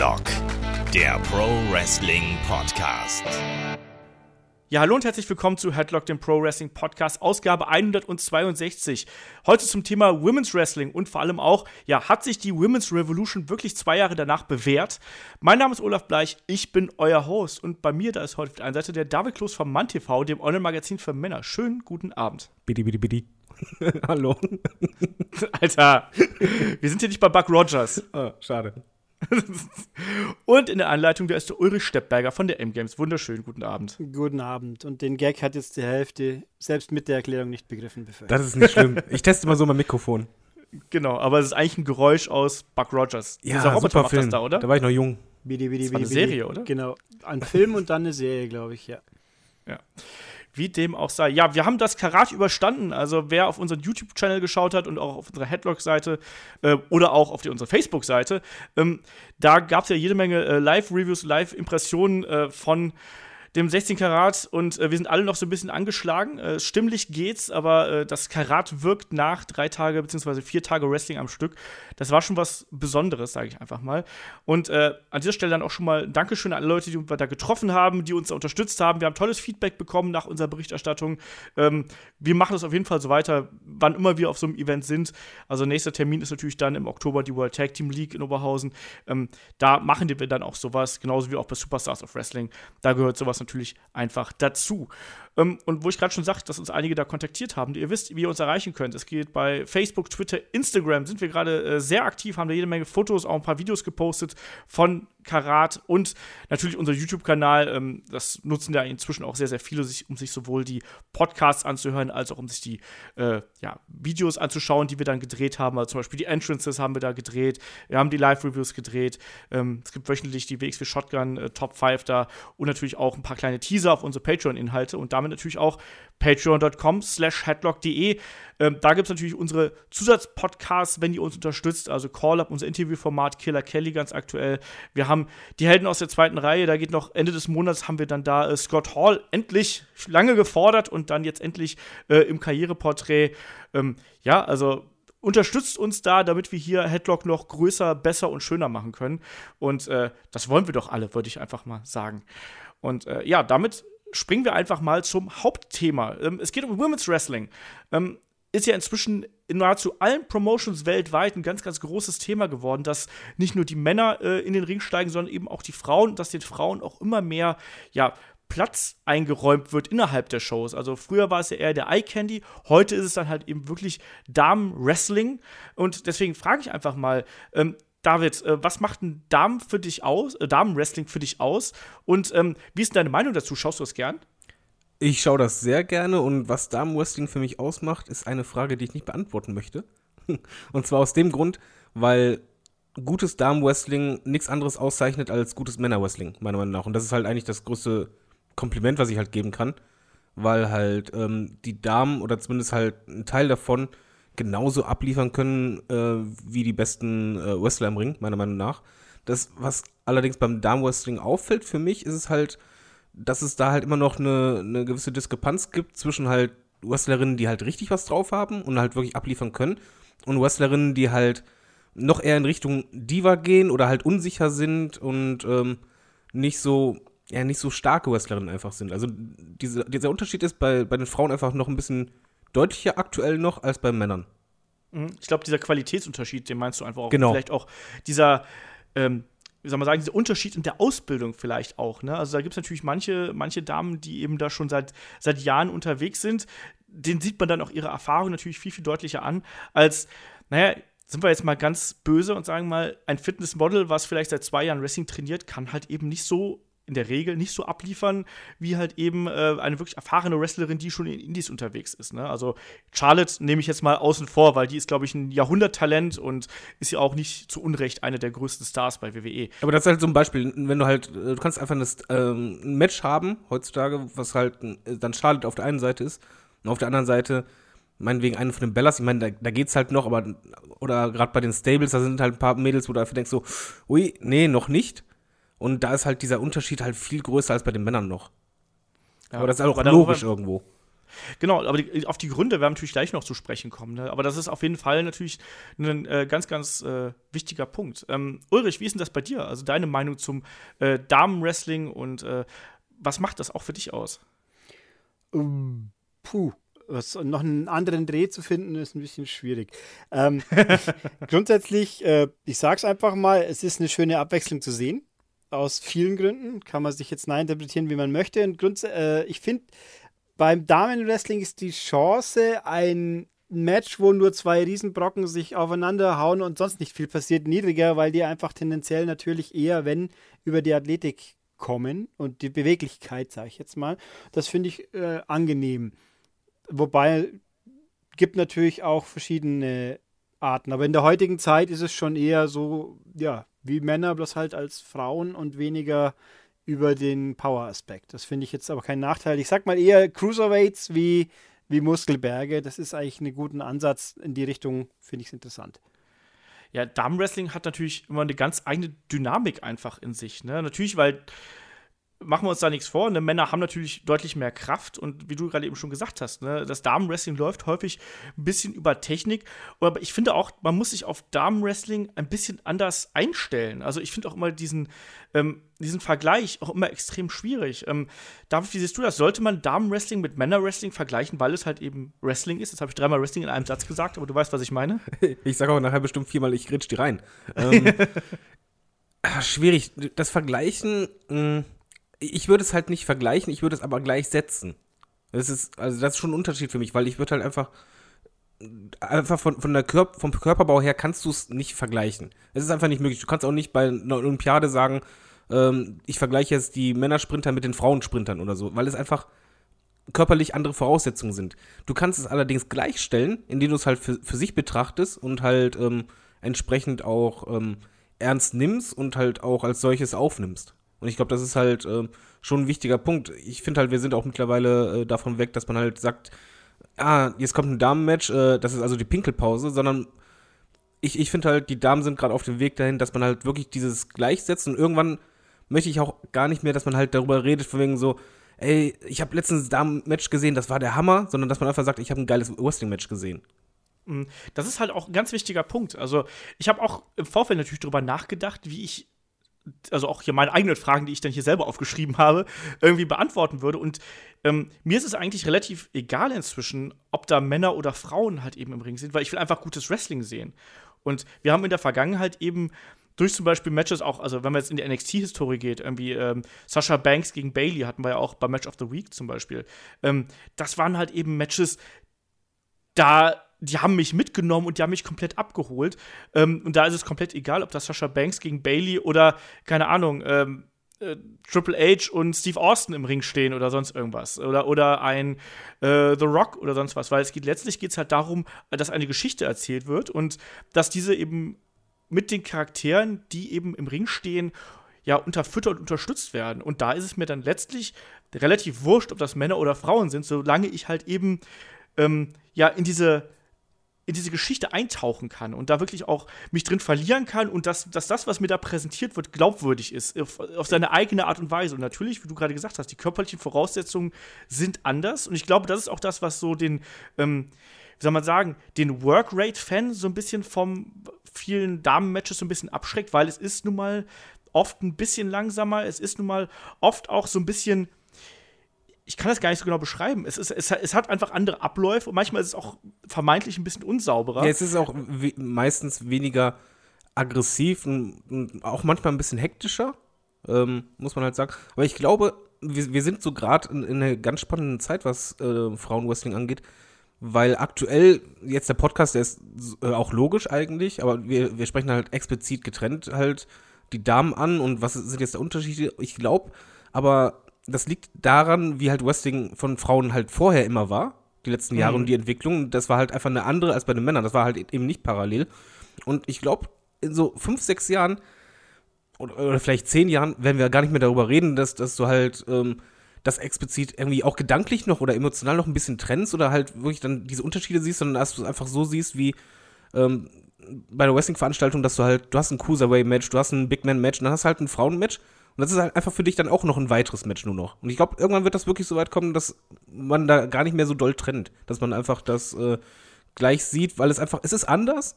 Headlock, der Pro Wrestling Podcast. Ja, hallo und herzlich willkommen zu Headlock, dem Pro Wrestling Podcast, Ausgabe 162. Heute zum Thema Women's Wrestling und vor allem auch, ja, hat sich die Women's Revolution wirklich zwei Jahre danach bewährt? Mein Name ist Olaf Bleich, ich bin euer Host und bei mir da ist heute auf der einen Seite der David Kloß vom Mann TV, dem Online-Magazin für Männer. Schönen guten Abend. Bitte, bitte, bitte. Hallo. Alter, wir sind hier nicht bei Buck Rogers. Oh, schade. Und in der Anleitung, da ist der Ulrich Steppberger von der M-Games. Wunderschönen guten Abend. Guten Abend. Und den Gag hat jetzt die Hälfte selbst mit der Erklärung nicht begriffen. Befürchtet. Das ist nicht schlimm. Ich teste mal so mein Mikrofon. Genau, aber es ist eigentlich ein Geräusch aus Buck Rogers. Ja, Dieser Roboter super macht Film. das da, oder? Da war ich noch jung. Bidi, bidi, Das war eine bidi, bidi. Serie, oder? Genau. Ein Film und dann eine Serie, glaube ich, ja. Wie dem auch sei. Ja, wir haben das Karat überstanden. Also, wer auf unseren YouTube-Channel geschaut hat und auch auf unserer Headlock-Seite äh, oder auch auf die, unserer Facebook-Seite, ähm, da gab es ja jede Menge äh, Live-Reviews, Live-Impressionen äh, von dem 16 Karat und äh, wir sind alle noch so ein bisschen angeschlagen. Äh, stimmlich geht's, aber äh, das Karat wirkt nach drei Tage beziehungsweise vier Tage Wrestling am Stück. Das war schon was Besonderes, sage ich einfach mal. Und äh, an dieser Stelle dann auch schon mal Dankeschön an alle Leute, die wir da getroffen haben, die uns da unterstützt haben. Wir haben tolles Feedback bekommen nach unserer Berichterstattung. Ähm, wir machen das auf jeden Fall so weiter, wann immer wir auf so einem Event sind. Also nächster Termin ist natürlich dann im Oktober die World Tag Team League in Oberhausen. Ähm, da machen wir dann auch sowas, genauso wie auch bei Superstars of Wrestling. Da gehört sowas natürlich einfach dazu. Ähm, und wo ich gerade schon sagte, dass uns einige da kontaktiert haben, ihr wisst, wie ihr uns erreichen könnt. Es geht bei Facebook, Twitter, Instagram, sind wir gerade äh, sehr aktiv, haben da jede Menge Fotos, auch ein paar Videos gepostet von Karat und natürlich unser YouTube-Kanal. Ähm, das nutzen ja inzwischen auch sehr, sehr viele, um sich sowohl die Podcasts anzuhören, als auch um sich die äh, ja, Videos anzuschauen, die wir dann gedreht haben. Also zum Beispiel die Entrances haben wir da gedreht, wir haben die Live-Reviews gedreht. Ähm, es gibt wöchentlich die WXW Shotgun äh, Top 5 da und natürlich auch ein paar kleine Teaser auf unsere Patreon-Inhalte und damit natürlich auch patreon.com slash headlock.de. Ähm, da gibt es natürlich unsere Zusatzpodcasts, wenn ihr uns unterstützt, also Call Up, unser Interviewformat Killer Kelly ganz aktuell. Wir haben die Helden aus der zweiten Reihe, da geht noch Ende des Monats haben wir dann da äh, Scott Hall endlich lange gefordert und dann jetzt endlich äh, im Karriereporträt. Ähm, ja, also unterstützt uns da, damit wir hier Headlock noch größer, besser und schöner machen können. Und äh, das wollen wir doch alle, würde ich einfach mal sagen. Und äh, ja, damit springen wir einfach mal zum Hauptthema. Ähm, es geht um Women's Wrestling. Ähm, ist ja inzwischen in nahezu allen Promotions weltweit ein ganz, ganz großes Thema geworden, dass nicht nur die Männer äh, in den Ring steigen, sondern eben auch die Frauen, dass den Frauen auch immer mehr, ja, Platz eingeräumt wird innerhalb der Shows. Also früher war es ja eher der Eye Candy, heute ist es dann halt eben wirklich Damen-Wrestling. Und deswegen frage ich einfach mal, ähm, David, äh, was macht ein Damen für dich aus, äh, Damen-Wrestling für dich aus? Und ähm, wie ist denn deine Meinung dazu? Schaust du es gern? Ich schaue das sehr gerne und was Damenwrestling für mich ausmacht, ist eine Frage, die ich nicht beantworten möchte. Und zwar aus dem Grund, weil gutes Damenwrestling nichts anderes auszeichnet als gutes Männerwrestling, meiner Meinung nach. Und das ist halt eigentlich das größte Kompliment, was ich halt geben kann, weil halt ähm, die Damen oder zumindest halt ein Teil davon genauso abliefern können äh, wie die besten äh, Wrestler im Ring, meiner Meinung nach. Das, was allerdings beim Damenwrestling auffällt für mich, ist es halt, dass es da halt immer noch eine, eine gewisse Diskrepanz gibt zwischen halt Wrestlerinnen, die halt richtig was drauf haben und halt wirklich abliefern können und Wrestlerinnen, die halt noch eher in Richtung Diva gehen oder halt unsicher sind und ähm, nicht so ja nicht so starke Wrestlerinnen einfach sind. Also diese, dieser Unterschied ist bei, bei den Frauen einfach noch ein bisschen deutlicher aktuell noch als bei Männern. Mhm. Ich glaube, dieser Qualitätsunterschied, den meinst du einfach auch. Genau. Vielleicht auch dieser, ähm, wie soll man sagen, dieser Unterschied in der Ausbildung vielleicht auch. Ne? Also da gibt es natürlich manche, manche Damen, die eben da schon seit, seit Jahren unterwegs sind. Den sieht man dann auch ihre Erfahrung natürlich viel, viel deutlicher an, als, naja, sind wir jetzt mal ganz böse und sagen mal, ein Fitnessmodel, was vielleicht seit zwei Jahren Wrestling trainiert, kann halt eben nicht so in der Regel nicht so abliefern, wie halt eben äh, eine wirklich erfahrene Wrestlerin, die schon in Indies unterwegs ist. Ne? Also Charlotte nehme ich jetzt mal außen vor, weil die ist, glaube ich, ein Jahrhunderttalent und ist ja auch nicht zu Unrecht eine der größten Stars bei WWE. Aber das ist halt so ein Beispiel, wenn du halt, äh, du kannst einfach das, ähm, ein Match haben heutzutage, was halt äh, dann Charlotte auf der einen Seite ist und auf der anderen Seite meinetwegen einen von den Bellas, ich meine, da, da geht's halt noch, aber oder gerade bei den Stables, da sind halt ein paar Mädels, wo du einfach denkst so, ui, nee, noch nicht. Und da ist halt dieser Unterschied halt viel größer als bei den Männern noch. Ja, aber das ist halt auch logisch irgendwo. Genau, aber die, auf die Gründe werden wir natürlich gleich noch zu sprechen kommen. Ne? Aber das ist auf jeden Fall natürlich ein äh, ganz, ganz äh, wichtiger Punkt. Ähm, Ulrich, wie ist denn das bei dir? Also deine Meinung zum äh, Damenwrestling und äh, was macht das auch für dich aus? Um, puh. Was, noch einen anderen Dreh zu finden, ist ein bisschen schwierig. Ähm, grundsätzlich, äh, ich sag's einfach mal, es ist eine schöne Abwechslung zu sehen. Aus vielen Gründen. Kann man sich jetzt neu interpretieren, wie man möchte. Und Grund, äh, ich finde, beim Damenwrestling ist die Chance, ein Match, wo nur zwei Riesenbrocken sich aufeinander hauen und sonst nicht viel passiert, niedriger, weil die einfach tendenziell natürlich eher, wenn, über die Athletik kommen und die Beweglichkeit, sage ich jetzt mal. Das finde ich äh, angenehm. Wobei gibt natürlich auch verschiedene Arten. Aber in der heutigen Zeit ist es schon eher so, ja, wie Männer, bloß halt als Frauen und weniger über den Power-Aspekt. Das finde ich jetzt aber kein Nachteil. Ich sag mal eher Cruiserweights wie, wie Muskelberge. Das ist eigentlich ein guter Ansatz in die Richtung, finde ich es interessant. Ja, Damenwrestling hat natürlich immer eine ganz eigene Dynamik einfach in sich. Ne? Natürlich, weil machen wir uns da nichts vor. Ne? Männer haben natürlich deutlich mehr Kraft und wie du gerade eben schon gesagt hast, ne? das Damenwrestling läuft häufig ein bisschen über Technik. Aber ich finde auch, man muss sich auf Damenwrestling ein bisschen anders einstellen. Also ich finde auch immer diesen, ähm, diesen Vergleich auch immer extrem schwierig. Ähm, David, wie siehst du das? Sollte man Damenwrestling mit Männerwrestling vergleichen, weil es halt eben Wrestling ist? Jetzt habe ich dreimal Wrestling in einem Satz gesagt, aber du weißt, was ich meine. Ich sage auch nachher bestimmt viermal, ich gritsch die rein. ähm, schwierig. Das Vergleichen. Mh hm, ich würde es halt nicht vergleichen, ich würde es aber gleichsetzen. Das ist, also das ist schon ein Unterschied für mich, weil ich würde halt einfach, einfach von, von der Kör vom Körperbau her kannst du es nicht vergleichen. Es ist einfach nicht möglich. Du kannst auch nicht bei einer Olympiade sagen, ähm, ich vergleiche jetzt die Männersprinter mit den Frauensprintern oder so, weil es einfach körperlich andere Voraussetzungen sind. Du kannst es allerdings gleichstellen, indem du es halt für, für sich betrachtest und halt ähm, entsprechend auch ähm, ernst nimmst und halt auch als solches aufnimmst. Und ich glaube, das ist halt äh, schon ein wichtiger Punkt. Ich finde halt, wir sind auch mittlerweile äh, davon weg, dass man halt sagt, ah, jetzt kommt ein Damenmatch, äh, das ist also die Pinkelpause, sondern ich, ich finde halt, die Damen sind gerade auf dem Weg dahin, dass man halt wirklich dieses gleichsetzt und irgendwann möchte ich auch gar nicht mehr, dass man halt darüber redet, von wegen so, ey, ich habe letztens ein Damen-Match gesehen, das war der Hammer, sondern dass man einfach sagt, ich habe ein geiles Wrestling-Match gesehen. Mhm. Das ist halt auch ein ganz wichtiger Punkt. Also, ich habe auch im Vorfeld natürlich darüber nachgedacht, wie ich also auch hier meine eigenen Fragen, die ich dann hier selber aufgeschrieben habe, irgendwie beantworten würde. Und ähm, mir ist es eigentlich relativ egal inzwischen, ob da Männer oder Frauen halt eben im Ring sind, weil ich will einfach gutes Wrestling sehen. Und wir haben in der Vergangenheit eben durch zum Beispiel Matches auch, also wenn man jetzt in die NXT-Historie geht, irgendwie ähm, Sasha Banks gegen Bailey hatten wir ja auch beim Match of the Week zum Beispiel. Ähm, das waren halt eben Matches, da die haben mich mitgenommen und die haben mich komplett abgeholt. Ähm, und da ist es komplett egal, ob das Sasha Banks gegen Bailey oder, keine Ahnung, ähm, äh, Triple H und Steve Austin im Ring stehen oder sonst irgendwas. Oder, oder ein äh, The Rock oder sonst was. Weil es geht letztlich geht es halt darum, dass eine Geschichte erzählt wird und dass diese eben mit den Charakteren, die eben im Ring stehen, ja, unterfüttert und unterstützt werden. Und da ist es mir dann letztlich relativ wurscht, ob das Männer oder Frauen sind, solange ich halt eben ähm, ja in diese in diese Geschichte eintauchen kann und da wirklich auch mich drin verlieren kann und dass, dass das, was mir da präsentiert wird, glaubwürdig ist, auf, auf seine eigene Art und Weise. Und natürlich, wie du gerade gesagt hast, die körperlichen Voraussetzungen sind anders. Und ich glaube, das ist auch das, was so den, ähm, wie soll man sagen, den Workrate-Fan so ein bisschen vom vielen Damen-Matches so ein bisschen abschreckt, weil es ist nun mal oft ein bisschen langsamer, es ist nun mal oft auch so ein bisschen ich kann das gar nicht so genau beschreiben. Es, ist, es, es, hat einfach andere Abläufe und manchmal ist es auch vermeintlich ein bisschen unsauberer. Ja, es ist auch meistens weniger aggressiv und, und, auch manchmal ein bisschen hektischer, ähm, muss man halt sagen. Aber ich glaube, wir, wir sind so gerade in, in, einer ganz spannenden Zeit, was äh, Frauenwrestling angeht, weil aktuell, jetzt der Podcast, der ist äh, auch logisch eigentlich, aber wir, wir sprechen halt explizit getrennt halt die Damen an und was sind jetzt der Unterschiede? Ich glaube, aber das liegt daran, wie halt Wrestling von Frauen halt vorher immer war, die letzten Jahre mhm. und die Entwicklung. Das war halt einfach eine andere als bei den Männern. Das war halt eben nicht parallel. Und ich glaube, in so fünf, sechs Jahren oder, oder, vielleicht zehn Jahren werden wir gar nicht mehr darüber reden, dass, dass du halt ähm, das explizit irgendwie auch gedanklich noch oder emotional noch ein bisschen trennst oder halt wirklich dann diese Unterschiede siehst, sondern dass du es einfach so siehst wie ähm, bei der Wrestling-Veranstaltung, dass du halt, du hast ein Cruiserweight-Match, du hast ein Big Man-Match und dann hast du halt ein Frauen-Match und das ist halt einfach für dich dann auch noch ein weiteres Match nur noch. Und ich glaube, irgendwann wird das wirklich so weit kommen, dass man da gar nicht mehr so doll trennt. Dass man einfach das äh, gleich sieht, weil es einfach, es ist anders.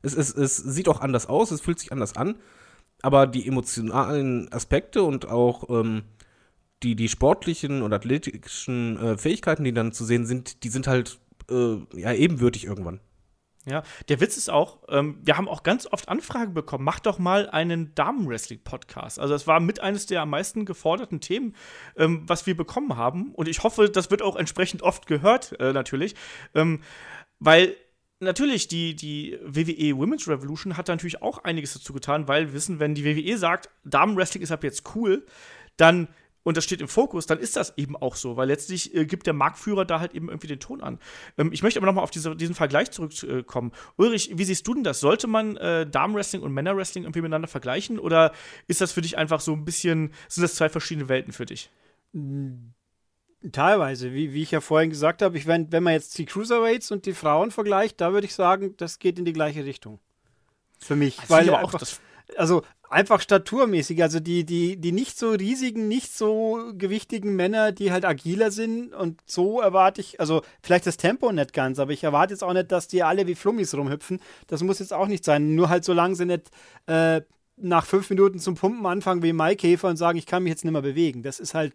Es, es, es sieht auch anders aus, es fühlt sich anders an. Aber die emotionalen Aspekte und auch ähm, die, die sportlichen und athletischen äh, Fähigkeiten, die dann zu sehen sind, die sind halt äh, ja ebenwürdig irgendwann. Ja, der Witz ist auch, ähm, wir haben auch ganz oft Anfragen bekommen, mach doch mal einen Damen-Wrestling-Podcast. Also das war mit eines der am meisten geforderten Themen, ähm, was wir bekommen haben. Und ich hoffe, das wird auch entsprechend oft gehört, äh, natürlich. Ähm, weil natürlich, die, die WWE Women's Revolution hat da natürlich auch einiges dazu getan, weil wir wissen, wenn die WWE sagt, Damen-Wrestling ist ab jetzt cool, dann und das steht im Fokus, dann ist das eben auch so, weil letztlich äh, gibt der Marktführer da halt eben irgendwie den Ton an. Ähm, ich möchte aber nochmal auf diese, diesen Vergleich zurückkommen. Ulrich, wie siehst du denn das? Sollte man äh, Damenwrestling und Männerwrestling irgendwie miteinander vergleichen oder ist das für dich einfach so ein bisschen, sind das zwei verschiedene Welten für dich? Teilweise, wie, wie ich ja vorhin gesagt habe, ich, wenn, wenn man jetzt die Cruiserweights und die Frauen vergleicht, da würde ich sagen, das geht in die gleiche Richtung. Für mich. Also weil auch einfach, das also einfach staturmäßig, also die, die, die nicht so riesigen, nicht so gewichtigen Männer, die halt agiler sind und so erwarte ich, also vielleicht das Tempo nicht ganz, aber ich erwarte jetzt auch nicht, dass die alle wie Flummis rumhüpfen. Das muss jetzt auch nicht sein. Nur halt solange sie nicht äh, nach fünf Minuten zum Pumpen anfangen wie Maikäfer und sagen, ich kann mich jetzt nicht mehr bewegen. Das ist halt,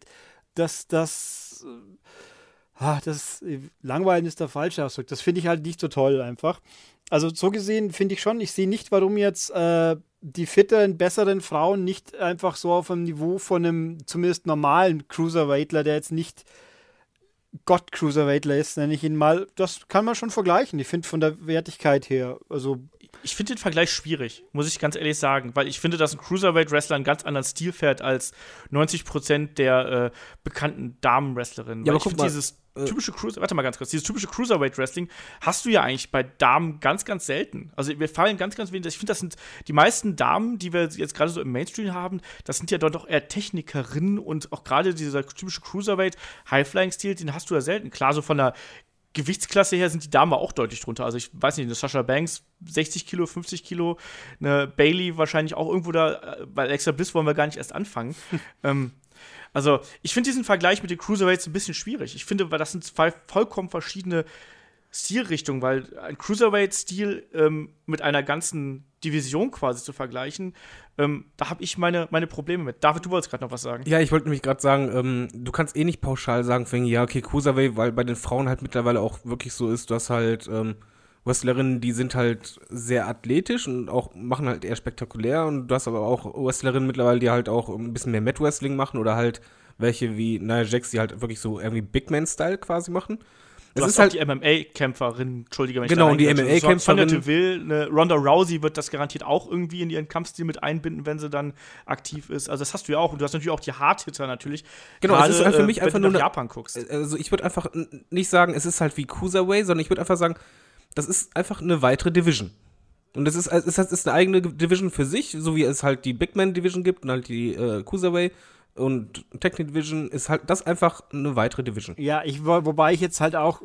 das, das, äh, ah, das, langweilen ist der falsche Ausdruck. Das finde ich halt nicht so toll einfach. Also so gesehen finde ich schon, ich sehe nicht, warum jetzt äh, die fitteren, besseren Frauen nicht einfach so auf dem Niveau von einem zumindest normalen Cruiserweightler, der jetzt nicht Gott Cruiserweightler ist, nenne ich ihn mal, das kann man schon vergleichen. Ich finde von der Wertigkeit her, also ich finde den Vergleich schwierig, muss ich ganz ehrlich sagen, weil ich finde, dass ein Cruiserweight-Wrestler einen ganz anderen Stil fährt als 90% der äh, bekannten Damen-Wrestlerinnen. Ja, aber ich guck mal, dieses typische Cruiser, warte mal ganz kurz, dieses typische Cruiserweight-Wrestling hast du ja eigentlich bei Damen ganz, ganz selten. Also wir fallen ganz, ganz wenig. Ich finde, das sind die meisten Damen, die wir jetzt gerade so im Mainstream haben, das sind ja dort doch eher Technikerinnen und auch gerade dieser typische Cruiserweight High-Flying-Stil, den hast du ja selten. Klar, so von der Gewichtsklasse her sind die Damen auch deutlich drunter. Also ich weiß nicht, eine Sasha Banks 60 Kilo, 50 Kilo, eine Bailey wahrscheinlich auch irgendwo da, äh, bei Alexa Bliss wollen wir gar nicht erst anfangen. ähm, also ich finde diesen Vergleich mit den Cruiserweights ein bisschen schwierig. Ich finde, weil das sind zwei vollkommen verschiedene Stilrichtungen, weil ein Cruiserweight-Stil ähm, mit einer ganzen Division quasi zu vergleichen, ähm, da habe ich meine, meine Probleme mit. David, du wolltest gerade noch was sagen. Ja, ich wollte nämlich gerade sagen, ähm, du kannst eh nicht pauschal sagen, von, ja, okay, Cruiserweight, weil bei den Frauen halt mittlerweile auch wirklich so ist, dass halt ähm, Wrestlerinnen, die sind halt sehr athletisch und auch machen halt eher spektakulär und du hast aber auch Wrestlerinnen mittlerweile, die halt auch ein bisschen mehr Mat Wrestling machen oder halt welche wie Nia Jax, die halt wirklich so irgendwie Big Man-Style quasi machen. Du Es ist halt, die MMA-Kämpferin, entschuldige mich. Genau, und die MMA-Kämpferin- Sonja Deville, eine Ronda Rousey wird das garantiert auch irgendwie in ihren Kampfstil mit einbinden, wenn sie dann aktiv ist. Also das hast du ja auch. Und du hast natürlich auch die Hardhitter natürlich. Genau, es ist halt für mich äh, wenn einfach du nur nach Japan guckst. also ich würde einfach nicht sagen, es ist halt wie Cruiserweight, sondern ich würde einfach sagen, das ist einfach eine weitere Division. Und es ist, es ist, eine eigene Division für sich, so wie es halt die Big Man Division gibt und halt die äh, Cruiserweight und Technic Division ist halt das einfach eine weitere Division. Ja, ich, wo- wobei ich jetzt halt auch,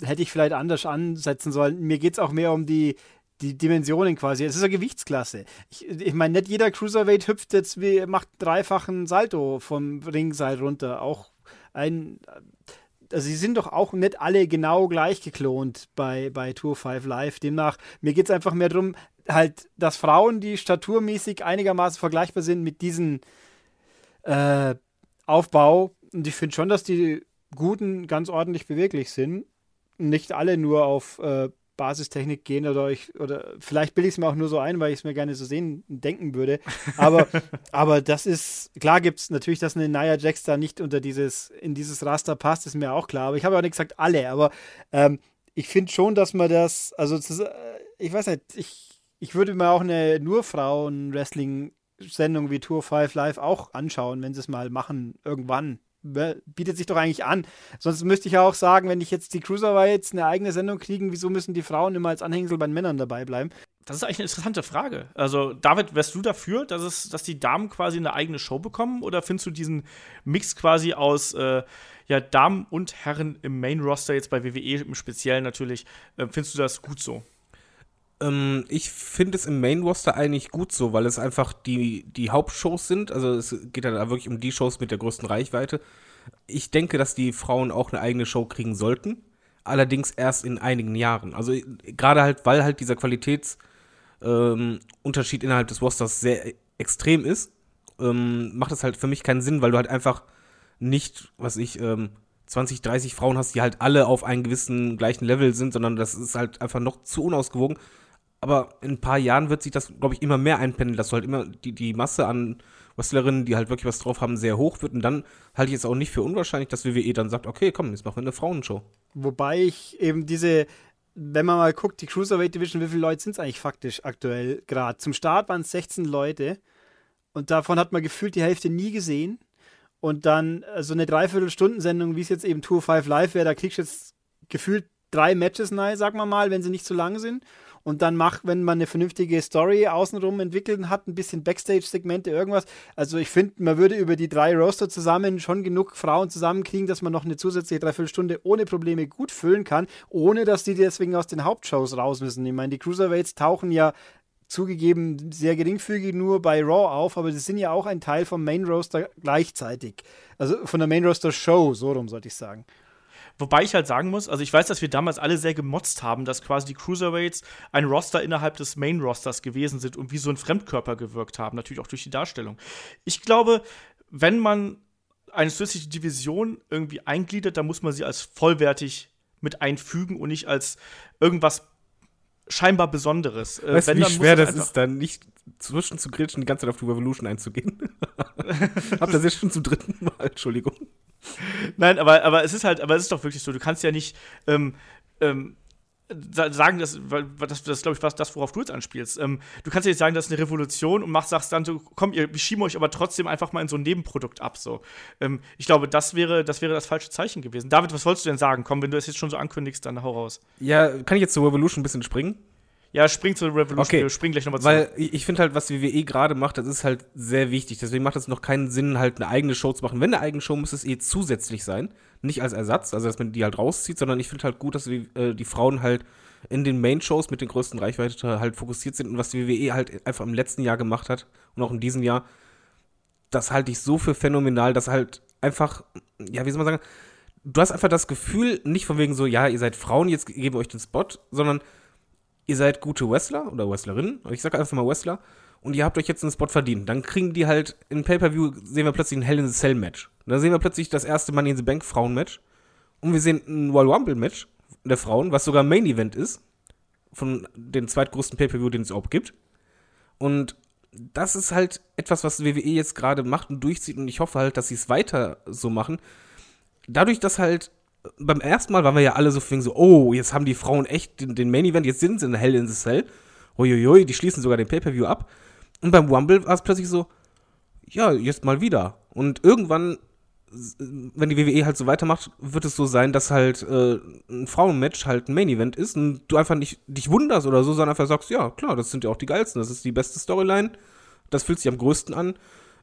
hätte ich vielleicht anders ansetzen sollen. Mir geht es auch mehr um die, die Dimensionen quasi. Es ist eine Gewichtsklasse. Ich, ich meine, nicht jeder Cruiserweight hüpft jetzt wie, macht dreifachen Salto vom Ringseil runter. Auch ein, also sie sind doch auch nicht alle genau gleich geklont bei, bei Tour 5 Live. Demnach, mir geht es einfach mehr darum, halt, dass Frauen, die staturmäßig einigermaßen vergleichbar sind mit diesen äh, Aufbau. Und ich finde schon, dass die Guten ganz ordentlich beweglich sind. Nicht alle nur auf äh, Basistechnik gehen oder ich, oder vielleicht bilde ich es mir auch nur so ein, weil ich es mir gerne so sehen denken würde. Aber, aber das ist, klar gibt es natürlich, dass eine Nia Jax da nicht unter dieses, in dieses Raster passt, ist mir auch klar. Aber ich habe ja auch nicht gesagt alle, aber ähm, ich finde schon, dass man das, also äh, ich weiß nicht, ich, ich würde mir auch eine nur Frauen-Wrestling-Sendung wie Tour 5 Live auch anschauen, wenn sie es mal machen, irgendwann. Be- Bietet sich doch eigentlich an. Sonst müsste ich ja auch sagen, wenn ich jetzt die Cruiserweights eine eigene Sendung kriegen, wieso müssen die Frauen immer als Anhängsel bei den Männern dabei bleiben? Das ist eigentlich eine interessante Frage. Also, David, wärst du dafür, dass, es, dass die Damen quasi eine eigene Show bekommen? Oder findest du diesen Mix quasi aus äh, ja, Damen und Herren im Main-Roster, jetzt bei WWE im Speziellen natürlich, äh, findest du das gut so? Ähm, ich finde es im Main Roster eigentlich gut so, weil es einfach die, die Hauptshows sind. Also es geht ja da wirklich um die Shows mit der größten Reichweite. Ich denke, dass die Frauen auch eine eigene Show kriegen sollten. Allerdings erst in einigen Jahren. Also gerade halt, weil halt dieser Qualitätsunterschied ähm, innerhalb des Rosters sehr extrem ist, ähm, macht es halt für mich keinen Sinn, weil du halt einfach nicht, was ich, ähm, 20, 30 Frauen hast, die halt alle auf einem gewissen gleichen Level sind, sondern das ist halt einfach noch zu unausgewogen aber in ein paar Jahren wird sich das, glaube ich, immer mehr einpendeln, dass du halt immer die, die Masse an Wrestlerinnen, die halt wirklich was drauf haben, sehr hoch wird. Und dann halte ich es auch nicht für unwahrscheinlich, dass WWE dann sagt, okay, komm, jetzt machen wir eine Frauenshow. Wobei ich eben diese, wenn man mal guckt, die Cruiserweight Division, wie viele Leute sind es eigentlich faktisch aktuell gerade? Zum Start waren es 16 Leute und davon hat man gefühlt die Hälfte nie gesehen. Und dann so also eine Dreiviertelstundensendung, wie es jetzt eben Tour 5 Live wäre, da kriegst du jetzt gefühlt drei Matches nahe, sagen wir mal, wenn sie nicht zu lang sind und dann macht, wenn man eine vernünftige Story außenrum entwickelt hat, ein bisschen Backstage-Segmente, irgendwas. Also ich finde, man würde über die drei Roster zusammen schon genug Frauen zusammenkriegen, dass man noch eine zusätzliche Dreiviertelstunde ohne Probleme gut füllen kann, ohne dass die deswegen aus den Hauptshows raus müssen. Ich meine, die Cruiserweights tauchen ja zugegeben sehr geringfügig nur bei Raw auf, aber sie sind ja auch ein Teil vom Main Roster gleichzeitig. Also von der Main Roster Show, so rum sollte ich sagen. Wobei ich halt sagen muss, also ich weiß, dass wir damals alle sehr gemotzt haben, dass quasi die Cruiserweights ein Roster innerhalb des Main-Rosters gewesen sind und wie so ein Fremdkörper gewirkt haben, natürlich auch durch die Darstellung. Ich glaube, wenn man eine zusätzliche Division irgendwie eingliedert, dann muss man sie als vollwertig mit einfügen und nicht als irgendwas scheinbar Besonderes. Äh, weißt du, wie schwer das ist, dann nicht zwischen zu gritschen, die ganze Zeit auf die Revolution einzugehen? Habt ihr das jetzt schon zum dritten Mal? Entschuldigung. Nein, aber, aber es ist halt, aber es ist doch wirklich so, du kannst ja nicht ähm, ähm, sagen, dass, das, das glaube ich, was das, worauf du jetzt anspielst. Ähm, du kannst ja nicht sagen, das ist eine Revolution und machst, sagst dann, so, komm, ihr schieben euch aber trotzdem einfach mal in so ein Nebenprodukt ab. So. Ähm, ich glaube, das wäre, das wäre das falsche Zeichen gewesen. David, was wolltest du denn sagen? Komm, wenn du es jetzt schon so ankündigst, dann hau raus. Ja, kann ich jetzt zur Revolution ein bisschen springen? Ja, spring zur Revolution. Okay. Wir springen gleich nochmal zurück. Weil ich finde halt, was die WWE gerade macht, das ist halt sehr wichtig. Deswegen macht es noch keinen Sinn, halt eine eigene Show zu machen. Wenn eine eigene Show, muss es eh zusätzlich sein. Nicht als Ersatz, also dass man die halt rauszieht, sondern ich finde halt gut, dass die, äh, die Frauen halt in den Main-Shows mit den größten Reichweite halt fokussiert sind und was die WWE halt einfach im letzten Jahr gemacht hat und auch in diesem Jahr, das halte ich so für phänomenal, dass halt einfach, ja, wie soll man sagen, du hast einfach das Gefühl, nicht von wegen so, ja, ihr seid Frauen, jetzt geben wir euch den Spot, sondern ihr seid gute Wrestler oder Wrestlerinnen, ich sage einfach mal Wrestler, und ihr habt euch jetzt einen Spot verdient. Dann kriegen die halt in Pay-Per-View, sehen wir plötzlich ein Hell in the Cell Match. dann sehen wir plötzlich das erste Money in the Bank Frauen-Match. Und wir sehen ein Royal Rumble Match der Frauen, was sogar Main Event ist. Von den zweitgrößten Pay-Per-View, den es überhaupt gibt. Und das ist halt etwas, was WWE jetzt gerade macht und durchzieht. Und ich hoffe halt, dass sie es weiter so machen. Dadurch, dass halt beim ersten Mal waren wir ja alle so, so oh, jetzt haben die Frauen echt den, den Main Event, jetzt sind sie in Hell in the Cell. Uiuiui, die schließen sogar den Pay-Per-View ab. Und beim Rumble war es plötzlich so, ja, jetzt mal wieder. Und irgendwann, wenn die WWE halt so weitermacht, wird es so sein, dass halt äh, ein Frauenmatch halt ein Main Event ist und du einfach nicht dich wunderst oder so, sondern einfach sagst, ja, klar, das sind ja auch die geilsten, das ist die beste Storyline, das fühlt sich am größten an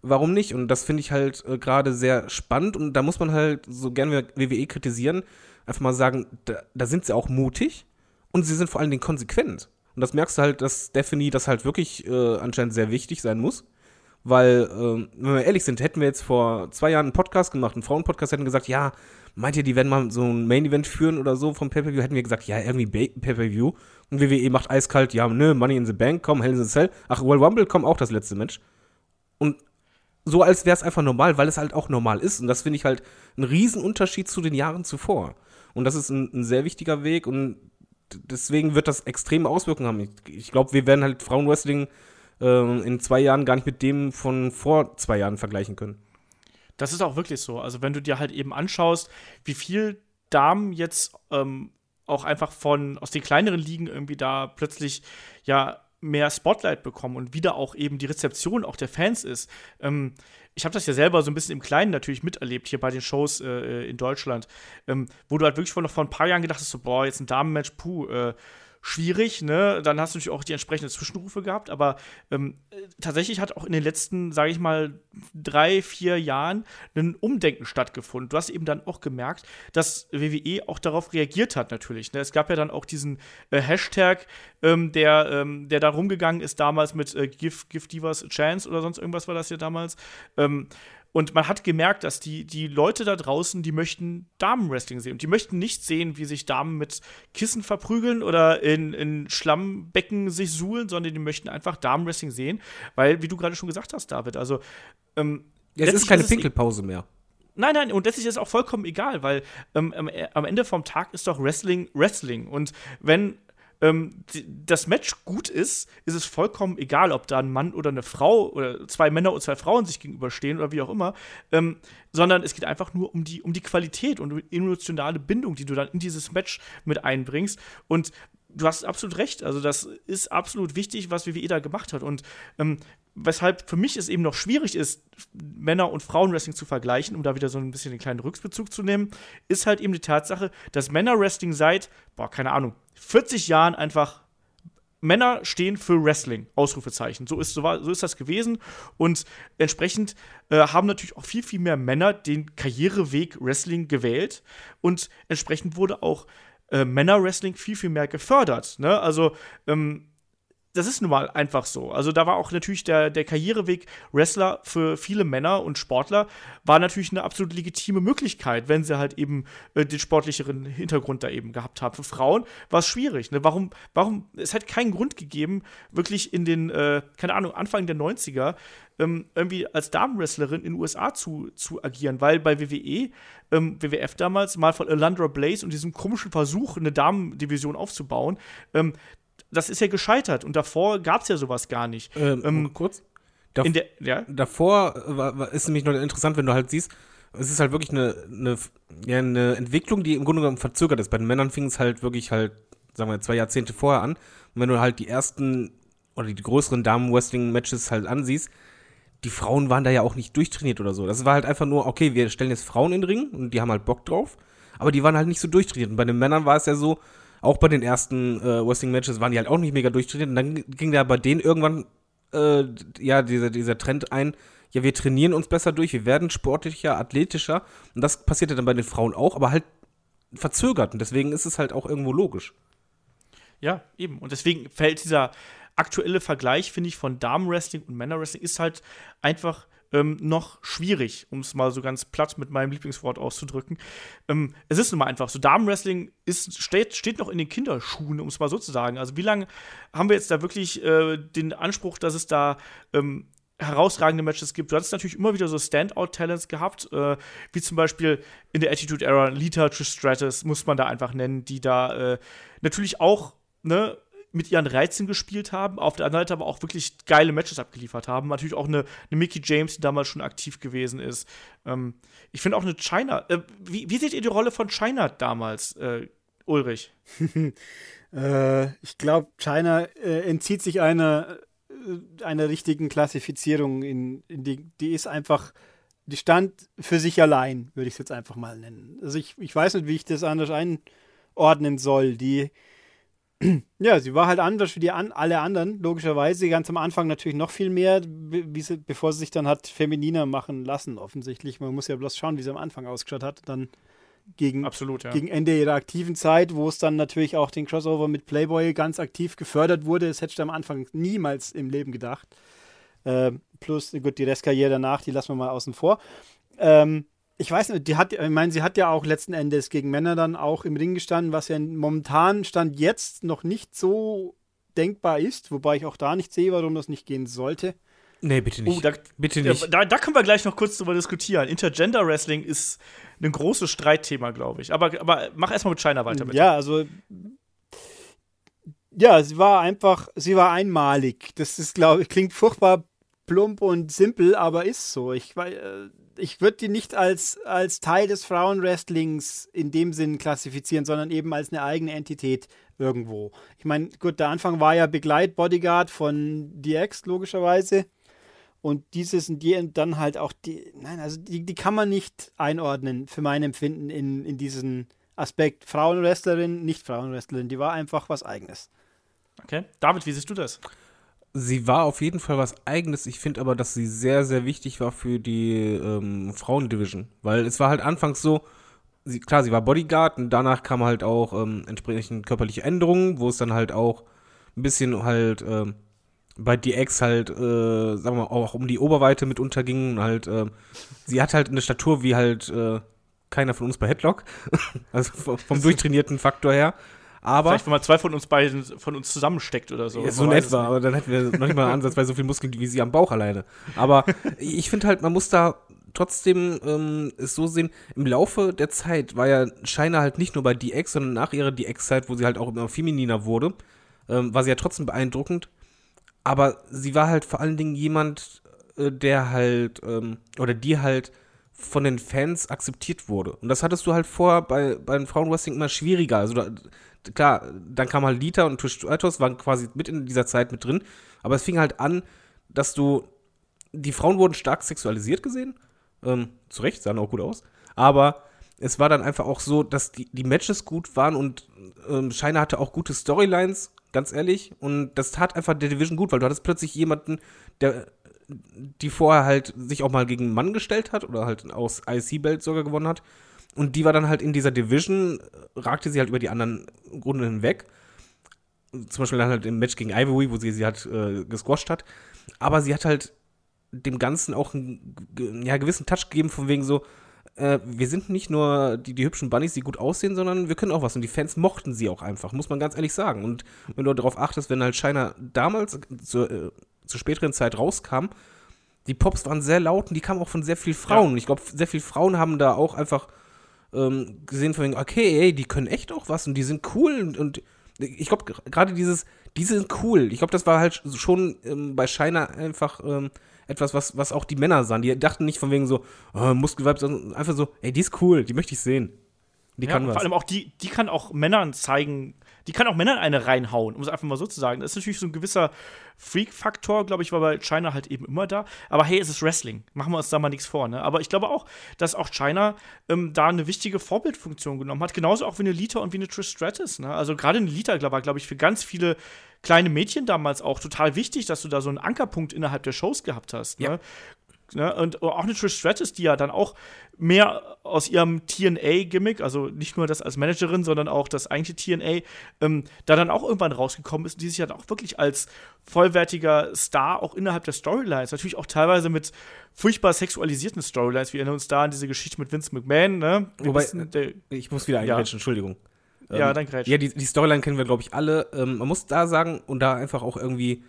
warum nicht? Und das finde ich halt äh, gerade sehr spannend und da muss man halt, so gerne WWE kritisieren, einfach mal sagen, da, da, sind sie auch mutig und sie sind vor allen Dingen konsequent. Und das merkst du halt, dass Stephanie das halt wirklich äh, anscheinend sehr wichtig sein muss. Weil, äh, wenn wir ehrlich sind, hätten wir jetzt vor zwei Jahren einen Podcast gemacht, einen Frauenpodcast, hätten gesagt, ja, meint ihr, die werden mal so ein Main-Event führen oder so vom Pay-Per-View, hätten wir gesagt, ja, irgendwie Pay-Per-View. Und WWE macht eiskalt, ja, nö, Money in the Bank, komm, Hell in the Cell. Ach, World Rumble, komm, auch das letzte Match. Und so, als wäre es einfach normal, weil es halt auch normal ist. Und das finde ich halt ein Riesenunterschied zu den Jahren zuvor. Und das ist ein, ein sehr wichtiger Weg und deswegen wird das extreme Auswirkungen haben. Ich, ich glaube, wir werden halt Frauenwrestling äh, in zwei Jahren gar nicht mit dem von vor zwei Jahren vergleichen können. Das ist auch wirklich so. Also, wenn du dir halt eben anschaust, wie viel Damen jetzt ähm, auch einfach von aus den kleineren Ligen irgendwie da plötzlich ja mehr Spotlight bekommen und wieder auch eben die Rezeption auch der Fans ist. Ähm, ich habe das ja selber so ein bisschen im Kleinen natürlich miterlebt hier bei den Shows äh, in Deutschland, ähm, wo du halt wirklich vor, noch vor ein paar Jahren gedacht hast, so, boah, jetzt ein Damenmatch, puh, äh, schwierig, ne? Dann hast du natürlich auch die entsprechenden Zwischenrufe gehabt, aber ähm, tatsächlich hat auch in den letzten, sage ich mal, drei, vier Jahren ein Umdenken stattgefunden. Du hast eben dann auch gemerkt, dass WWE auch darauf reagiert hat, natürlich. Ne? Es gab ja dann auch diesen äh, Hashtag, ähm, der, ähm, der da rumgegangen ist damals mit äh, Give, Give Divas a Chance oder sonst irgendwas war das ja damals. Ähm, und man hat gemerkt, dass die, die Leute da draußen, die möchten Damenwrestling sehen. Und die möchten nicht sehen, wie sich Damen mit Kissen verprügeln oder in, in Schlammbecken sich suhlen, sondern die möchten einfach Damenwrestling sehen. Weil, wie du gerade schon gesagt hast, David, also. Ähm, es ist keine ist Pinkelpause mehr. Nein, nein, und letztlich ist es auch vollkommen egal, weil ähm, am Ende vom Tag ist doch Wrestling Wrestling. Und wenn ähm, das Match gut ist, ist es vollkommen egal, ob da ein Mann oder eine Frau oder zwei Männer und zwei Frauen sich gegenüberstehen oder wie auch immer, ähm, sondern es geht einfach nur um die, um die Qualität und die emotionale Bindung, die du dann in dieses Match mit einbringst. Und du hast absolut recht. Also, das ist absolut wichtig, was WWE da gemacht hat. Und ähm, weshalb für mich es eben noch schwierig ist, Männer- und Frauenwrestling zu vergleichen, um da wieder so ein bisschen den kleinen Rücksbezug zu nehmen, ist halt eben die Tatsache, dass Männerwrestling seit, boah, keine Ahnung, 40 Jahren einfach Männer stehen für Wrestling, Ausrufezeichen. So ist, so, war, so ist das gewesen. Und entsprechend äh, haben natürlich auch viel, viel mehr Männer den Karriereweg Wrestling gewählt. Und entsprechend wurde auch äh, Männerwrestling viel, viel mehr gefördert. Ne? Also, ähm, das ist nun mal einfach so. Also da war auch natürlich der, der Karriereweg Wrestler für viele Männer und Sportler war natürlich eine absolut legitime Möglichkeit, wenn sie halt eben äh, den sportlicheren Hintergrund da eben gehabt haben. Für Frauen war es schwierig. Ne? Warum, warum, es hat keinen Grund gegeben, wirklich in den, äh, keine Ahnung, Anfang der 90er ähm, irgendwie als Damenwrestlerin in den USA zu, zu agieren, weil bei WWE, ähm, WWF damals, mal von Alandra Blaze und diesem komischen Versuch, eine Damendivision aufzubauen, ähm, das ist ja gescheitert und davor gab es ja sowas gar nicht. Ähm, ähm, kurz? Dav der, ja? Davor war, war, ist nämlich noch interessant, wenn du halt siehst, es ist halt wirklich eine, eine, ja, eine Entwicklung, die im Grunde genommen verzögert ist. Bei den Männern fing es halt wirklich halt, sagen wir, zwei Jahrzehnte vorher an. Und wenn du halt die ersten oder die größeren Damen-Wrestling-Matches halt ansiehst, die Frauen waren da ja auch nicht durchtrainiert oder so. Das war halt einfach nur, okay, wir stellen jetzt Frauen in den Ring und die haben halt Bock drauf, aber die waren halt nicht so durchtrainiert. Und bei den Männern war es ja so, auch bei den ersten äh, Wrestling-Matches waren die halt auch nicht mega durchtrainiert. Und dann ging da bei denen irgendwann äh, ja dieser, dieser Trend ein, ja, wir trainieren uns besser durch, wir werden sportlicher, athletischer. Und das passierte dann bei den Frauen auch, aber halt verzögert. Und deswegen ist es halt auch irgendwo logisch. Ja, eben. Und deswegen fällt dieser aktuelle Vergleich, finde ich, von Damenwrestling und Männerwrestling ist halt einfach ähm, noch schwierig, um es mal so ganz platt mit meinem Lieblingswort auszudrücken. Ähm, es ist nun mal einfach so, Damenwrestling ist, steht, steht noch in den Kinderschuhen, um es mal so zu sagen. Also wie lange haben wir jetzt da wirklich äh, den Anspruch, dass es da ähm, herausragende Matches gibt. Du hattest natürlich immer wieder so Standout-Talents gehabt, äh, wie zum Beispiel in der Attitude Era Lita Tristratus, muss man da einfach nennen, die da äh, natürlich auch ne, mit ihren Reizen gespielt haben, auf der anderen Seite aber auch wirklich geile Matches abgeliefert haben. Natürlich auch eine, eine Mickey James, die damals schon aktiv gewesen ist. Ähm, ich finde auch eine China. Äh, wie, wie, seht ihr die Rolle von China damals, äh, Ulrich? äh, ich glaube, China äh, entzieht sich einer, äh, einer richtigen Klassifizierung. In, in die, die ist einfach die stand für sich allein, würde ich es jetzt einfach mal nennen. Also ich, ich weiß nicht, wie ich das anders einordnen soll. Die ja, sie war halt anders wie die an, alle anderen, logischerweise. Ganz am Anfang natürlich noch viel mehr, wie sie, bevor sie sich dann hat femininer machen lassen, offensichtlich. Man muss ja bloß schauen, wie sie am Anfang ausgeschaut hat. Dann gegen, Absolut, ja. gegen Ende ihrer aktiven Zeit, wo es dann natürlich auch den Crossover mit Playboy ganz aktiv gefördert wurde. Das hätte ich am Anfang niemals im Leben gedacht. Äh, plus, gut, die Restkarriere danach, die lassen wir mal außen vor. Ähm, ich weiß nicht, die hat, ich meine, sie hat ja auch letzten Endes gegen Männer dann auch im Ring gestanden, was ja momentan Stand jetzt noch nicht so denkbar ist, wobei ich auch da nicht sehe, warum das nicht gehen sollte. Nee, bitte nicht. Oh, da, bitte nicht. Da, da, können wir gleich noch kurz drüber diskutieren. Intergender Wrestling ist ein großes Streitthema, glaube ich. Aber, aber mach erstmal mit China weiter, bitte. Ja, also. Ja, sie war einfach, sie war einmalig. Das ist, glaube ich, klingt furchtbar plump und simpel, aber ist so. Ich, äh, ich würde die nicht als, als Teil des Frauenwrestlings in dem Sinn klassifizieren, sondern eben als eine eigene Entität irgendwo. Ich meine, gut, der Anfang war ja Begleit-Bodyguard von DX, logischerweise. Und dieses und die dann halt auch die, nein, also die, die kann man nicht einordnen, für mein Empfinden, in, in diesen Aspekt Frauenwrestlerin, nicht Frauenwrestlerin. Die war einfach was Eigenes. Okay. David, wie siehst du das? Sie war auf jeden Fall was Eigenes. Ich finde aber, dass sie sehr, sehr wichtig war für die ähm, Frauendivision. Weil es war halt anfangs so, sie, klar, sie war Bodyguard und danach kam halt auch ähm, entsprechend körperliche Änderungen, wo es dann halt auch ein bisschen halt ähm, bei DX halt, äh, sagen wir mal, auch um die Oberweite mit unterging. Halt, äh, sie hat halt eine Statur wie halt äh, keiner von uns bei Headlock. also vom, vom durchtrainierten Faktor her. Aber Vielleicht, wenn mal zwei von uns beiden von uns zusammensteckt oder so. ja, so Man in etwa, aber dann hätten wir noch nicht mal ansatzweise so viel Muskeln wie sie am Bauch alleine. Aber ich finde halt, man muss da trotzdem ähm, es so sehen, im Laufe der Zeit war ja Shiner halt nicht nur bei DX, sondern nach ihrer DX-Zeit, wo sie halt auch immer femininer wurde, ähm, war sie ja trotzdem beeindruckend. Aber sie war halt vor allen Dingen jemand, äh, der halt, ähm, oder die halt von den Fans akzeptiert wurde. Und das hattest du halt vorher bei, bei den Frauenwrestling immer schwieriger. Also da, klar, dann kam halt Lita und Trish Stratus waren quasi mit in dieser Zeit mit drin. Aber es fing halt an, dass du, die Frauen wurden stark sexualisiert gesehen. Ähm, zu Recht, sahen auch gut aus. Aber es war dann einfach auch so, dass die, die Matches gut waren und ähm, Shiner hatte auch gute Storylines, ganz ehrlich. Und das tat einfach der Division gut, weil du hattest plötzlich jemanden, der die vorher halt sich auch mal gegen einen Mann gestellt hat oder halt aus IC-Belt sogar gewonnen hat. Und die war dann halt in dieser Division, ragte sie halt über die anderen Runden hinweg. Zum Beispiel dann halt im Match gegen Ivory, wo sie sie halt äh, gesquasht hat. Aber sie hat halt dem Ganzen auch einen ja, gewissen Touch gegeben, von wegen so, äh, wir sind nicht nur die, die hübschen Bunnies, die gut aussehen, sondern wir können auch was. Und die Fans mochten sie auch einfach, muss man ganz ehrlich sagen. Und wenn du darauf achtest, wenn halt Shiner damals zur, äh, zur späteren Zeit rauskam, die Pops waren sehr laut und die kamen auch von sehr vielen Frauen. Und ich glaube, sehr viele Frauen haben da auch einfach ähm, gesehen von wegen, okay, ey, die können echt auch was und die sind cool und, und ich glaube, gerade dieses, die sind cool. Ich glaube, das war halt schon ähm, bei Shiner einfach ähm, etwas, was, was auch die Männer sahen. Die dachten nicht von wegen so, oh, Muskelweib, sondern einfach so, ey, die ist cool, die möchte ich sehen. Die ja, kann was. vor allem auch die, die kann auch Männern zeigen, die kann auch Männern eine reinhauen, um es einfach mal so zu sagen. Das ist natürlich so ein gewisser Freak-Faktor, glaube ich, war bei China halt eben immer da. Aber hey, es ist Wrestling. Machen wir uns da mal nichts vor, ne? Aber ich glaube auch, dass auch China ähm, da eine wichtige Vorbildfunktion genommen hat. Genauso auch wie eine Lita und wie eine Trish Stratus, ne? Also gerade eine Lita war, glaube ich, für ganz viele kleine Mädchen damals auch total wichtig, dass du da so einen Ankerpunkt innerhalb der Shows gehabt hast. Ne? Ja. Ne? Und auch eine Trish Stratus, die ja dann auch mehr aus ihrem TNA-Gimmick, also nicht nur das als Managerin, sondern auch das eigentliche TNA, ähm, da dann auch irgendwann rausgekommen ist und die sich dann auch wirklich als vollwertiger Star auch innerhalb der Storylines, natürlich auch teilweise mit furchtbar sexualisierten Storylines. Wir erinnern uns da an diese Geschichte mit Vince McMahon, ne? Wobei, wissen, der, Ich muss wieder eingrätschen, Entschuldigung. ja, Ähm, dann grätsch. Ja, die, die Storyline kennen wir, glaube ich, alle. Ähm, man muss da sagen und da einfach auch irgendwie,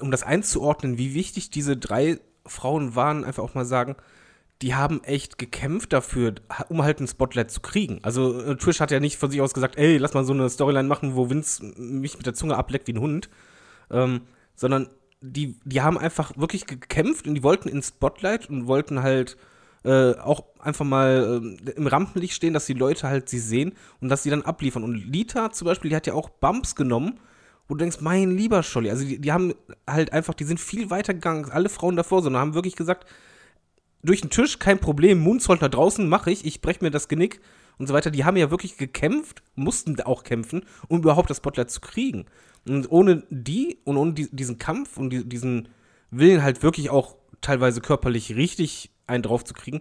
um das einzuordnen, wie wichtig diese drei Frauen waren, einfach auch mal sagen, die haben echt gekämpft dafür, um halt ein Spotlight zu kriegen. Also äh, Trish hat ja nicht von sich aus gesagt, ey, lass mal so eine Storyline machen, wo Vince mich mit der Zunge ableckt wie ein Hund, ähm, sondern die, die haben einfach wirklich gekämpft und die wollten ins Spotlight und wollten halt äh, auch einfach mal äh, im Rampenlicht stehen, dass die Leute halt sie sehen und dass sie dann abliefern. Und Lita zum Beispiel, die hat ja auch Bumps genommen, wo du denkst, mein lieber Scholli, also die, die haben halt einfach, die sind viel weiter gegangen als alle Frauen davor, sondern haben wirklich gesagt, durch den Tisch, kein Problem, Moonsault da draußen mache ich, ich breche mir das Genick und so weiter. Die haben ja wirklich gekämpft, mussten auch kämpfen, um überhaupt das Spotlight zu kriegen. Und ohne die und ohne die, diesen Kampf und die, diesen Willen halt wirklich auch teilweise körperlich richtig einen drauf zu kriegen,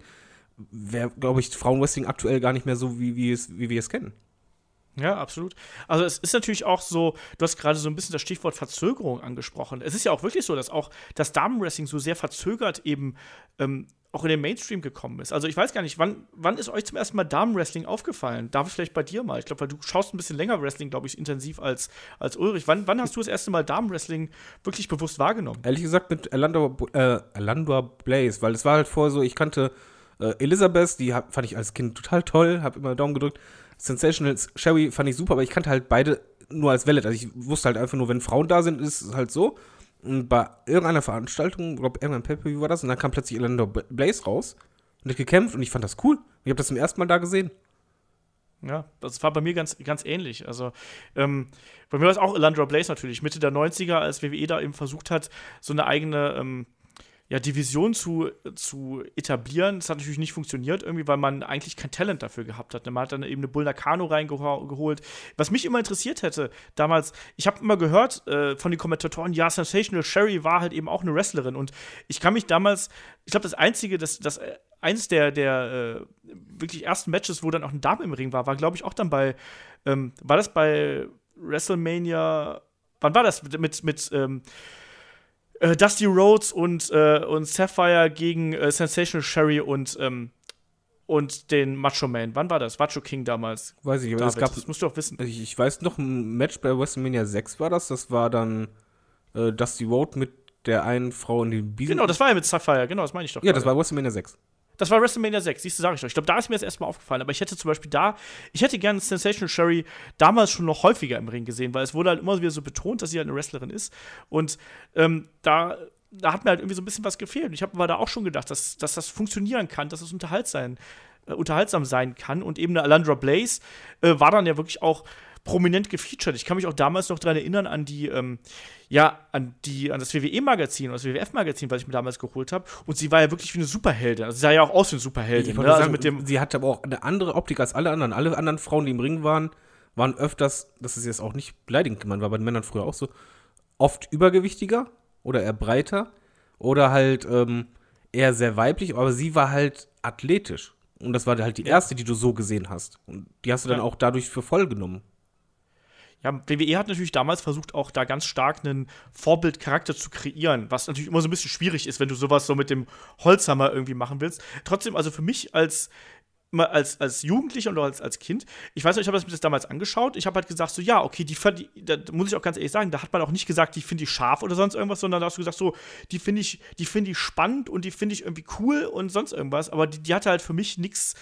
wäre, glaube ich, Frauenwrestling aktuell gar nicht mehr so, wie, wie, es, wie wir es kennen. Ja, absolut. Also es ist natürlich auch so, du hast gerade so ein bisschen das Stichwort Verzögerung angesprochen. Es ist ja auch wirklich so, dass auch das Damenwrestling so sehr verzögert eben ähm, auch in den Mainstream gekommen ist. Also ich weiß gar nicht, wann, wann ist euch zum ersten Mal Damenwrestling aufgefallen? Darf ich vielleicht bei dir mal? Ich glaube, weil du schaust ein bisschen länger Wrestling, glaube ich, intensiv als, als Ulrich. Wann, wann hast du das erste Mal Damenwrestling wirklich bewusst wahrgenommen? Ehrlich gesagt mit Alandor, äh, Blaze, weil es war halt vorher so, ich kannte äh, Elizabeth, die hab, fand ich als Kind total toll, habe immer Daumen gedrückt. Sensational Sherry fand ich super, aber ich kannte halt beide nur als Welle. Also ich wusste halt einfach nur, wenn Frauen da sind, ist es halt so. Und bei irgendeiner Veranstaltung, ich glaube, irgendein Pay-Per-View war das, und dann kam plötzlich Alandor Blaze raus und hat gekämpft und ich fand das cool. Ich habe das zum ersten Mal da gesehen. Ja, das war bei mir ganz, ganz ähnlich. Also, ähm, bei mir war es auch Elandra Blaze natürlich, Mitte der 90er, als WWE da eben versucht hat, so eine eigene, ähm, ja, Division zu, zu etablieren. Das hat natürlich nicht funktioniert, irgendwie, weil man eigentlich kein Talent dafür gehabt hat. Man hat dann eben eine Bull Nakano reingeholt. Was mich immer interessiert hätte, damals, ich habe immer gehört äh, von den Kommentatoren, ja, Sensational Sherry war halt eben auch eine Wrestlerin. Und ich kann mich damals, ich glaube, das Einzige, das, das äh, eins der, der äh, wirklich ersten Matches, wo dann auch eine Dame im Ring war, war, glaube ich, auch dann bei, ähm, war das bei WrestleMania, wann war das? Mit, mit, ähm, äh, Dusty Rhodes und, äh, und Sapphire gegen äh, Sensational Sherry und, ähm, und den Macho Man. Wann war das? Macho King damals. Weiß ich, aber es gab, das musst du auch wissen. ich, ich weiß noch, ein Match bei WrestleMania 6 war das. Das war dann äh, Dusty Road mit der einen Frau in den Biesen. Genau, das war ja mit Sapphire, genau, das meine ich doch. Ja, das gerade. war WrestleMania 6. Das war WrestleMania 6, siehst du, sag ich doch. Ich glaube, da ist mir das erstmal aufgefallen. Aber ich hätte zum Beispiel da, ich hätte gerne Sensational Sherry damals schon noch häufiger im Ring gesehen, weil es wurde halt immer wieder so betont, dass sie halt eine Wrestlerin ist. Und ähm, da, da hat mir halt irgendwie so ein bisschen was gefehlt. Ich habe mir da auch schon gedacht, dass, dass das funktionieren kann, dass es unterhaltsam, äh, unterhaltsam sein kann. Und eben eine Alandra Blaze äh, war dann ja wirklich auch prominent gefeatured. Ich kann mich auch damals noch daran erinnern an die, ähm, ja, an die, an das WWE-Magazin, das WWF-Magazin, was ich mir damals geholt habe. Und sie war ja wirklich wie eine Superheldin. Also sie sah ja auch aus wie eine Superheldin. Ich Ne? Also sagen, mit dem, sie hatte aber auch eine andere Optik als alle anderen. Alle anderen Frauen, die im Ring waren, waren öfters, das ist jetzt auch nicht beleidigend gemeint, war bei den Männern früher auch so, oft übergewichtiger oder eher breiter oder halt ähm, eher sehr weiblich, aber sie war halt athletisch. Und das war halt die erste, die du so gesehen hast. Und die hast du dann auch dadurch für voll genommen. Ja, WWE hat natürlich damals versucht, auch da ganz stark einen Vorbildcharakter zu kreieren, was natürlich immer so ein bisschen schwierig ist, wenn du sowas so mit dem Holzhammer irgendwie machen willst. Trotzdem, also für mich als als, als Jugendlicher und als, als Kind, ich weiß nicht, ich habe das mir damals angeschaut, ich habe halt gesagt, so, ja, okay, die, ich- da muss ich auch ganz ehrlich sagen, da hat man auch nicht gesagt, die finde ich scharf oder sonst irgendwas, sondern da hast du gesagt, so, die finde ich, die finde ich spannend und die finde ich irgendwie cool und sonst irgendwas, aber die, die hatte halt für mich nichts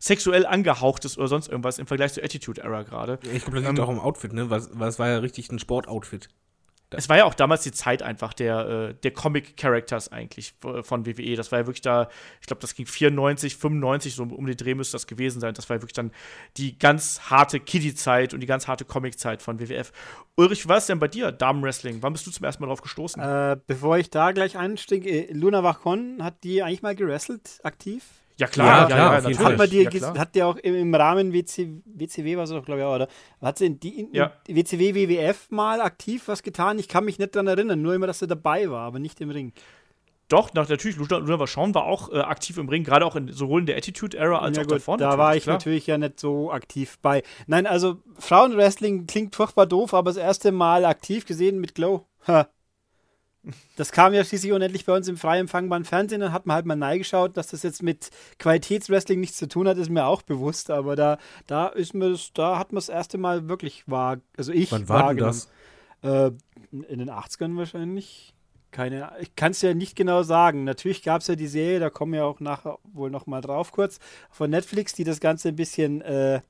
sexuell angehauchtes oder sonst irgendwas im Vergleich zur Attitude Era gerade. Ich glaube, das liegt Ähm, auch im Outfit, ne? Weil, weil es war ja richtig ein Sportoutfit. Es war ja auch damals die Zeit einfach der, äh, der Comic-Characters eigentlich von WWE. Das war ja wirklich da, ich glaube, das ging 94, 95, so um den Dreh müsste das gewesen sein. Das war ja wirklich dann die ganz harte Kiddie-Zeit und die ganz harte Comic-Zeit von WWF. Ulrich, es denn bei dir, Damenwrestling? Wann bist du zum ersten Mal drauf gestoßen? Äh, bevor ich da gleich einstieg, äh, Luna Wachon, hat die eigentlich mal gewrestelt, aktiv? Ja, klar, ja, klar, jeden natürlich. Hat man die, ja, hat die auch im, im Rahmen WC, WCW, war es doch, glaube ich, auch, oder? Hat sie in, die, in, Ja. WCW, WWF mal aktiv was getan? Ich kann mich nicht dran erinnern, nur immer, dass sie dabei war, aber nicht im Ring. Doch, nach, natürlich, Luna, Luna Vachon war auch äh, aktiv im Ring, gerade auch in, sowohl in der Attitude-Era als Ja auch gut, davor. da war ich klar. natürlich ja nicht so aktiv bei. Nein, also Frauenwrestling klingt furchtbar doof, aber das erste Mal aktiv gesehen mit Glow. Ha. Das kam ja schließlich unendlich bei uns im frei empfangbaren Fernsehen. Dann hat man halt mal neigeschaut, dass das jetzt mit Qualitätswrestling nichts zu tun hat, ist mir auch bewusst. Aber da, da ist mir das, da hat man das erste Mal wirklich wahr. Also ich Wann war denn das? Äh, in den 80ern wahrscheinlich. Keine, ich kann es ja nicht genau sagen. Natürlich gab es ja die Serie, da kommen wir auch nachher wohl noch mal drauf kurz, von Netflix, die das Ganze ein bisschen äh,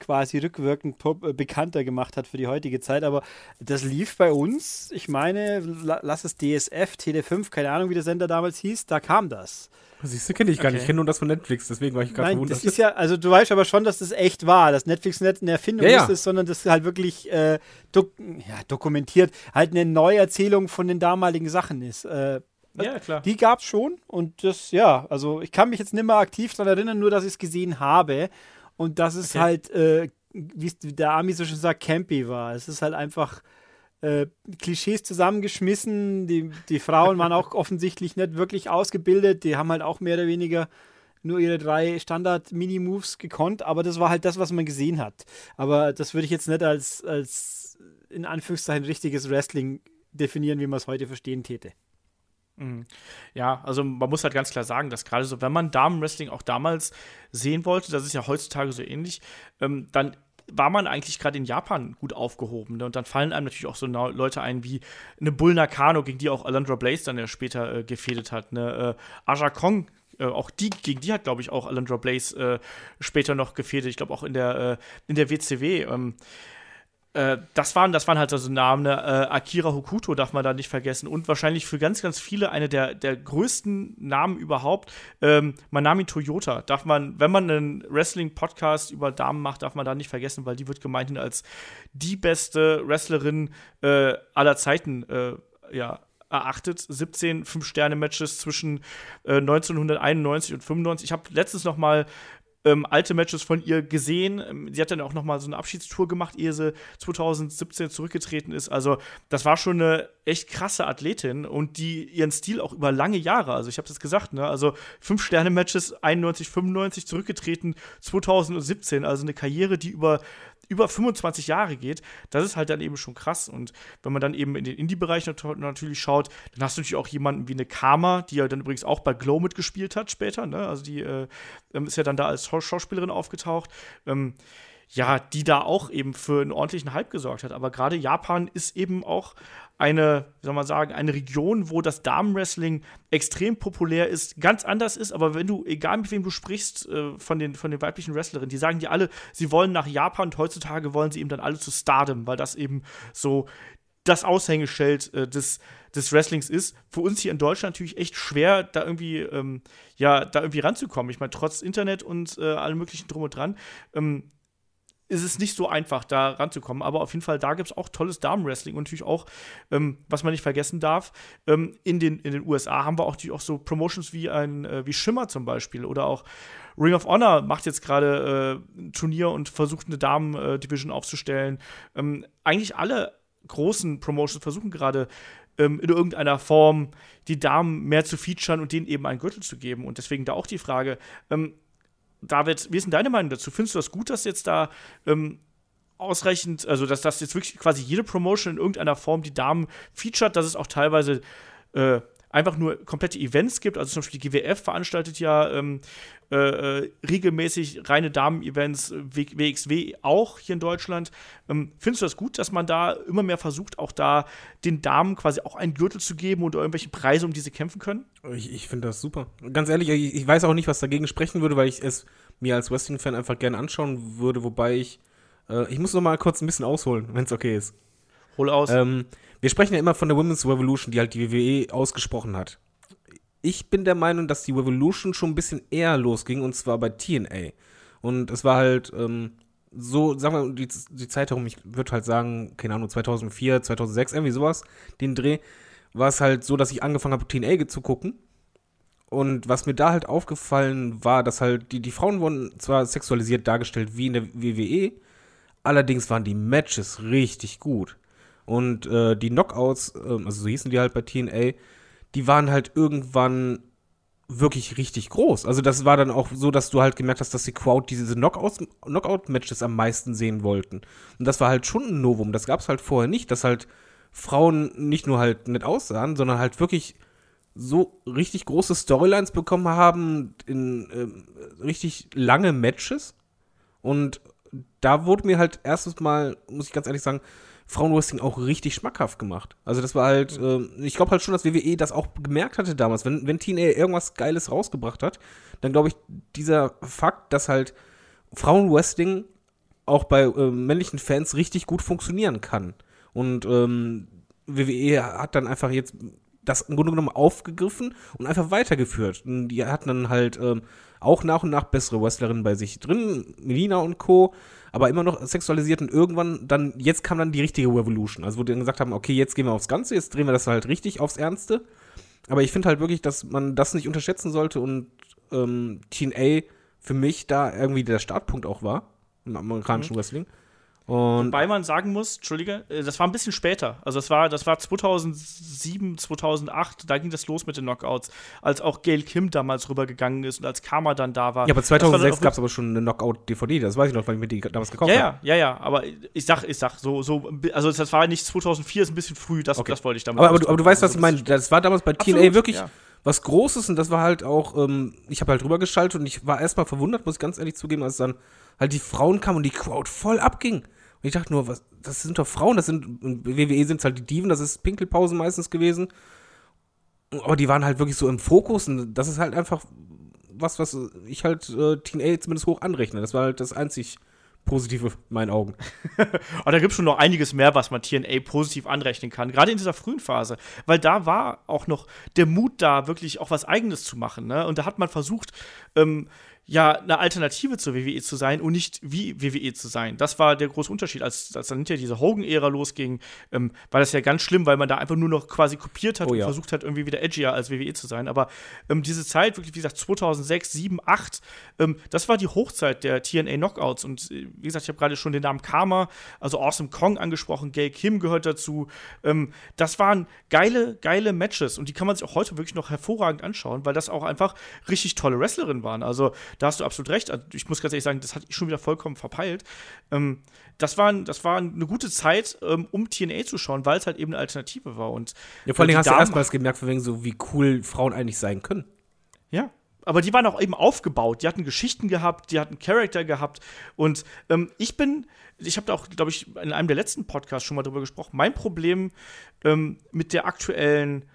quasi rückwirkend äh, bekannter gemacht hat für die heutige Zeit. Aber das lief bei uns, ich meine, la, lass es DSF, Tele5, keine Ahnung, wie der Sender damals hieß, da kam das. Siehst du, kenne ich gar nicht. Okay. Ich kenne nur das von Netflix, deswegen war ich gerade verwundert. das ist ja, also du weißt aber schon, dass das echt war, dass Netflix nicht eine Erfindung Ja, ja. ist, sondern das halt wirklich äh, dok ja, dokumentiert, halt eine Neuerzählung von den damaligen Sachen ist. Äh, Ja, klar. die gab es schon und das, ja, also ich kann mich jetzt nicht mehr aktiv daran erinnern, nur dass ich es gesehen habe und dass es Okay. halt, äh, wie der Ami so schön sagt, campy war. Es ist halt einfach äh, Klischees zusammengeschmissen. Die, die Frauen waren auch offensichtlich nicht wirklich ausgebildet. Die haben halt auch mehr oder weniger nur ihre drei Standard-Mini-Moves gekonnt, aber das war halt das, was man gesehen hat. Aber das würde ich jetzt nicht als, als in Anführungszeichen richtiges Wrestling definieren, wie man es heute verstehen täte. Mhm. Ja, also man muss halt ganz klar sagen, dass gerade so, wenn man Damenwrestling auch damals sehen wollte, das ist ja heutzutage so ähnlich, ähm, dann war man eigentlich gerade in Japan gut aufgehoben. Ne? Und dann fallen einem natürlich auch so Leute ein wie eine Bull Nakano, gegen die auch Alundra Blaze dann ja später äh, gefädet hat. Ne? Äh, Aja Kong, äh, auch die, gegen die hat, glaube ich, auch Alundra Blaze äh, später noch gefädet. Ich glaube auch in der, äh, in der WCW. Ähm, äh, das waren, das waren halt also Namen, ne? äh, Akira Hokuto darf man da nicht vergessen und wahrscheinlich für ganz, ganz viele eine der, der größten Namen überhaupt, ähm, Manami Toyota, darf man, wenn man einen Wrestling-Podcast über Damen macht, darf man da nicht vergessen, weil die wird gemeinhin als die beste Wrestlerin äh, aller Zeiten, äh, ja, erachtet. 17 Fünf-Sterne-Matches zwischen äh, 1991 und 95. Ich habe letztens noch mal ähm, alte Matches von ihr gesehen. Ähm, sie hat dann auch noch mal so eine Abschiedstour gemacht, ehe sie 2017 zurückgetreten ist. Also das war schon eine echt krasse Athletin und die ihren Stil auch über lange Jahre. Also ich habe das gesagt, ne? Also fünf Sterne Matches 91, 95 zurückgetreten 2017. Also eine Karriere, die über über 25 Jahre geht, das ist halt dann eben schon krass. Und wenn man dann eben in den Indie-Bereich natürlich schaut, dann hast du natürlich auch jemanden wie eine Karma, die ja dann übrigens auch bei Glow mitgespielt hat später. Ne? Also die äh, ähm, ist ja dann da als Schauspielerin aufgetaucht. Ähm, ja, die da auch eben für einen ordentlichen Hype gesorgt hat. Aber gerade Japan ist eben auch eine, wie soll man sagen, eine Region, wo das Damenwrestling extrem populär ist, ganz anders ist, aber wenn du, egal mit wem du sprichst, äh, von, den, von den weiblichen Wrestlerinnen, die sagen dir alle, sie wollen nach Japan und heutzutage wollen sie eben dann alle zu Stardom, weil das eben so das Aushängeschild äh, des, des Wrestlings ist. Für uns hier in Deutschland natürlich echt schwer, da irgendwie, ähm, ja, da irgendwie ranzukommen. Ich meine, trotz Internet und äh, allem möglichen drum und dran. Ähm, ist es nicht so einfach, da ranzukommen. Aber auf jeden Fall, da gibt es auch tolles Damenwrestling und natürlich auch, ähm, was man nicht vergessen darf, ähm, in, den, in den USA haben wir auch, die, auch so Promotions wie ein äh, wie Schimmer zum Beispiel oder auch Ring of Honor macht jetzt gerade äh, ein Turnier und versucht eine Damen-Division aufzustellen. Ähm, eigentlich alle großen Promotions versuchen gerade ähm, in irgendeiner Form die Damen mehr zu featuren und denen eben einen Gürtel zu geben. Und deswegen da auch die Frage, ähm, David, wie ist denn deine Meinung dazu? Findest du das gut, dass jetzt da ähm, ausreichend, also dass das jetzt wirklich quasi jede Promotion in irgendeiner Form die Damen featured, dass es auch teilweise äh, einfach nur komplette Events gibt. Also zum Beispiel die GWF veranstaltet ja ähm, äh, äh, regelmäßig reine Damen-Events, WXW auch hier in Deutschland. Ähm, findest du das gut, dass man da immer mehr versucht, auch da den Damen quasi auch einen Gürtel zu geben und irgendwelche Preise, um die sie kämpfen können? Ich, ich finde das super. Ganz ehrlich, ich, ich, weiß auch nicht, was dagegen sprechen würde, weil ich es mir als Wrestling-Fan einfach gerne anschauen würde, wobei ich äh, ich muss noch mal kurz ein bisschen ausholen, wenn es okay ist. Hol aus. Ähm, wir sprechen ja immer von der Women's Revolution, die halt die WWE ausgesprochen hat. Ich bin der Meinung, dass die Revolution schon ein bisschen eher losging, und zwar bei TNA. Und es war halt ähm, so, sagen wir, die, die Zeit herum, ich würde halt sagen, keine Ahnung, 2004, 2006, irgendwie sowas, den Dreh, war es halt so, dass ich angefangen habe, TNA zu gucken. Und was mir da halt aufgefallen war, dass halt die, die Frauen wurden zwar sexualisiert dargestellt wie in der WWE, allerdings waren die Matches richtig gut. Und äh, die Knockouts, äh, also so hießen die halt bei TNA, die waren halt irgendwann wirklich richtig groß. Also das war dann auch so, dass du halt gemerkt hast, dass die Crowd diese Knockout-Matches am meisten sehen wollten. Und das war halt schon ein Novum. Das gab es halt vorher nicht, dass halt Frauen nicht nur halt nett aussahen, sondern halt wirklich so richtig große Storylines bekommen haben in äh, richtig lange Matches. Und da wurde mir halt erstes Mal, muss ich ganz ehrlich sagen, Frauenwrestling auch richtig schmackhaft gemacht. Also das war halt, äh, ich glaube halt schon, dass WWE das auch gemerkt hatte damals. Wenn, wenn TNA irgendwas Geiles rausgebracht hat, dann glaube ich, dieser Fakt, dass halt Frauenwrestling auch bei äh, männlichen Fans richtig gut funktionieren kann. Und ähm, WWE hat dann einfach jetzt das im Grunde genommen aufgegriffen und einfach weitergeführt. Und die hatten dann halt ähm, auch nach und nach bessere Wrestlerinnen bei sich drin, Melina und Co aber immer noch sexualisiert und irgendwann dann, jetzt kam dann die richtige Revolution. Also wo die dann gesagt haben, okay, jetzt gehen wir aufs Ganze, jetzt drehen wir das halt richtig aufs Ernste. Aber ich finde halt wirklich, dass man das nicht unterschätzen sollte und ähm, TNA für mich da irgendwie der Startpunkt auch war im amerikanischen mhm. Wrestling. Und Wobei man sagen muss, Entschuldige, äh, das war ein bisschen später. Also das war, das war 2007, 2008, da ging das los mit den Knockouts, als auch Gail Kim damals rübergegangen ist und als Karma dann da war. Ja, aber 2006 gab es aber schon eine Knockout-DVD, das weiß ich noch, weil ich mir die damals gekauft habe. Ja, ja, ja, aber ich sag, ich sag, so, so, also das war nicht 2004, ist ein bisschen früh, das, okay. das wollte ich damals. Aber, aber, du, aber du weißt, was ich meine, das war damals bei Absolut, TNA wirklich ja. was Großes und das war halt auch, ähm, ich habe halt rübergeschaltet und ich war erstmal verwundert, muss ich ganz ehrlich zugeben, als dann halt die Frauen kamen und die Crowd voll abging. Und ich dachte nur, was, das sind doch Frauen, das sind, in WWE sind es halt die Diven, das ist Pinkelpausen meistens gewesen. Aber die waren halt wirklich so im Fokus und das ist halt einfach was, was ich halt äh, TNA zumindest hoch anrechne. Das war halt das einzig Positive in meinen Augen. Aber da gibt es schon noch einiges mehr, was man TNA positiv anrechnen kann. Gerade in dieser frühen Phase. Weil da war auch noch der Mut da, wirklich auch was Eigenes zu machen. Ne? Und da hat man versucht, ähm, ja, eine Alternative zur WWE zu sein und nicht wie WWE zu sein. Das war der große Unterschied. Als, als dann hinterher diese Hogan-Ära losging, ähm, war das ja ganz schlimm, weil man da einfach nur noch quasi kopiert hat Oh und ja. versucht hat, irgendwie wieder edgier als WWE zu sein. Aber ähm, diese Zeit, wirklich, wie gesagt, 2006, 7, 8, ähm, das war die Hochzeit der TNA Knockouts. Und äh, wie gesagt, ich habe gerade schon den Namen Karma, also Awesome Kong angesprochen, Gail Kim gehört dazu. Ähm, das waren geile, geile Matches und die kann man sich auch heute wirklich noch hervorragend anschauen, weil das auch einfach richtig tolle Wrestlerinnen waren. Also da hast du absolut recht. Also, ich muss ganz ehrlich sagen, das hatte ich schon wieder vollkommen verpeilt. Ähm, das, war, das war eine gute Zeit, ähm, um TNA zu schauen, weil es halt eben eine Alternative war. Und Ja, vor allem äh, die hast du Damen- erstmals gemerkt, von wegen so, wie cool Frauen eigentlich sein können. Ja. Aber die waren auch eben aufgebaut. Die hatten Geschichten gehabt, die hatten Charakter gehabt. Und ähm, ich bin, ich habe da auch, glaube ich, in einem der letzten Podcasts schon mal drüber gesprochen. Mein Problem ähm, mit der aktuellen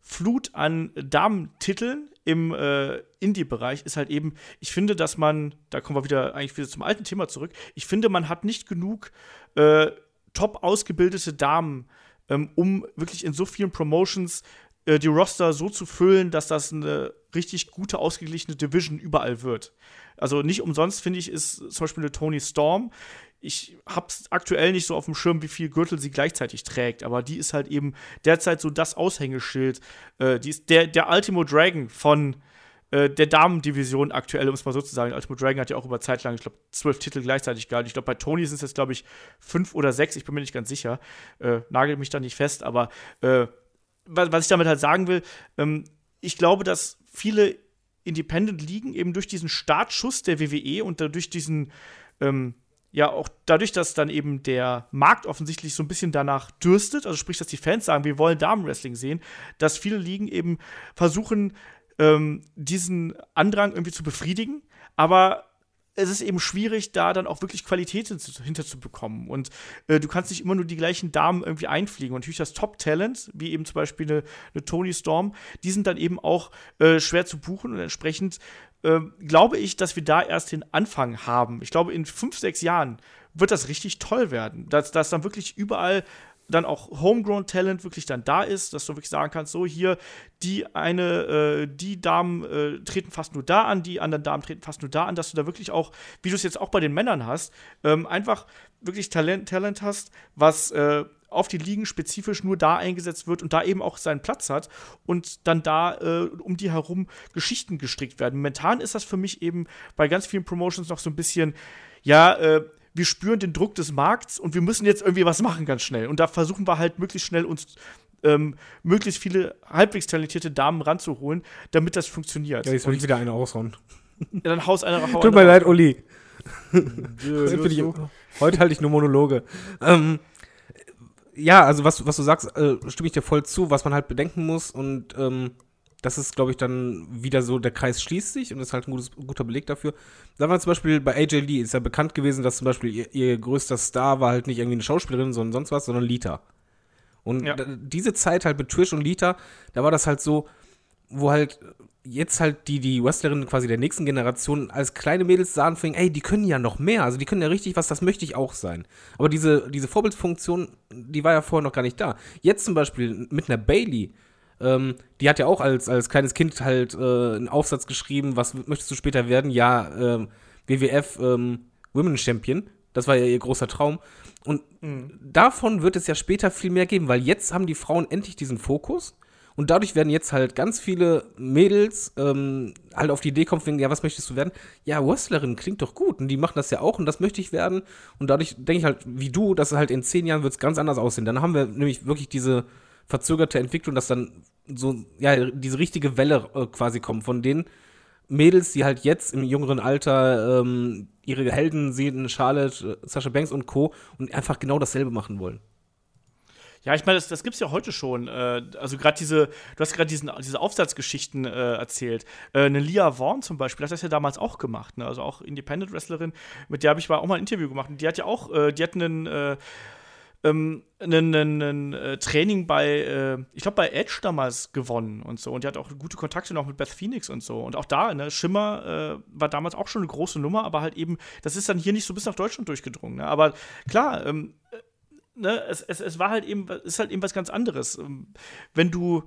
Flut an Damentiteln im äh, Indie-Bereich ist halt eben, ich finde, dass man, da kommen wir wieder eigentlich wieder zum alten Thema zurück, ich finde, man hat nicht genug äh, top ausgebildete Damen, ähm, um wirklich in so vielen Promotions äh, die Roster so zu füllen, dass das eine richtig gute, ausgeglichene Division überall wird. Also nicht umsonst, finde ich, ist zum Beispiel eine Tony Storm. Ich hab's aktuell nicht so auf dem Schirm, wie viel Gürtel sie gleichzeitig trägt, aber die ist halt eben derzeit so das Aushängeschild. Äh, die ist der, der Ultimo Dragon von äh, der Damendivision aktuell, um es mal so zu sagen. Ultimo Dragon hat ja auch über Zeit lang, ich glaube, zwölf Titel gleichzeitig gehabt. Ich glaube, bei Tony sind es jetzt, glaube ich, fünf oder sechs. Ich bin mir nicht ganz sicher. Äh, nagel mich da nicht fest, aber äh, was, was ich damit halt sagen will, ähm, ich glaube, dass viele Independent-Ligen eben durch diesen Startschuss der WWE und dadurch diesen, ähm, ja, auch dadurch, dass dann eben der Markt offensichtlich so ein bisschen danach dürstet, also sprich, dass die Fans sagen, wir wollen Damenwrestling sehen, dass viele Ligen eben versuchen, ähm, diesen Andrang irgendwie zu befriedigen, aber es ist eben schwierig, da dann auch wirklich Qualität hinterzubekommen. Und äh, du kannst nicht immer nur die gleichen Damen irgendwie einfliegen. Und natürlich das Top-Talent, wie eben zum Beispiel eine, eine Tony Storm, die sind dann eben auch äh, schwer zu buchen und entsprechend äh, glaube ich, dass wir da erst den Anfang haben. Ich glaube, in fünf, sechs Jahren wird das richtig toll werden. Dass, dass dann wirklich überall dann auch Homegrown Talent wirklich dann da ist, dass du wirklich sagen kannst, so hier, die eine, äh, die Damen äh, treten fast nur da an, die anderen Damen treten fast nur da an, dass du da wirklich auch, wie du es jetzt auch bei den Männern hast, ähm, einfach wirklich Talent, Talent hast, was äh, auf die Ligen spezifisch nur da eingesetzt wird und da eben auch seinen Platz hat und dann da äh, um die herum Geschichten gestrickt werden. Momentan ist das für mich eben bei ganz vielen Promotions noch so ein bisschen, ja, äh, wir spüren den Druck des Markts und wir müssen jetzt irgendwie was machen ganz schnell. Und da versuchen wir halt möglichst schnell uns ähm, möglichst viele halbwegs talentierte Damen ranzuholen, damit das funktioniert. Ja, jetzt will ich wieder eine aushauen. Und dann haus einer hau Tut mir leid, Uli. Ich, heute halte ich nur Monologe. Ähm, ja, also was, was du sagst, äh, stimme ich dir voll zu, was man halt bedenken muss und ähm, das ist, glaube ich, dann wieder so, der Kreis schließt sich und ist halt ein gutes, guter Beleg dafür. Da war zum Beispiel bei AJ Lee, ist ja bekannt gewesen, dass zum Beispiel ihr, ihr größter Star war halt nicht irgendwie eine Schauspielerin, sondern sonst was, sondern Lita. Und Ja. diese Zeit halt mit Trish und Lita, da war das halt so, wo halt jetzt halt die, die Wrestlerinnen quasi der nächsten Generation als kleine Mädels sahen, fing, ey, die können ja noch mehr, also die können ja richtig was, das möchte ich auch sein. Aber diese, diese Vorbildfunktion, die war ja vorher noch gar nicht da. Jetzt zum Beispiel mit einer Bailey, ähm, die hat ja auch als, als kleines Kind halt äh, einen Aufsatz geschrieben, was möchtest du später werden? Ja, ähm, WWF ähm, Women Champion, das war ja ihr großer Traum. Und davon wird es ja später viel mehr geben, weil jetzt haben die Frauen endlich diesen Fokus und dadurch werden jetzt halt ganz viele Mädels ähm, halt auf die Idee kommen, wegen, ja, was möchtest du werden? Ja, Wrestlerin klingt doch gut und die machen das ja auch und das möchte ich werden und dadurch denke ich halt, wie du, dass halt in zehn Jahren wird es ganz anders aussehen. Dann haben wir nämlich wirklich diese verzögerte Entwicklung, dass dann so, ja, diese richtige Welle äh, quasi kommt von den Mädels, die halt jetzt im jüngeren Alter ähm, ihre Helden sehen, Charlotte, äh, Sasha Banks und Co. und einfach genau dasselbe machen wollen. Ja, ich meine, das, das gibt's ja heute schon. Äh, also gerade diese, du hast gerade diese Aufsatzgeschichten äh, erzählt. Äh, eine Lia Vaughn zum Beispiel hat das ja damals auch gemacht. Ne? Also auch Independent Wrestlerin, mit der habe ich mal auch mal ein Interview gemacht. Und die hat ja auch, äh, die hat einen äh, ähm, einen, einen, einen äh, Training bei, äh, ich glaube, bei Edge damals gewonnen und so. Und die hat auch gute Kontakte noch mit Beth Phoenix und so. Und auch da, ne, Schimmer äh, war damals auch schon eine große Nummer, aber halt eben, das ist dann hier nicht so bis nach Deutschland durchgedrungen. Ne? Aber klar, ähm, äh, ne, es, es, es war halt eben, ist halt eben was ganz anderes. Ähm, Wenn du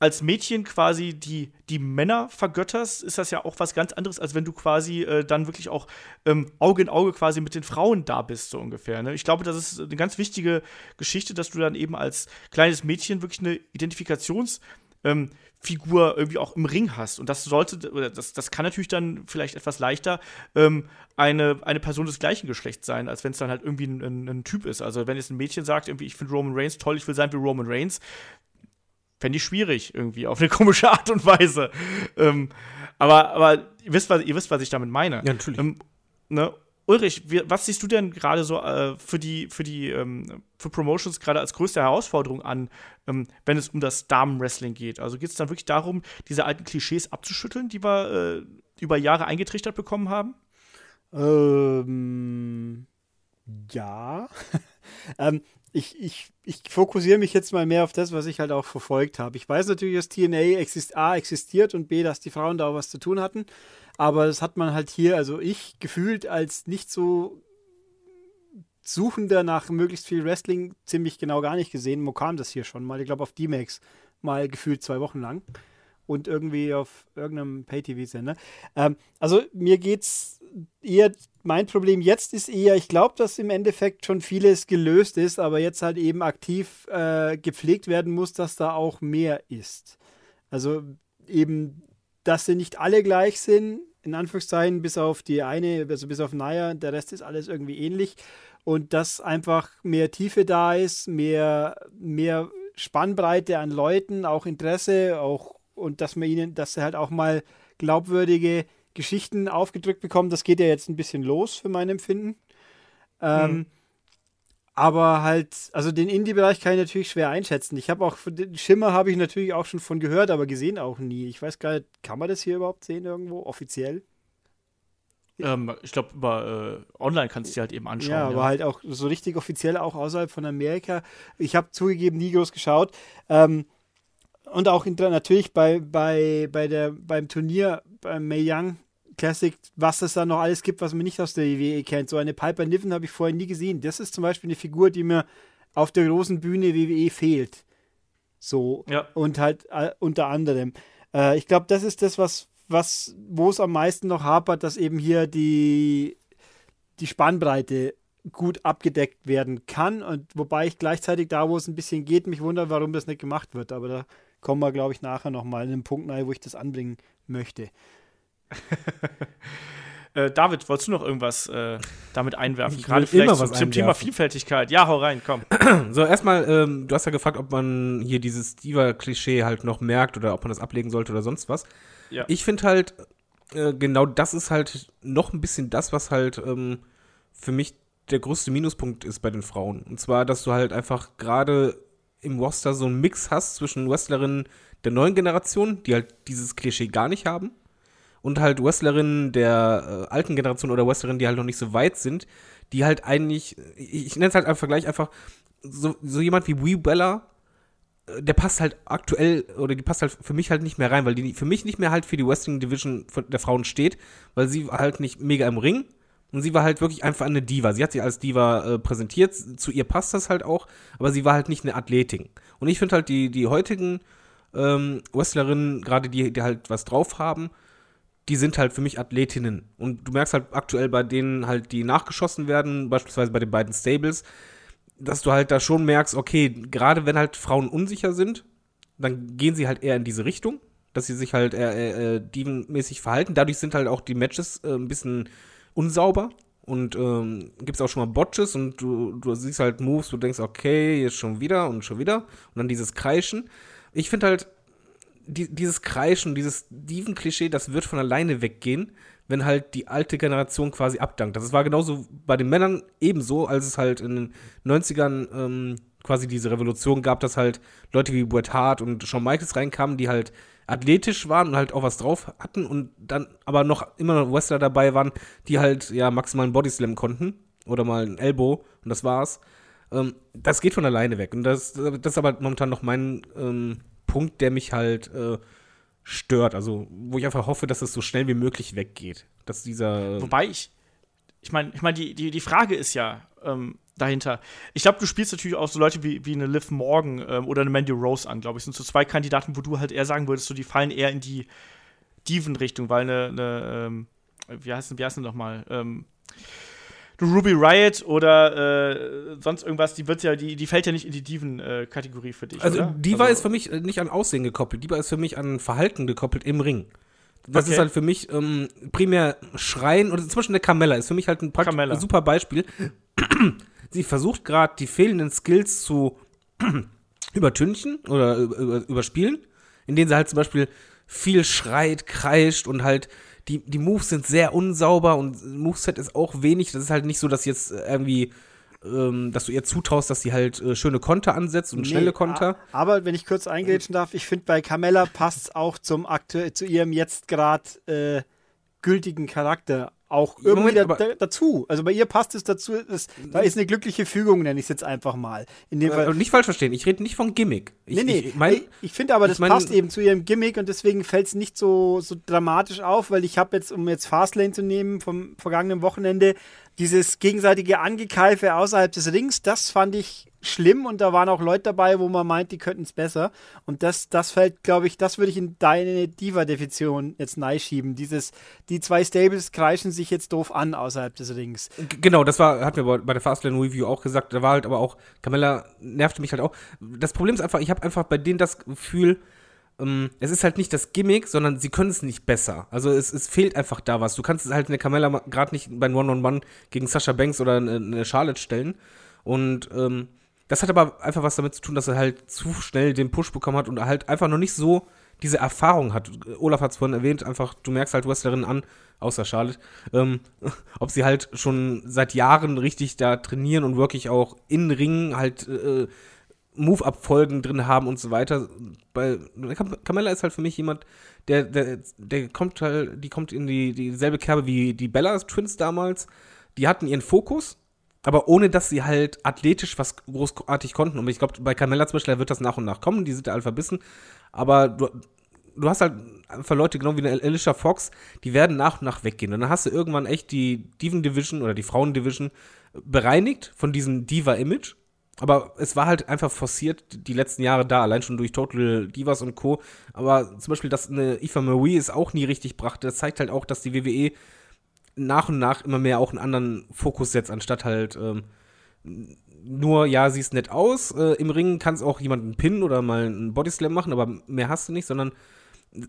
als Mädchen quasi die, die Männer vergötterst, ist das ja auch was ganz anderes, als wenn du quasi äh, dann wirklich auch ähm, Auge in Auge quasi mit den Frauen da bist, so ungefähr. Ne? Ich glaube, das ist eine ganz wichtige Geschichte, dass du dann eben als kleines Mädchen wirklich eine Identifikations- ähm, Figur irgendwie auch im Ring hast. Und das sollte, oder das, das kann natürlich dann vielleicht etwas leichter ähm, eine, eine Person des gleichen Geschlechts sein, als wenn es dann halt irgendwie ein, ein, ein, Typ ist. Also wenn jetzt ein Mädchen sagt, irgendwie, ich finde Roman Reigns toll, ich will sein wie Roman Reigns, fände ich schwierig irgendwie, auf eine komische Art und Weise. Ähm, aber, aber ihr wisst, was, ihr wisst, was ich damit meine. Ja, natürlich. Ähm, ne? Ulrich, wie, was siehst du denn gerade so äh, für die, für die, ähm, für Promotions gerade als größte Herausforderung an, ähm, wenn es um das Damenwrestling geht? Also geht es dann wirklich darum, diese alten Klischees abzuschütteln, die wir äh, über Jahre eingetrichtert bekommen haben? Ähm, ja. ähm, ich, ich, ich fokussiere mich jetzt mal mehr auf das, was ich halt auch verfolgt habe. Ich weiß natürlich, dass TNA exist A existiert und B, dass die Frauen da auch was zu tun hatten. Aber das hat man halt hier, also ich gefühlt als nicht so Suchender nach möglichst viel Wrestling ziemlich genau gar nicht gesehen. Wo kam das hier schon mal? Ich glaube auf D-Max mal gefühlt zwei Wochen lang. Und irgendwie auf irgendeinem Pay-TV-Sender. Ähm, also mir geht's eher, mein Problem jetzt ist eher, ich glaube, dass im Endeffekt schon vieles gelöst ist, aber jetzt halt eben aktiv äh, gepflegt werden muss, dass da auch mehr ist. Also eben, dass sie nicht alle gleich sind, in Anführungszeichen, bis auf die eine, also bis auf Naya, der Rest ist alles irgendwie ähnlich. Und dass einfach mehr Tiefe da ist, mehr, mehr Spannbreite an Leuten, auch Interesse, auch und dass man ihnen, dass sie halt auch mal glaubwürdige Geschichten aufgedrückt bekommen. Das geht ja jetzt ein bisschen los für mein Empfinden. Ähm, hm. Aber halt, also den Indie-Bereich kann ich natürlich schwer einschätzen. Ich habe auch, den Schimmer habe ich natürlich auch schon von gehört, aber gesehen auch nie. Ich weiß gar nicht, kann man das hier überhaupt sehen irgendwo, offiziell? Ähm, ich glaube, über äh, online kannst du dir halt eben anschauen. Ja, aber ja. halt auch so richtig offiziell auch außerhalb von Amerika. Ich habe zugegeben nie groß geschaut. Ähm, und auch in, natürlich bei, bei, bei der, beim Turnier beim Mei Young Classic, was es da noch alles gibt, was man nicht aus der WWE kennt. So eine Piper Niven habe ich vorher nie gesehen. Das ist zum Beispiel eine Figur, die mir auf der großen Bühne WWE fehlt. So. Ja. Und halt äh, unter anderem. Äh, ich glaube, das ist das, was, was, wo es am meisten noch hapert, dass eben hier die, die Spannbreite gut abgedeckt werden kann. Und wobei ich gleichzeitig da, wo es ein bisschen geht, mich wundere, warum das nicht gemacht wird. Aber da kommen wir, glaube ich, nachher nochmal in den Punkt rein, wo ich das anbringen möchte. äh, David, wolltest du noch irgendwas äh, damit einwerfen? Gerade vielleicht zum, zum Thema Vielfältigkeit. Ja, hau rein, komm. So, erstmal, ähm, du hast ja gefragt, ob man hier dieses Diva-Klischee halt noch merkt oder ob man das ablegen sollte oder sonst was. Ja. Ich finde halt, äh, genau das ist halt noch ein bisschen das, was halt ähm, für mich der größte Minuspunkt ist bei den Frauen. Und zwar, dass du halt einfach gerade im Roster so einen Mix hast zwischen Wrestlerinnen der neuen Generation, die halt dieses Klischee gar nicht haben, und halt Wrestlerinnen der äh, alten Generation oder Wrestlerinnen, die halt noch nicht so weit sind, die halt eigentlich, ich, ich nenne es halt einfach Vergleich, einfach so, so jemand wie Wee Bella, äh, der passt halt aktuell, oder die passt halt für mich halt nicht mehr rein, weil die für mich nicht mehr halt für die Wrestling Division der Frauen steht, weil sie halt nicht mega im Ring und sie war halt wirklich einfach eine Diva. Sie hat sich als Diva äh, präsentiert, zu ihr passt das halt auch, aber sie war halt nicht eine Athletin. Und ich finde halt die, die heutigen ähm, Wrestlerinnen, gerade die, die halt was drauf haben, die sind halt für mich Athletinnen. Und du merkst halt aktuell bei denen halt, die nachgeschossen werden, beispielsweise bei den beiden Stables, dass du halt da schon merkst, okay, gerade wenn halt Frauen unsicher sind, dann gehen sie halt eher in diese Richtung, dass sie sich halt eher, eher, eher divenmäßig verhalten. Dadurch sind halt auch die Matches äh, ein bisschen unsauber und ähm, gibt es auch schon mal Botches und du, du siehst halt Moves, du denkst, okay, jetzt schon wieder und schon wieder und dann dieses Kreischen. Ich finde halt, die, dieses Kreischen, dieses Diven-Klischee, das wird von alleine weggehen, wenn halt die alte Generation quasi abdankt. Das war genauso bei den Männern ebenso, als es halt in den 90ern ähm, quasi diese Revolution gab, dass halt Leute wie Bret Hart und Shawn Michaels reinkamen, die halt athletisch waren und halt auch was drauf hatten und dann aber noch immer noch Wrestler dabei waren, die halt ja maximal einen Bodyslam konnten oder mal ein Elbow und das war's. Ähm, das geht von alleine weg und das, das ist aber momentan noch mein ähm, Punkt, der mich halt äh, stört. Also, wo ich einfach hoffe, dass es so schnell wie möglich weggeht. Dass dieser. Wobei ich, ich meine, ich mein, die, die, die Frage ist ja, ähm, dahinter. Ich glaube, du spielst natürlich auch so Leute wie, wie eine Liv Morgan ähm, oder eine Mandy Rose an, glaube ich. Das sind so zwei Kandidaten, wo du halt eher sagen würdest, so, die fallen eher in die Diven-Richtung, weil eine, eine ähm, wie heißt denn, wie heißt denn nochmal? Ähm, Ruby Riot oder äh, sonst irgendwas, die wird ja, die, die fällt ja nicht in die Diven-Kategorie für dich. Also oder? Diva also, ist für mich äh, nicht an Aussehen gekoppelt, Diva ist für mich an Verhalten gekoppelt im Ring. Das Okay. ist halt für mich ähm, primär Schreien oder zum Beispiel eine Carmella ist für mich halt ein prakt- Carmella. super Beispiel. Sie versucht gerade die fehlenden Skills zu übertünchen oder über, über- überspielen, indem sie halt zum Beispiel viel schreit, kreischt und halt die, die Moves sind sehr unsauber und Moveset ist auch wenig. Das ist halt nicht so, dass jetzt irgendwie, ähm, dass du ihr zutraust, dass sie halt äh, schöne Konter ansetzt und schnelle Nee, Konter. a- Aber wenn ich kurz eingrätschen darf, ich finde bei Carmella passt es auch zum aktu zu ihrem jetzt gerade äh, gültigen Charakter auch irgendwie Moment, da, da, dazu. Also bei ihr passt es dazu. Es, da ist eine glückliche Fügung, nenne ich es jetzt einfach mal. In dem Fall. Äh, nicht falsch verstehen, ich rede nicht von Gimmick. Ich, nee, nee, ich, mein, ich, ich finde aber, das mein- passt eben zu ihrem Gimmick und deswegen fällt es nicht so, so dramatisch auf, weil ich habe jetzt, um jetzt Fastlane zu nehmen vom vergangenen Wochenende, dieses gegenseitige Angekeife außerhalb des Rings, das fand ich schlimm und da waren auch Leute dabei, wo man meint, die könnten es besser. Und das, das fällt, glaube ich, das würde ich in deine Diva-Definition jetzt schieben. Dieses, die zwei Stables kreischen sich jetzt doof an außerhalb des Rings. Genau, das war, hatten wir bei- bei der Fastlane Review auch gesagt. Da war halt aber auch, Camilla nervte mich halt auch. Das Problem ist einfach, ich habe einfach bei denen das Gefühl, ähm, es ist halt nicht das Gimmick, sondern sie können es nicht besser. Also es, es fehlt einfach da was. Du kannst halt eine Camilla gerade nicht beim One-on-One gegen Sasha Banks oder eine, eine Charlotte stellen. Und ähm, das hat aber einfach was damit zu tun, dass er halt zu schnell den Push bekommen hat und halt einfach noch nicht so diese Erfahrung hat. Olaf hat es vorhin erwähnt, einfach, du merkst halt Wrestlerinnen an, außer Charlotte, ähm, ob sie halt schon seit Jahren richtig da trainieren und wirklich auch in Ringen halt äh, Move-Abfolgen drin haben und so weiter. Bei Cam- Carmella ist halt für mich jemand, der, der, der kommt halt, die kommt in die, dieselbe Kerbe wie die Bella Twins damals. Die hatten ihren Fokus, aber ohne dass sie halt athletisch was großartig konnten. Und ich glaube, bei Carmella zum Beispiel wird das nach und nach kommen, die sind da alle verbissen. Aber du, du hast halt einfach Leute genau wie eine Alicia Fox, die werden nach und nach weggehen. Und dann hast du irgendwann echt die Diven Division oder die Frauen Division bereinigt von diesem Diva-Image. Aber es war halt einfach forciert die letzten Jahre da, allein schon durch Total Divas und Co. Aber zum Beispiel, dass eine Eva Marie es auch nie richtig brachte, das zeigt halt auch, dass die WWE nach und nach immer mehr auch einen anderen Fokus setzt, anstatt halt ähm, nur, ja, siehst nett aus. Äh, Im Ring kannst auch jemanden pinnen oder mal einen Bodyslam machen, aber mehr hast du nicht, sondern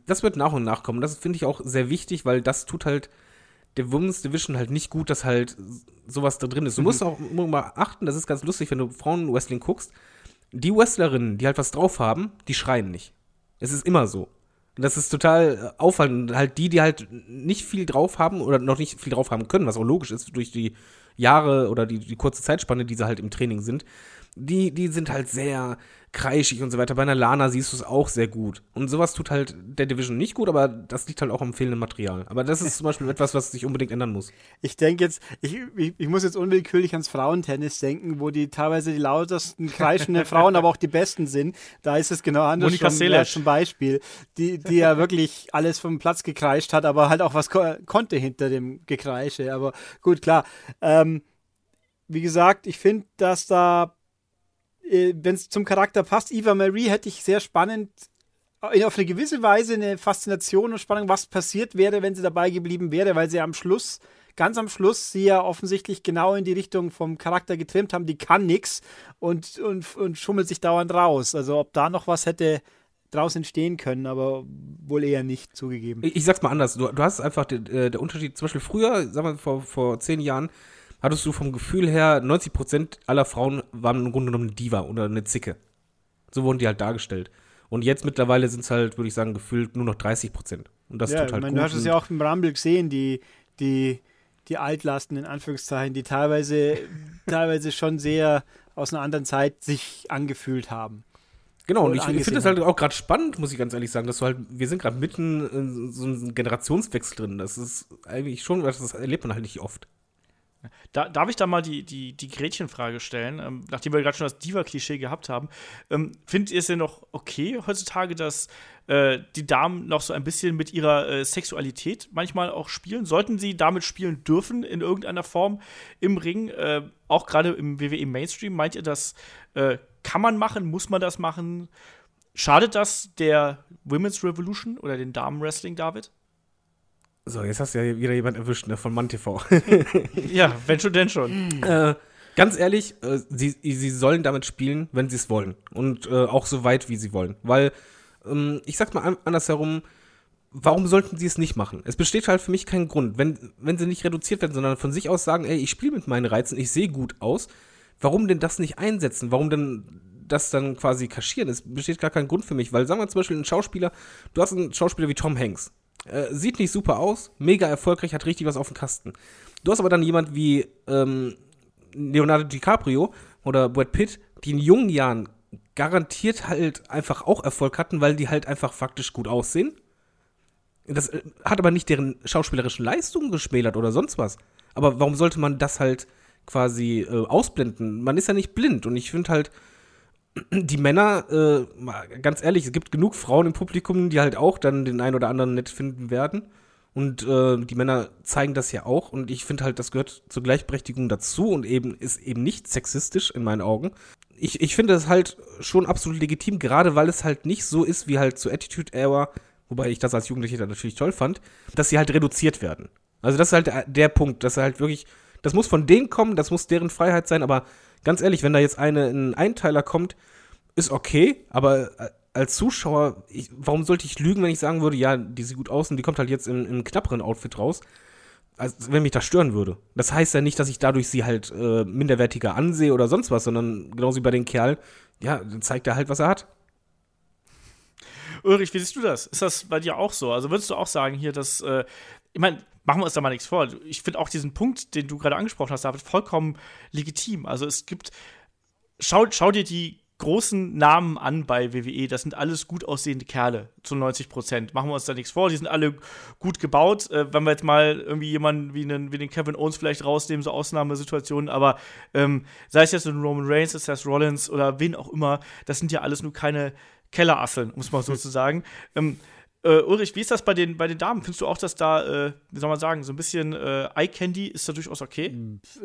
das wird nach und nach kommen. Das finde ich auch sehr wichtig, weil das tut halt der Women's Division halt nicht gut, dass halt sowas da drin ist. Du musst auch immer mal achten, das ist ganz lustig, wenn du Frauen-Wrestling guckst. Die Wrestlerinnen, die halt was drauf haben, die schreien nicht. Es ist immer so. Und Das ist total äh, auffallend. Und Halt die, die halt nicht viel drauf haben oder noch nicht viel drauf haben können, was auch logisch ist durch die Jahre oder die, die kurze Zeitspanne, die sie halt im Training sind, die, die sind halt sehr kreischig und so weiter. Bei einer Lana siehst du es auch sehr gut. Und sowas tut halt der Division nicht gut, aber das liegt halt auch am fehlenden Material. Aber das ist zum Beispiel etwas, was sich unbedingt ändern muss. Ich denke jetzt, ich, ich, ich muss jetzt unwillkürlich ans Frauentennis denken, wo die teilweise die lautesten kreischenden Frauen, aber auch die besten sind. Da ist es genau anders. Monika schon, ja, Seles. zum Beispiel, die, die ja wirklich alles vom Platz gekreischt hat, aber halt auch was ko konnte hinter dem Gekreische. Aber gut, klar. Ähm, wie gesagt, ich finde, dass da, äh, wenn es zum Charakter passt, Eva Marie hätte ich sehr spannend äh, auf eine gewisse Weise eine Faszination und Spannung, was passiert wäre, wenn sie dabei geblieben wäre, weil sie am Schluss, ganz am Schluss, sie ja offensichtlich genau in die Richtung vom Charakter getrimmt haben, die kann nix und, und, und schummelt sich dauernd raus. Also ob da noch was hätte draus entstehen können, aber wohl eher nicht zugegeben. Ich, ich sag's mal anders. Du, du hast einfach den, äh, der Unterschied, zum Beispiel früher, sagen wir vor, vor zehn Jahren, hattest du vom Gefühl her, 90% aller Frauen waren im Grunde genommen eine Diva oder eine Zicke. So wurden die halt dargestellt. Und jetzt mittlerweile sind es halt, würde ich sagen, gefühlt nur noch 30 Prozent. Und das ja, tut halt ich meine, gut. du hast es ja auch im Rumble gesehen, die, die, die Altlasten in Anführungszeichen, die teilweise, teilweise schon sehr aus einer anderen Zeit sich angefühlt haben. Genau, und ich, ich finde das halt auch gerade spannend, muss ich ganz ehrlich sagen, dass du halt, wir sind gerade mitten in so einem Generationswechsel drin. Das ist eigentlich schon, was das erlebt man halt nicht oft. Da, darf ich da mal die, die, die Gretchenfrage stellen, ähm, nachdem wir gerade schon das Diva-Klischee gehabt haben? Ähm, findet ihr es denn noch okay heutzutage, dass äh, die Damen noch so ein bisschen mit ihrer äh, Sexualität manchmal auch spielen? Sollten sie damit spielen dürfen in irgendeiner Form im Ring? Äh, auch gerade im WWE Mainstream, meint ihr, das äh, kann man machen? Muss man das machen? Schadet das der Women's Revolution oder den Damen-Wrestling, David? So, jetzt hast du ja wieder jemand erwischt, ne, von MannTV. ja, wenn schon, denn schon. äh, ganz ehrlich, äh, sie, sie sollen damit spielen, wenn sie es wollen. Und äh, auch so weit, wie sie wollen. Weil, ähm, ich sag's mal andersherum, warum sollten sie es nicht machen? Es besteht halt für mich kein Grund. Wenn, wenn sie nicht reduziert werden, sondern von sich aus sagen, ey, ich spiele mit meinen Reizen, ich sehe gut aus, warum denn das nicht einsetzen? Warum denn das dann quasi kaschieren? Es besteht gar kein Grund für mich, weil sagen wir zum Beispiel ein Schauspieler, du hast einen Schauspieler wie Tom Hanks. Äh, sieht nicht super aus, mega erfolgreich, hat richtig was auf dem Kasten. Du hast aber dann jemand wie ähm, Leonardo DiCaprio oder Brad Pitt, die in jungen Jahren garantiert halt einfach auch Erfolg hatten, weil die halt einfach faktisch gut aussehen. Das äh, hat aber nicht deren schauspielerischen Leistungen geschmälert oder sonst was. Aber warum sollte man das halt quasi äh, ausblenden? Man ist ja nicht blind und ich finde halt, die Männer, äh, ganz ehrlich, es gibt genug Frauen im Publikum, die halt auch dann den einen oder anderen nett finden werden. Und äh, die Männer zeigen das ja auch. Und ich finde halt, das gehört zur Gleichberechtigung dazu und eben ist eben nicht sexistisch in meinen Augen. Ich, ich finde das halt schon absolut legitim, gerade weil es halt nicht so ist wie halt zu Attitude Era, wobei ich das als Jugendlicher natürlich toll fand, dass sie halt reduziert werden. Also das ist halt der Punkt, dass er halt wirklich, das muss von denen kommen, das muss deren Freiheit sein, aber ganz ehrlich, wenn da jetzt eine, ein Einteiler kommt, ist okay, aber äh, als Zuschauer, ich, warum sollte ich lügen, wenn ich sagen würde, ja, die sieht gut aus und die kommt halt jetzt im, im knapperen Outfit raus, als wenn mich das stören würde. Das heißt ja nicht, dass ich dadurch sie halt äh, minderwertiger ansehe oder sonst was, sondern genauso wie bei den Kerl, ja, dann zeigt er halt, was er hat. Ulrich, wie siehst du das? Ist das bei dir auch so? Also würdest du auch sagen hier, dass, äh, ich meine, machen wir uns da mal nichts vor. Ich finde auch diesen Punkt, den du gerade angesprochen hast, David, vollkommen legitim. Also es gibt, schau, schau dir die großen Namen an bei WWE. Das sind alles gut aussehende Kerle zu 90 Prozent. Machen wir uns da nichts vor. Die sind alle gut gebaut. Äh, wenn wir jetzt mal irgendwie jemanden wie, einen, wie den Kevin Owens vielleicht rausnehmen, so Ausnahmesituationen, aber ähm, sei es jetzt ein Roman Reigns, sei es Rollins oder wen auch immer, das sind ja alles nur keine Kellerasseln, muss man so zu sagen. Ähm, äh, Ulrich, wie ist das bei den, bei den Damen? Findest du auch, dass da, äh, wie soll man sagen, so ein bisschen äh, Eye Candy ist da durchaus okay?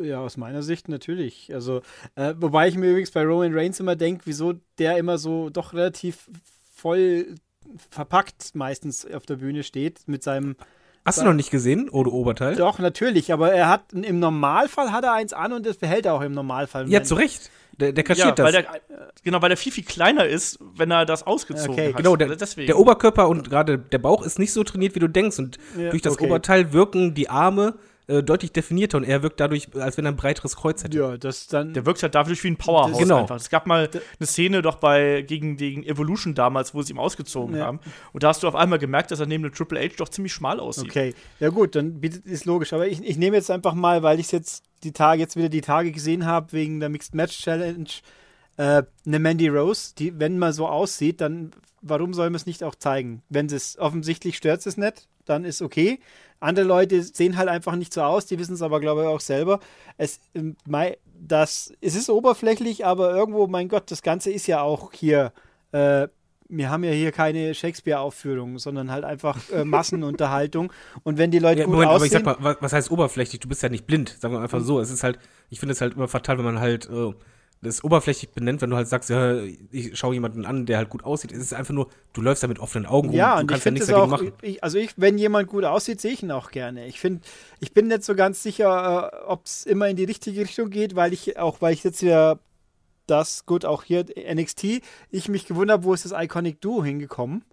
Ja, aus meiner Sicht natürlich. Also, äh, wobei ich mir übrigens bei Roman Reigns immer denke, wieso der immer so doch relativ voll verpackt meistens auf der Bühne steht mit seinem Hast du noch nicht gesehen, oder Oberteil? Doch, natürlich, aber er hat im Normalfall hat er eins an und das behält er auch im Normalfall. Ja, zu Recht. Der, der kaschiert ja, weil das. Der, genau, weil der viel, viel kleiner ist, wenn er das ausgezogen Okay, hat. Genau, der, Deswegen. der Oberkörper und gerade der Bauch ist nicht so trainiert, wie du denkst. Und Ja, durch das okay. Oberteil wirken die Arme äh, deutlich definierter und er wirkt dadurch, als wenn er ein breiteres Kreuz hätte. Ja, das dann. Der wirkt halt dadurch wie ein Powerhouse Genau. einfach. Es gab mal eine Szene doch bei gegen, gegen Evolution damals, wo sie ihm ausgezogen Ja. haben. Und da hast du auf einmal gemerkt, dass er neben dem Triple H doch ziemlich schmal aussieht. Okay, ja gut, dann bietet- ist logisch. Aber ich, ich nehme jetzt einfach mal, weil ich jetzt die Tage jetzt wieder die Tage gesehen habe wegen der Mixed Match Challenge, äh, eine Mandy Rose, die, wenn man so aussieht, dann warum soll man es nicht auch zeigen? Wenn es offensichtlich stört es nicht, dann ist okay. Andere Leute sehen halt einfach nicht so aus, die wissen es aber, glaube ich, auch selber. Es, ähm, das, es ist oberflächlich, aber irgendwo, mein Gott, das Ganze ist ja auch hier. Äh, wir haben ja hier keine Shakespeare-Aufführung, sondern halt einfach äh, Massenunterhaltung. Und wenn die Leute Ja, gut Moment, aber aussehen, ich sag mal, wa- was heißt oberflächlich? Du bist ja nicht blind, sagen wir einfach so. Es ist halt, ich finde es halt immer fatal, wenn man halt äh, das oberflächlich benennt, wenn du halt sagst, ja, ich schaue jemanden an, der halt gut aussieht. Es ist einfach nur, du läufst da mit offenen Augen Ja, rum, du und ich kannst ja finde nichts dagegen auch, machen. ich, also ich, wenn jemand gut aussieht, sehe ich ihn auch gerne. Ich finde, ich bin nicht so ganz sicher, äh, ob es immer in die richtige Richtung geht, weil ich auch, weil ich jetzt ja das, gut, auch hier NXT, ich mich gewundert wo ist das Iconic Duo hingekommen?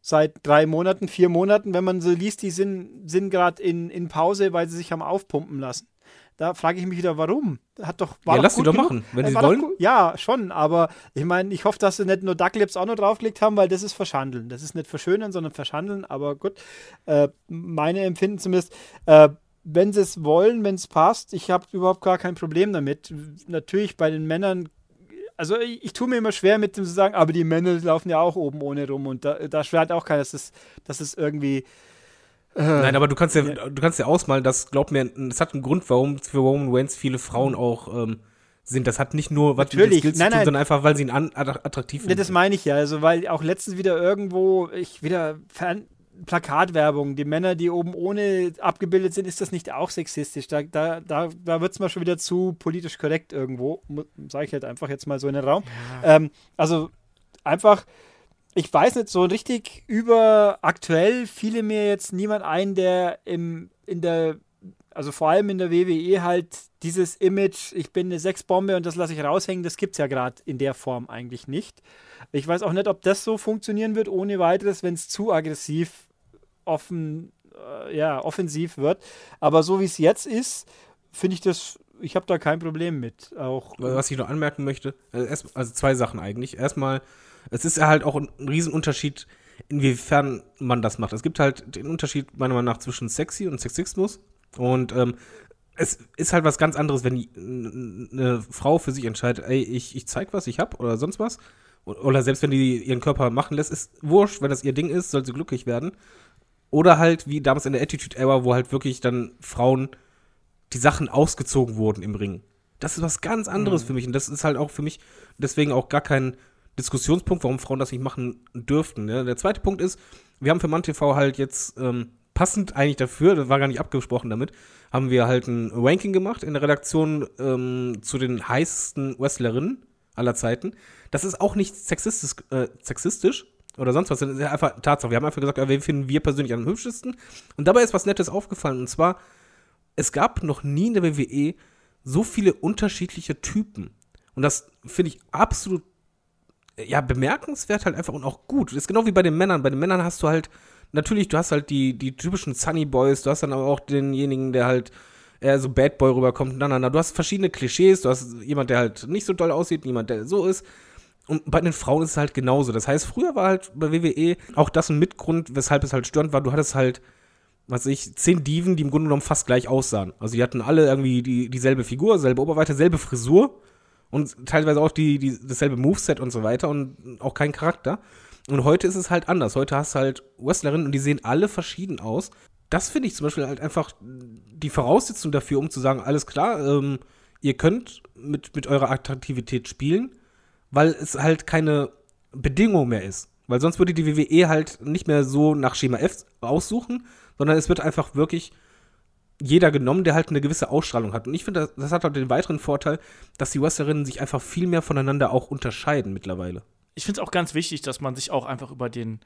Seit drei Monaten, vier Monaten, wenn man so liest, die sind, sind gerade in, in Pause, weil sie sich haben aufpumpen lassen. Da frage ich mich wieder, warum? Hat doch, war Ja, lass sie doch genug. machen, wenn Äh, sie wollen. gut. Ja, schon, aber ich meine, ich hoffe, dass sie nicht nur Ducklips auch noch draufgelegt haben, weil das ist verschandeln. Das ist nicht verschönern, sondern verschandeln, aber gut. Äh, meine Empfinden zumindest. Äh, wenn sie es wollen, wenn es passt, ich habe überhaupt gar kein Problem damit. Natürlich bei den Männern, also ich, ich tue mir immer schwer mit dem zu sagen, aber die Männer laufen ja auch oben ohne rum und da, da schwert auch keiner, dass es, dass es irgendwie Nein, aber du kannst ja, du kannst ja ausmalen, dass, glaub mir, es hat einen Grund, warum für Roman Reigns viele Frauen auch ähm, sind. Das hat nicht nur was Natürlich. Skills Nein, zu tun, nein. sondern einfach, weil sie ihn an, attraktiv finden. das meine ich ja. Also, weil auch letztens wieder irgendwo, ich wieder Fern Plakatwerbung, die Männer, die oben ohne abgebildet sind, ist das nicht auch sexistisch? Da, da, da, da wird es mal schon wieder zu politisch korrekt irgendwo, sage ich halt einfach jetzt mal so in den Raum. Ähm, also einfach, ich weiß nicht, so richtig über aktuell fiele mir jetzt niemand ein, der im, in der, also vor allem in der WWE halt dieses Image, ich bin eine Sexbombe und das lasse ich raushängen, das gibt es ja gerade in der Form eigentlich nicht. Ich weiß auch nicht, ob das so funktionieren wird ohne weiteres, wenn es zu aggressiv offen, äh, ja, offensiv wird. Aber so wie es jetzt ist, finde ich das, ich habe da kein Problem mit. Auch Was ich noch anmerken möchte, also, erst, also zwei Sachen eigentlich. Erstmal, es ist ja halt auch ein Riesenunterschied, inwiefern man das macht. Es gibt halt den Unterschied meiner Meinung nach zwischen sexy und Sexismus. Und ähm, es ist halt was ganz anderes, wenn eine Frau für sich entscheidet, ey, ich, ich zeig was ich hab oder sonst was. Oder selbst wenn die ihren Körper machen lässt, ist wurscht, wenn das ihr Ding ist, soll sie glücklich werden. Oder halt wie damals in der Attitude Era, wo halt wirklich dann Frauen die Sachen ausgezogen wurden im Ring. Das ist was ganz anderes für mich. Und das ist halt auch für mich deswegen auch gar kein Diskussionspunkt, warum Frauen das nicht machen dürften. Ne? Der zweite Punkt ist, wir haben für MannTV halt jetzt ähm, passend eigentlich dafür, das war gar nicht abgesprochen damit, haben wir halt ein Ranking gemacht in der Redaktion ähm, zu den heißesten Wrestlerinnen aller Zeiten. Das ist auch nicht sexistisch, äh, sexistisch oder sonst was. Das ist ja einfach Tatsache. Wir haben einfach gesagt, wen finden wir persönlich am hübschesten? Und dabei ist was Nettes aufgefallen. Und zwar, es gab noch nie in der WWE so viele unterschiedliche Typen. Und das finde ich absolut ja, bemerkenswert halt einfach und auch gut. Das ist genau wie bei den Männern. Bei den Männern hast du halt, natürlich, du hast halt die, die typischen Sunny Boys, du hast dann aber auch denjenigen, der halt eher so Bad Boy rüberkommt. Na, na, na. Du hast verschiedene Klischees, du hast jemand, der halt nicht so doll aussieht, jemand, der so ist. Und bei den Frauen ist es halt genauso. Das heißt, früher war halt bei WWE auch das ein Mitgrund, weshalb es halt störend war. Du hattest halt, was weiß ich, zehn Diven, die im Grunde genommen fast gleich aussahen. Also die hatten alle irgendwie die, dieselbe Figur, selbe Oberweite, selbe Frisur und teilweise auch die, die, dasselbe Moveset und so weiter und auch kein Charakter. Und heute ist es halt anders. Heute hast du halt Wrestlerinnen und die sehen alle verschieden aus. Das finde ich zum Beispiel halt einfach die Voraussetzung dafür, um zu sagen, alles klar, ähm, ihr könnt mit, mit eurer Attraktivität spielen, weil es halt keine Bedingung mehr ist. Weil sonst würde die WWE halt nicht mehr so nach Schema F aussuchen, sondern es wird einfach wirklich jeder genommen, der halt eine gewisse Ausstrahlung hat. Und ich finde, das, das hat halt den weiteren Vorteil, dass die Wrestlerinnen sich einfach viel mehr voneinander auch unterscheiden mittlerweile. ich finde es auch ganz wichtig, dass man sich auch einfach über den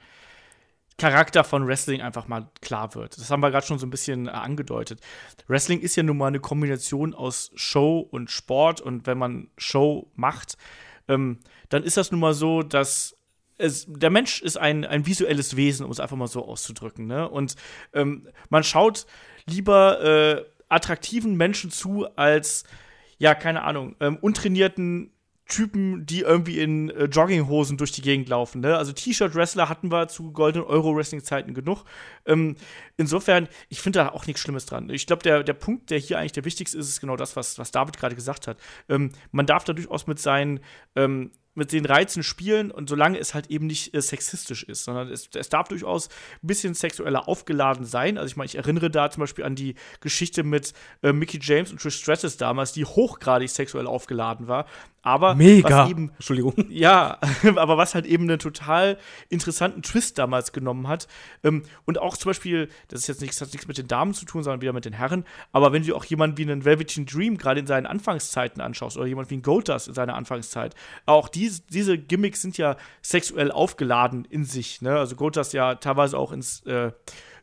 Charakter von Wrestling einfach mal klar wird. Das haben wir gerade schon so ein bisschen äh, angedeutet. Wrestling ist ja nun mal eine Kombination aus Show und Sport und wenn man Show macht, ähm, dann ist das nun mal so, dass es, der Mensch ist ein, ein visuelles Wesen, um es einfach mal so auszudrücken. Ne? Und ähm, man schaut lieber äh, attraktiven Menschen zu als, ja, keine Ahnung, ähm, untrainierten Typen, die irgendwie in äh, Jogginghosen durch die Gegend laufen. Ne? Also T-Shirt-Wrestler hatten wir zu goldenen Euro-Wrestling-Zeiten genug. Ähm, insofern, ich finde da auch nichts Schlimmes dran. Ich glaube, der, der Punkt, der hier eigentlich der wichtigste ist, ist genau das, was, was David gerade gesagt hat. Ähm, man darf da durchaus mit seinen ähm, mit den Reizen spielen und solange es halt eben nicht äh, sexistisch ist, sondern es, es darf durchaus ein bisschen sexueller aufgeladen sein. Also ich meine, ich erinnere da zum Beispiel an die Geschichte mit äh, Mickey James und Trish Stratus damals, die hochgradig sexuell aufgeladen war. Aber was eben Entschuldigung. ja, aber was halt eben einen total interessanten Twist damals genommen hat. Ähm, und auch zum Beispiel, das ist jetzt nichts, hat nichts mit den Damen zu tun, sondern wieder mit den Herren. Aber wenn du auch jemanden wie einen Velveteen Dream gerade in seinen Anfangszeiten anschaust oder jemand wie einen Goldust in seiner Anfangszeit, auch dies, diese Gimmicks sind ja sexuell aufgeladen in sich. Ne? Also Goldust ja teilweise auch ins äh,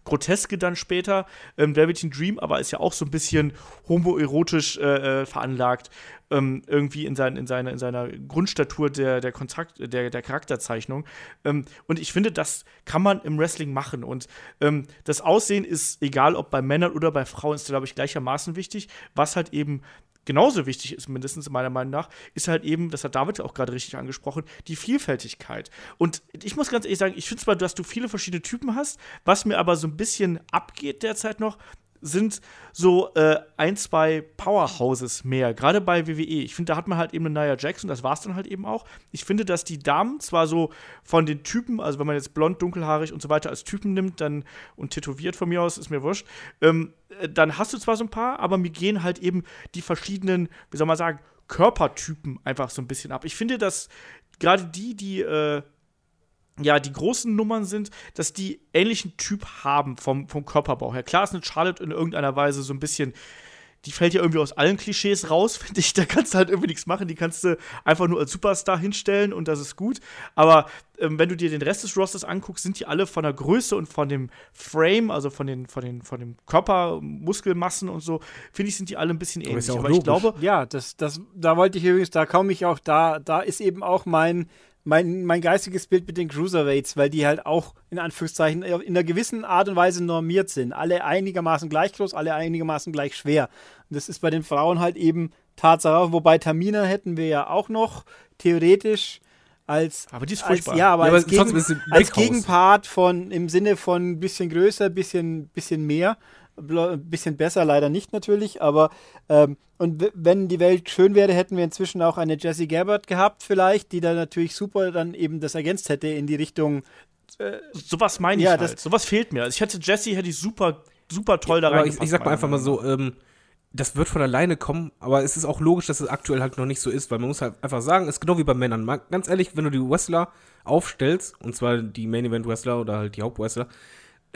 Groteske dann später. Ähm, Velveteen Dream aber ist ja auch so ein bisschen homoerotisch äh, äh, veranlagt, ähm, irgendwie in, sein, in, seiner, in seiner Grundstatur der, der, Kontrakt, der, der Charakterzeichnung. Ähm, und ich finde, das kann man im Wrestling machen. Und ähm, das Aussehen ist, egal ob bei Männern oder bei Frauen, ist, glaube ich, gleichermaßen wichtig. Was halt eben genauso wichtig ist, mindestens meiner Meinung nach, ist halt eben, das hat David auch gerade richtig angesprochen, die Vielfältigkeit. Und ich muss ganz ehrlich sagen, ich finde zwar, dass du viele verschiedene Typen hast, was mir aber so ein bisschen abgeht derzeit noch, sind so äh, ein, zwei Powerhouses mehr, gerade bei WWE. Ich finde, da hat man halt eben eine Nia Jackson, das war es dann halt eben auch. Ich finde, dass die Damen zwar so von den Typen, also wenn man jetzt blond, dunkelhaarig und so weiter als Typen nimmt, dann und tätowiert von mir aus, ist mir wurscht, ähm, äh, dann hast du zwar so ein paar, aber mir gehen halt eben die verschiedenen, wie soll man sagen, Körpertypen einfach so ein bisschen ab. Ich finde, dass gerade die, die äh, ja, die großen Nummern sind, dass die ähnlichen Typ haben vom, vom Körperbau her. Klar ist eine Charlotte in irgendeiner Weise so ein bisschen, die fällt ja irgendwie aus allen Klischees raus, finde ich. Da kannst du halt irgendwie nichts machen. Die kannst du einfach nur als Superstar hinstellen und das ist gut. Aber ähm, wenn du dir den Rest des Rosters anguckst, sind die alle von der Größe und von dem Frame, also von den, von den, von dem Körper, Muskelmassen und so, finde ich, sind die alle ein bisschen ähnlich. Aber, Aber ich glaube. Ja, das, das, da wollte ich übrigens, da komme ich auch, da, da ist eben auch mein mein, mein geistiges Bild mit den Cruiserweights, weil die halt auch in Anführungszeichen in einer gewissen Art und Weise normiert sind. Alle einigermaßen gleich groß, alle einigermaßen gleich schwer. Und das ist bei den Frauen halt eben Tatsache, wobei Tamina hätten wir ja auch noch theoretisch als aber die ist als, furchtbar. ja, aber Ja, als, aber Gegen, ist sie als. Gegenpart von im Sinne von ein bisschen größer, bisschen bisschen mehr, ein bisschen besser leider nicht natürlich, aber ähm, und w- wenn die Welt schön wäre, hätten wir inzwischen auch eine Jessie Gabbard gehabt vielleicht, die dann natürlich super dann eben das ergänzt hätte in die Richtung Sowas meine ich Ja, halt. das- Sowas fehlt mir. Also ich hätte Jesse hätte ich super, super toll da Aber reingepasst. ich, ich sag mal einfach mal so, ähm, das wird von alleine kommen, aber es ist auch logisch, dass es aktuell halt noch nicht so ist, weil man muss halt einfach sagen, es ist genau wie bei Männern. Ganz ehrlich, wenn du die Wrestler aufstellst, und zwar die Main Event Wrestler oder halt die Hauptwrestler,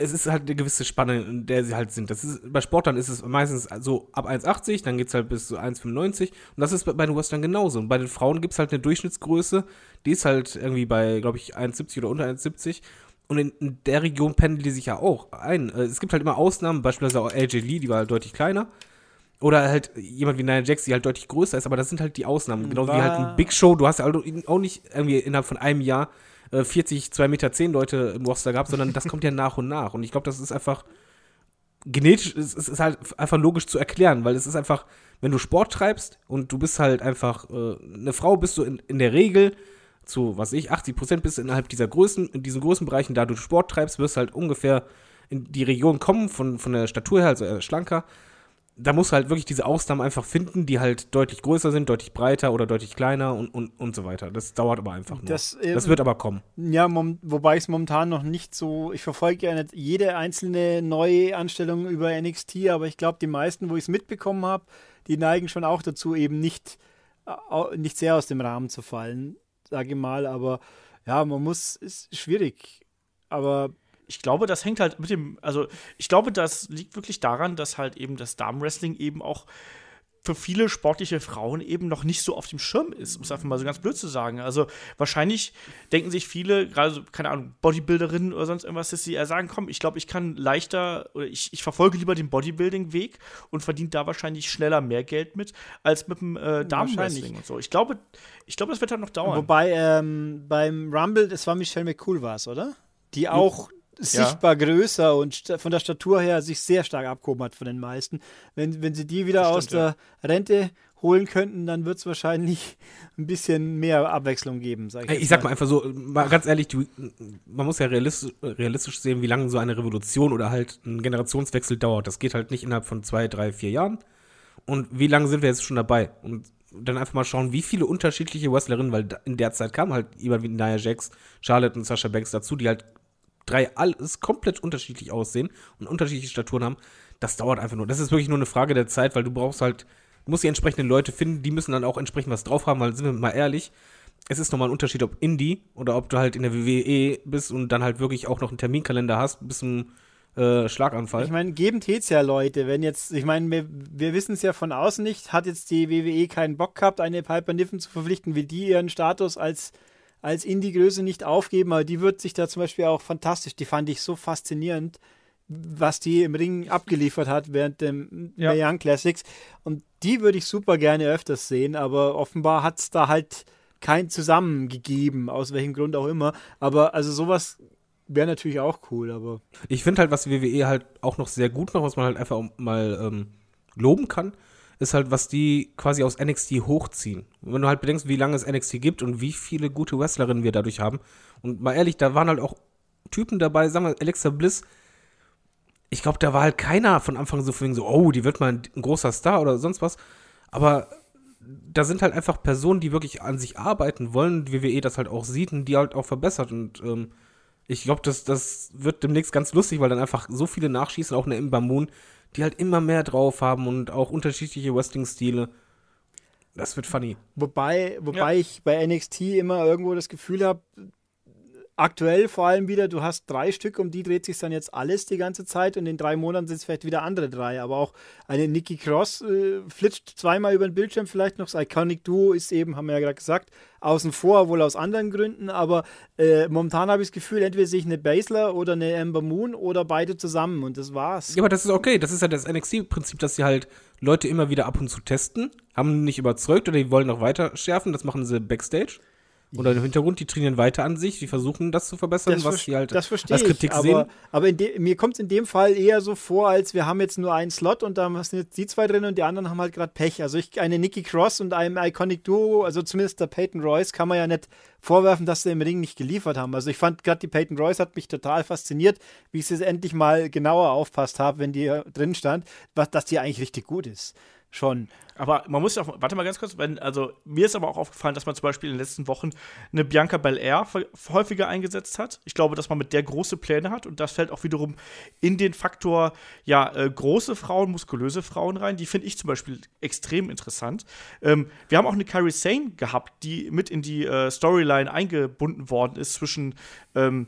es ist halt eine gewisse Spanne, in der sie halt sind. Das ist, bei Sportlern ist es meistens so ab 1,80, dann geht's halt bis zu 1,95 und das ist bei, den Wrestlern genauso. Und bei den Frauen gibt's halt eine Durchschnittsgröße, die ist halt irgendwie bei, glaube ich, 1,70 oder unter 1,70 und in, in der Region pendeln die sich ja auch ein. Äh, Es gibt halt immer Ausnahmen, beispielsweise auch AJ Lee, die war halt deutlich kleiner. Oder halt jemand wie Nia Jax, die halt deutlich größer ist, aber das sind halt die Ausnahmen. Genau wie halt ein Big Show. Du hast ja auch nicht irgendwie innerhalb von einem Jahr äh, 40, 2 Meter 10 Leute im Roster gehabt, sondern das kommt ja nach und nach. Und ich glaube, das ist einfach genetisch, es ist halt einfach logisch zu erklären, weil es ist einfach, wenn du Sport treibst und du bist halt einfach, äh, eine Frau bist du in, in der Regel zu, was ich, 80 Prozent bist du innerhalb dieser Größen, in diesen großen Bereichen, da du Sport treibst, wirst du halt ungefähr in die Region kommen, von, von der Statur her, also äh, schlanker. Da musst du halt wirklich diese Ausnahmen einfach finden, die halt deutlich größer sind, deutlich breiter oder deutlich kleiner und, und, und so weiter. Das dauert aber einfach nur. Das, Das, ähm, wird aber kommen. Ja, wobei ich es momentan noch nicht so. Ich verfolge ja nicht jede einzelne neue Anstellung über NXT, aber ich glaube, die meisten, wo ich es mitbekommen habe, die neigen schon auch dazu, eben nicht, äh, nicht sehr aus dem Rahmen zu fallen, sage ich mal. Aber ja, man muss, ist schwierig. Aber ich glaube, das hängt halt mit dem, also ich glaube, das liegt wirklich daran, dass halt eben das Damenwrestling eben auch für viele sportliche Frauen eben noch nicht so auf dem Schirm ist, um es einfach mal so ganz blöd zu sagen. Also wahrscheinlich denken sich viele, gerade so, keine Ahnung, Bodybuilderinnen oder sonst irgendwas, dass sie eher sagen, komm, ich glaube, ich kann leichter oder ich, ich verfolge lieber den Bodybuilding-Weg und verdiene da wahrscheinlich schneller mehr Geld mit, als mit dem äh, Damenwrestling und so. Ich glaube, ich glaube, das wird halt noch dauern. wobei ähm, beim Rumble, das war Michelle McCool, war es, oder? Die auch sichtbar größer und von der Statur her sich sehr stark abgehoben hat von den meisten. Wenn, wenn sie die wieder Das aus stimmt, ja. der Rente holen könnten, dann wird es wahrscheinlich ein bisschen mehr Abwechslung geben, sag ich Ich sag mal einfach so, mal ganz ehrlich, du, man muss ja realistisch, realistisch sehen, wie lange so eine Revolution oder halt ein Generationswechsel dauert. Das geht halt nicht innerhalb von zwei, drei, vier Jahren. Und wie lange sind wir jetzt schon dabei? Und dann einfach mal schauen, wie viele unterschiedliche Wrestlerinnen, weil in der Zeit kam halt jemand wie Nia Jax, Charlotte und Sasha Banks dazu, die halt drei alles komplett unterschiedlich aussehen und unterschiedliche Staturen haben. Das dauert einfach nur. Das ist wirklich nur eine Frage der Zeit, weil du brauchst halt, du musst die entsprechenden Leute finden, die müssen dann auch entsprechend was drauf haben, weil sind wir mal ehrlich, es ist nochmal ein Unterschied, ob Indie oder ob du halt in der WWE bist und dann halt wirklich auch noch einen Terminkalender hast, bis zum äh, Schlaganfall. Ich meine, geben tät's ja Leute, wenn jetzt, ich meine, wir, wir wissen es ja von außen nicht, hat jetzt die WWE keinen Bock gehabt, eine Piper Niffen zu verpflichten, will die ihren Status als, als Indie-Größe nicht aufgeben, aber die wird sich da zum Beispiel auch fantastisch, die fand ich so faszinierend, was die im Ring abgeliefert hat während dem Ja. Young Classics und die würde ich super gerne öfters sehen, aber offenbar hat's da halt kein Zusammengegeben, aus welchem Grund auch immer, aber also sowas wäre natürlich auch cool, aber Ich finde halt, was WWE halt auch noch sehr gut macht, was man halt einfach mal ähm, loben kann, ist halt, was die quasi aus NXT hochziehen. Und wenn du halt bedenkst, wie lange es NXT gibt und wie viele gute Wrestlerinnen wir dadurch haben. Und mal ehrlich, da waren halt auch Typen dabei, sagen wir, Alexa Bliss, ich glaube, da war halt keiner von Anfang so so, oh, die wird mal ein, großer Star oder sonst was. Aber da sind halt einfach Personen, die wirklich an sich arbeiten wollen, wie WWE das halt auch sieht und die halt auch verbessert. Und ähm, ich glaube, das, das wird demnächst ganz lustig, weil dann einfach so viele nachschießen, auch eine Imba Moon, die halt immer mehr drauf haben und auch unterschiedliche Wrestling-Stile. Das wird funny. Wobei, wobei ja. ich bei NXT immer irgendwo das Gefühl habe, aktuell vor allem wieder, du hast drei Stück, um die dreht sich dann jetzt alles die ganze Zeit und in drei Monaten sind es vielleicht wieder andere drei. Aber auch eine Nikki Cross äh, flitscht zweimal über den Bildschirm vielleicht noch. Das Iconic Duo ist eben, haben wir ja gerade gesagt, außen vor, wohl aus anderen Gründen. Aber äh, momentan habe ich das Gefühl, entweder sehe ich eine Basler oder eine Amber Moon oder beide zusammen und das war's. Ja, aber das ist okay. Das ist ja das NXT-Prinzip, dass sie halt Leute immer wieder ab und zu testen, haben nicht überzeugt oder die wollen noch weiter schärfen. Das machen sie backstage. Oder im Hintergrund, die trainieren weiter an sich, die versuchen das zu verbessern, das was sie halt als Kritik ich, aber, sehen. Aber mir kommt es in dem Fall eher so vor, als wir haben jetzt nur einen Slot und da sind jetzt die zwei drin und die anderen haben halt gerade Pech. Also ich, eine Nikki Cross und einem Iconic Duo, also zumindest der Peyton Royce, kann man ja nicht vorwerfen, dass sie im Ring nicht geliefert haben. Also ich fand gerade die Peyton Royce hat mich total fasziniert, wie ich sie endlich mal genauer aufpasst habe, wenn die drin stand, was, dass die eigentlich richtig gut ist schon. Aber man muss ja auch, warte mal ganz kurz, wenn, also mir ist aber auch aufgefallen, dass man zum Beispiel in den letzten Wochen eine Bianca Belair häufiger eingesetzt hat. Ich glaube, dass man mit der große Pläne hat und das fällt auch wiederum in den Faktor, ja, äh, große Frauen, muskulöse Frauen rein. Die finde ich zum Beispiel extrem interessant. Ähm, wir haben auch eine Carrie Sane gehabt, die mit in die äh, Storyline eingebunden worden ist zwischen ähm,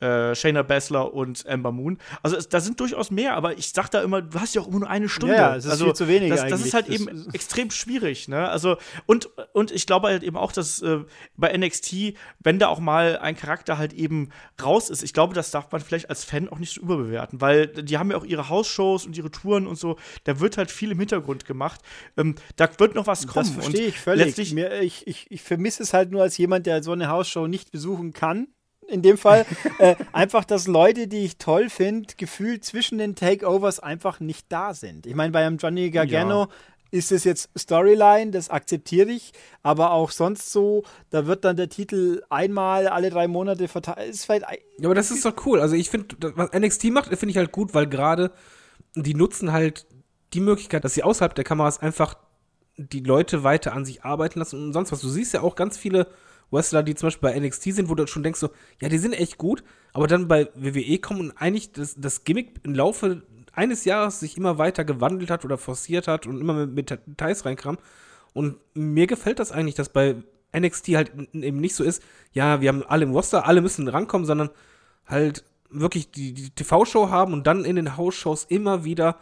äh, Shayna Baszler und Amber Moon. Also es, da sind durchaus mehr, aber ich sag da immer, du hast ja auch immer nur eine Stunde. Ja, es ist also, viel zu wenig das, eigentlich. Das ist halt das eben ist extrem schwierig, ne? Also und und ich glaube halt eben auch, dass äh, bei NXT, wenn da auch mal ein Charakter halt eben raus ist, ich glaube, das darf man vielleicht als Fan auch nicht so überbewerten, weil die haben ja auch ihre Hausshows und ihre Touren und so, da wird halt viel im Hintergrund gemacht. Ähm, da wird noch was kommen. Das verstehe ich völlig. Mir, ich, ich, ich vermisse es halt nur als jemand, der so eine Hausshow nicht besuchen kann in dem Fall. äh, einfach, dass Leute, die ich toll finde, gefühlt zwischen den Takeovers einfach nicht da sind. Ich meine, bei einem Johnny Gargano ja. ist es jetzt Storyline, das akzeptiere ich, aber auch sonst so, da wird dann der Titel einmal alle drei Monate verteilt. ja, aber das ist doch cool. Also ich finde, was NXT macht, finde ich halt gut, weil gerade die nutzen halt die Möglichkeit, dass sie außerhalb der Kameras einfach die Leute weiter an sich arbeiten lassen und sonst was. Du siehst ja auch ganz viele Wrestler, die zum Beispiel bei NXT sind, wo du schon denkst so, ja, die sind echt gut, aber dann bei WWE kommen und eigentlich das, das Gimmick im Laufe eines Jahres sich immer weiter gewandelt hat oder forciert hat und immer mit, Details reinkam. Und mir gefällt das eigentlich, dass bei NXT halt eben nicht so ist, ja, wir haben alle im Roster, alle müssen rankommen, sondern halt wirklich die, die TV-Show haben und dann in den House-Shows immer wieder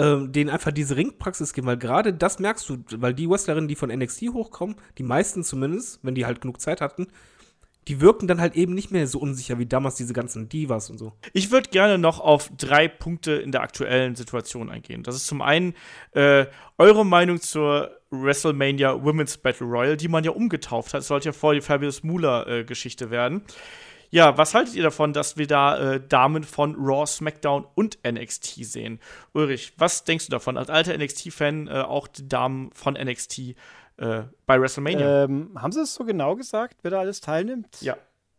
ähm, denen einfach diese Ringpraxis geben, weil gerade das merkst du, weil die Wrestlerinnen, die von NXT hochkommen, die meisten zumindest, wenn die halt genug Zeit hatten, die wirken dann halt eben nicht mehr so unsicher wie damals diese ganzen Divas und so. Ich würde gerne noch auf drei Punkte in der aktuellen Situation eingehen. Das ist zum einen äh, eure Meinung zur WrestleMania Women's Battle Royal, die man ja umgetauft hat. Sollte ja vor die Fabulous Moolah-Geschichte äh, werden. Ja, was haltet ihr davon, dass wir da äh, Damen von Raw, SmackDown und NXT sehen? Ulrich, was denkst du davon? Als alter NXT-Fan äh, auch die Damen von NXT äh, bei WrestleMania. Ähm, haben sie es so genau gesagt, wer da alles teilnimmt? Ja.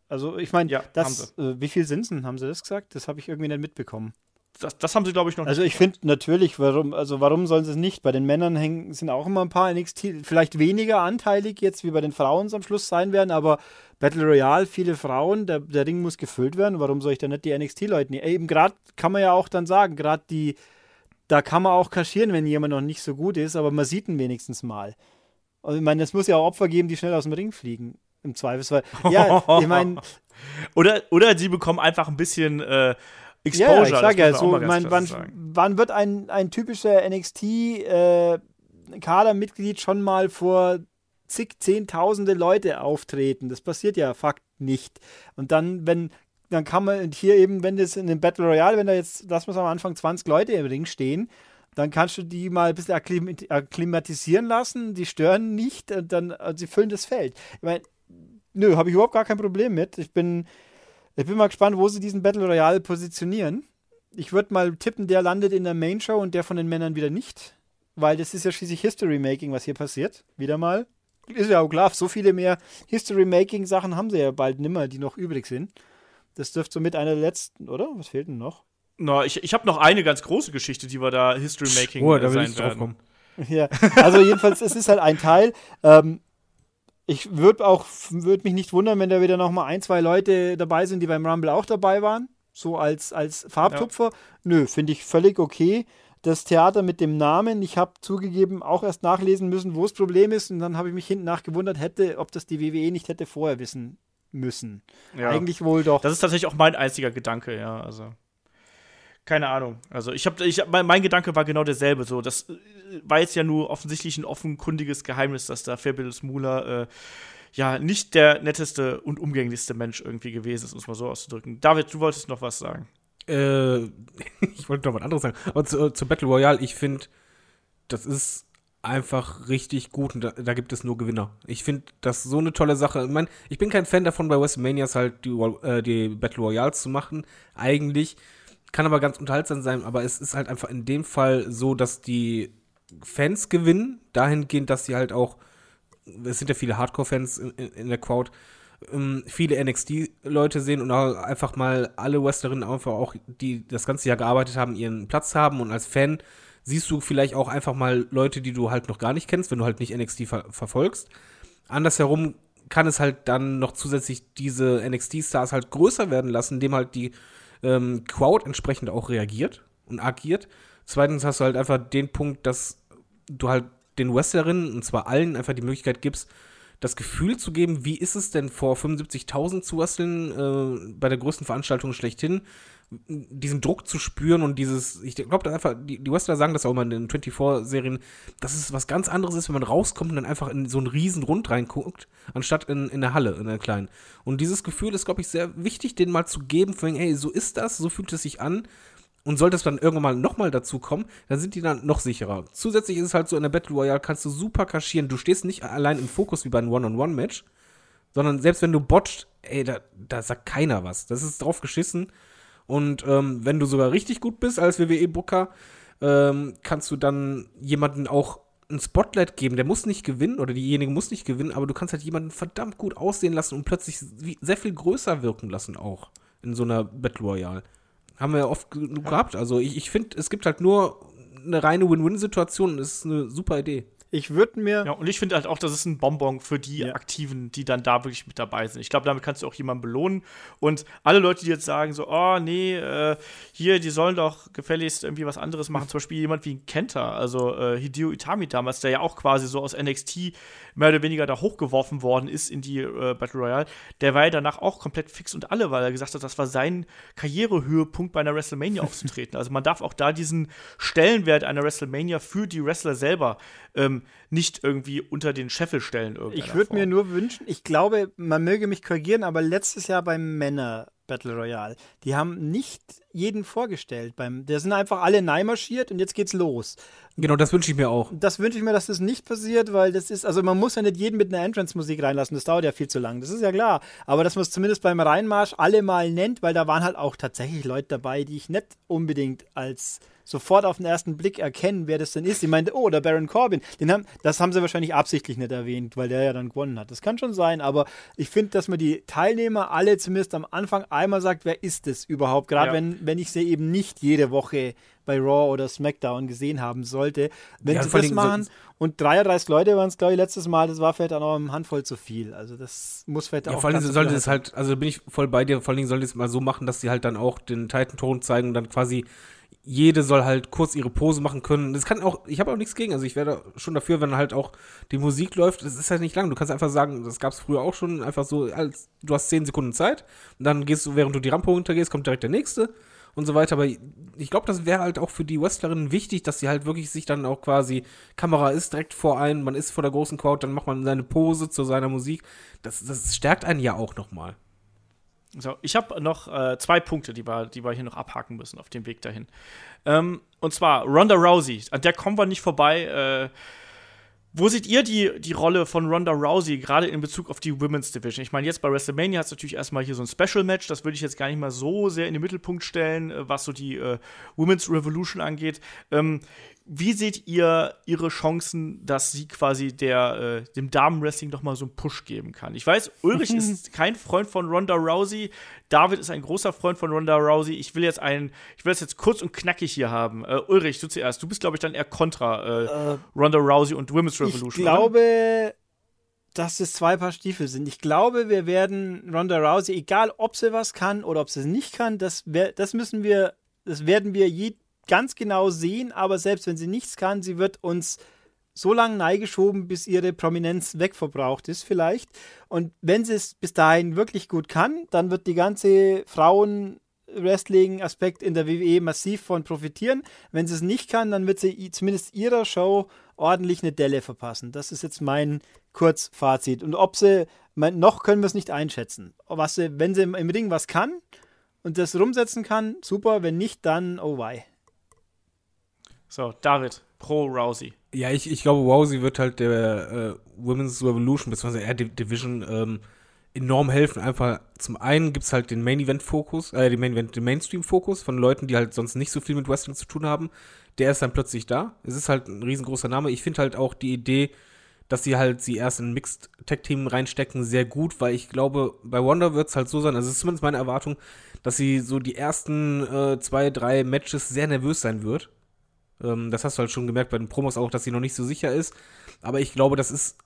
Also ich meine, ja, äh, wie viel sind denn? Haben sie das gesagt? Das habe ich irgendwie nicht mitbekommen. Das, das, haben sie, glaube ich, noch also nicht. Also ich finde natürlich, warum, also warum sollen sie es nicht? Bei den Männern hängen, sind auch immer ein paar NXT, vielleicht weniger anteilig jetzt wie bei den Frauen am Schluss sein werden, aber Battle Royale, viele Frauen, der, der Ring muss gefüllt werden. Warum soll ich dann nicht die NXT-Leute nehmen? Eben gerade kann man ja auch dann sagen, gerade die, da kann man auch kaschieren, wenn jemand noch nicht so gut ist, aber man sieht ihn wenigstens mal. Und ich meine, es muss ja auch Opfer geben, die schnell aus dem Ring fliegen. Im Zweifelsfall. Ja, ich meine. oder, oder sie bekommen einfach ein bisschen äh, Exposure. Ja, ich sag ja, so, mein, wann, wann, wird ein, ein typischer NXT-Kadermitglied äh, schon mal vor zig, zehntausende Leute auftreten. Das passiert ja fakt nicht. Und dann, wenn, dann kann man hier eben, wenn das in dem Battle Royale, wenn da jetzt, lass mal am Anfang 20 Leute im Ring stehen, dann kannst du die mal ein bisschen akklimatisieren lassen, die stören nicht und dann, also sie füllen das Feld. Ich meine, nö, habe ich überhaupt gar kein Problem mit. Ich bin, ich bin mal gespannt, wo sie diesen Battle Royale positionieren. Ich würde mal tippen, der landet in der Main Show und der von den Männern wieder nicht. Weil das ist ja schließlich History Making, was hier passiert. Wieder mal ist ja auch klar, so viele mehr History-Making-Sachen haben sie ja bald nimmer, die noch übrig sind. Das dürfte somit einer der letzten, oder? Was fehlt denn noch? Na, ich, ich habe noch eine ganz große Geschichte, die wir da History Making Oh, da will sein ich werden. kommen. Ja, also jedenfalls, es ist halt ein Teil. Ähm, ich würde auch, würde mich nicht wundern, wenn da wieder noch mal ein, zwei Leute dabei sind, die beim Rumble auch dabei waren. So als, als Farbtupfer. Nö, finde ich völlig okay. Das Theater mit dem Namen, ich habe zugegeben auch erst nachlesen müssen, wo das Problem ist. Und dann habe ich mich hinten nachgewundert, hätte, ob das die WWE nicht hätte vorher wissen müssen. Ja. Eigentlich wohl doch. Das ist tatsächlich auch mein einziger Gedanke, ja. Also keine Ahnung. Also ich habe, ich, mein, mein Gedanke war genau derselbe. So, das äh, war jetzt ja nur offensichtlich ein offenkundiges Geheimnis, dass da Fabulous Moolah äh, ja nicht der netteste und umgänglichste Mensch irgendwie gewesen ist, um es mal so auszudrücken. David, du wolltest noch was sagen. Äh, ich wollte noch was anderes sagen. Aber zu, zu Battle Royale, ich finde, das ist einfach richtig gut und da, da gibt es nur Gewinner. Ich finde das so eine tolle Sache. Ich meine, ich bin kein Fan davon, bei WrestleManias halt die, äh, die Battle Royals zu machen. Eigentlich kann aber ganz unterhaltsam sein, aber es ist halt einfach in dem Fall so, dass die Fans gewinnen, dahingehend, dass sie halt auch, es sind ja viele Hardcore-Fans in, in, in der Crowd, ähm, viele NXT-Leute sehen und auch einfach mal alle Wrestlerinnen einfach auch, die das ganze Jahr gearbeitet haben, ihren Platz haben und als Fan siehst du vielleicht auch einfach mal Leute, die du halt noch gar nicht kennst, wenn du halt nicht NXT ver verfolgst. Andersherum kann es halt dann noch zusätzlich diese NXT-Stars halt größer werden lassen, indem halt die ähm, Crowd entsprechend auch reagiert und agiert. Zweitens hast du halt einfach den Punkt, dass du halt den Wrestlerinnen, und zwar allen, einfach die Möglichkeit gibst, das Gefühl zu geben, wie ist es denn vor 75.000 zu wresteln, äh, bei der größten Veranstaltung schlechthin, diesen Druck zu spüren und dieses, ich glaube, da einfach, die, die Wrestler sagen das auch immer in den 24-Serien, dass es was ganz anderes ist, wenn man rauskommt und dann einfach in so einen riesen Rund reinguckt, anstatt in, in der Halle, in der kleinen. Und dieses Gefühl ist, glaube ich, sehr wichtig, denen mal zu geben, von, hey, so ist das, so fühlt es sich an. Und sollte es dann irgendwann mal nochmal dazu kommen, dann sind die dann noch sicherer. Zusätzlich ist es halt so, in der Battle Royale kannst du super kaschieren. Du stehst nicht allein im Fokus wie bei einem One-on-One-Match, sondern selbst wenn du botcht, ey, da, da sagt keiner was. Das ist drauf geschissen. Und ähm, wenn du sogar richtig gut bist als WWE-Booker, ähm, kannst du dann jemanden auch ein Spotlight geben. Der muss nicht gewinnen oder diejenige muss nicht gewinnen, aber du kannst halt jemanden verdammt gut aussehen lassen und plötzlich sehr viel größer wirken lassen auch in so einer Battle Royale. Haben wir ja oft genug gehabt. Also ich, ich finde, es gibt halt nur eine reine Win-Win-Situation und es ist eine super Idee. Ich würde mir. Ja, und ich finde halt auch, das ist ein Bonbon für die Ja. Aktiven, die dann da wirklich mit dabei sind. Ich glaube, damit kannst du auch jemanden belohnen. Und alle Leute, die jetzt sagen, so, oh, nee, äh, hier, die sollen doch gefälligst irgendwie was anderes machen. Zum Beispiel jemand wie ein Kenta, also äh, Hideo Itami damals, der ja auch quasi so aus NXT mehr oder weniger da hochgeworfen worden ist in die äh, Battle Royale. Der war ja danach auch komplett fix und alle, weil er gesagt hat, das war sein Karrierehöhepunkt bei einer WrestleMania aufzutreten. Also man darf auch da diesen Stellenwert einer WrestleMania für die Wrestler selber ähm, nicht irgendwie unter den Scheffel stellen. Ich würde mir nur wünschen, ich glaube, man möge mich korrigieren, aber letztes Jahr beim Männer Battle Royale, die haben nicht jeden vorgestellt. Beim, der sind einfach alle neimarschiert und jetzt geht's los. Genau, das wünsche ich mir auch. Das wünsche ich mir, dass das nicht passiert, weil das ist, also man muss ja nicht jeden mit einer Entrance-Musik reinlassen, das dauert ja viel zu lang, das ist ja klar. Aber dass man es zumindest beim Reinmarsch alle mal nennt, weil da waren halt auch tatsächlich Leute dabei, die ich nicht unbedingt als sofort auf den ersten Blick erkennen, wer das denn ist. Die meinte, oh, der Baron Corbin. Den haben, das haben sie wahrscheinlich absichtlich nicht erwähnt, weil der ja dann gewonnen hat. Das kann schon sein, aber ich finde, dass man die Teilnehmer alle zumindest am Anfang einmal sagt, wer ist es überhaupt? Gerade Ja. wenn, wenn ich sie eben nicht jede Woche bei Raw oder SmackDown gesehen haben sollte. Wenn Ja, sie das machen so- und 33 Leute waren es, glaube ich, letztes Mal, das war vielleicht auch noch eine Handvoll zu viel. Also das muss vielleicht Ja, auch vor allem ganz so sollte es halt, also da bin ich voll bei dir, vor allen Dingen sollte es mal so machen, dass sie halt dann auch den Titan-Ton zeigen und dann quasi jede soll halt kurz ihre Pose machen können. Das kann auch, ich habe auch nichts gegen, also ich wäre schon dafür, wenn halt auch die Musik läuft. Das ist halt nicht lang. Du kannst einfach sagen, das gab es früher auch schon, einfach so, als du hast 10 Sekunden Zeit und dann gehst du, während du die Rampe runtergehst, kommt direkt der nächste und so weiter. Aber ich glaube, das wäre halt auch für die Wrestlerinnen wichtig, dass sie halt wirklich sich dann auch quasi, Kamera ist direkt vor einem, man ist vor der großen Crowd, dann macht man seine Pose zu seiner Musik. Das, das stärkt einen ja auch nochmal. So, ich habe noch äh, zwei Punkte, die wir, die wir hier noch abhaken müssen auf dem Weg dahin. Ähm, und zwar Ronda Rousey, an der kommen wir nicht vorbei. Äh, Wo seht ihr die, die Rolle von Ronda Rousey gerade in Bezug auf die Women's Division? Ich meine, jetzt bei WrestleMania hat es natürlich erstmal hier so ein Special-Match, das würde ich jetzt gar nicht mal so sehr in den Mittelpunkt stellen, äh, was so die äh, Women's Revolution angeht. Ähm, wie seht ihr ihre Chancen, dass sie quasi der, äh, dem Damenwrestling noch mal so einen Push geben kann? Ich weiß, Ulrich ist kein Freund von Ronda Rousey. David ist ein großer Freund von Ronda Rousey. Ich will jetzt einen, ich will es jetzt kurz und knackig hier haben. Äh, Ulrich, du zuerst. Du bist, glaube ich, dann eher kontra äh, äh, Ronda Rousey und Women's Revolution. Ich glaube, oder? dass es zwei Paar Stiefel sind. Ich glaube, wir werden Ronda Rousey, egal ob sie was kann oder ob sie es nicht kann, das, das müssen wir, das werden wir je, ganz genau sehen, aber selbst wenn sie nichts kann, sie wird uns so lange neigeschoben, bis ihre Prominenz wegverbraucht ist vielleicht. Und wenn sie es bis dahin wirklich gut kann, dann wird die ganze Frauen-Wrestling-Aspekt in der WWE massiv von profitieren. Wenn sie es nicht kann, dann wird sie zumindest ihrer Show ordentlich eine Delle verpassen. Das ist jetzt mein Kurzfazit. Und ob sie, noch können wir es nicht einschätzen. Was sie, wenn sie im Ring was kann und das rumsetzen kann, super. Wenn nicht, dann oh wei. So, David, pro Rousey. Ja, ich, ich glaube, Rousey wird halt der äh, Women's Revolution, beziehungsweise eher Division, ähm, enorm helfen. Einfach zum einen gibt es halt den Main Event Fokus, äh, den Main Event, den Mainstream Fokus von Leuten, die halt sonst nicht so viel mit Wrestling zu tun haben. Der ist dann plötzlich da. Es ist halt ein riesengroßer Name. Ich finde halt auch die Idee, dass sie halt sie erst in Mixed Tag Team reinstecken, sehr gut, weil ich glaube, bei Wonder wird es halt so sein, also ist zumindest meine Erwartung, dass sie so die ersten äh, zwei, drei Matches sehr nervös sein wird ähm, das hast du halt schon gemerkt bei den Promos auch, dass sie noch nicht so sicher ist. Aber ich glaube, das ist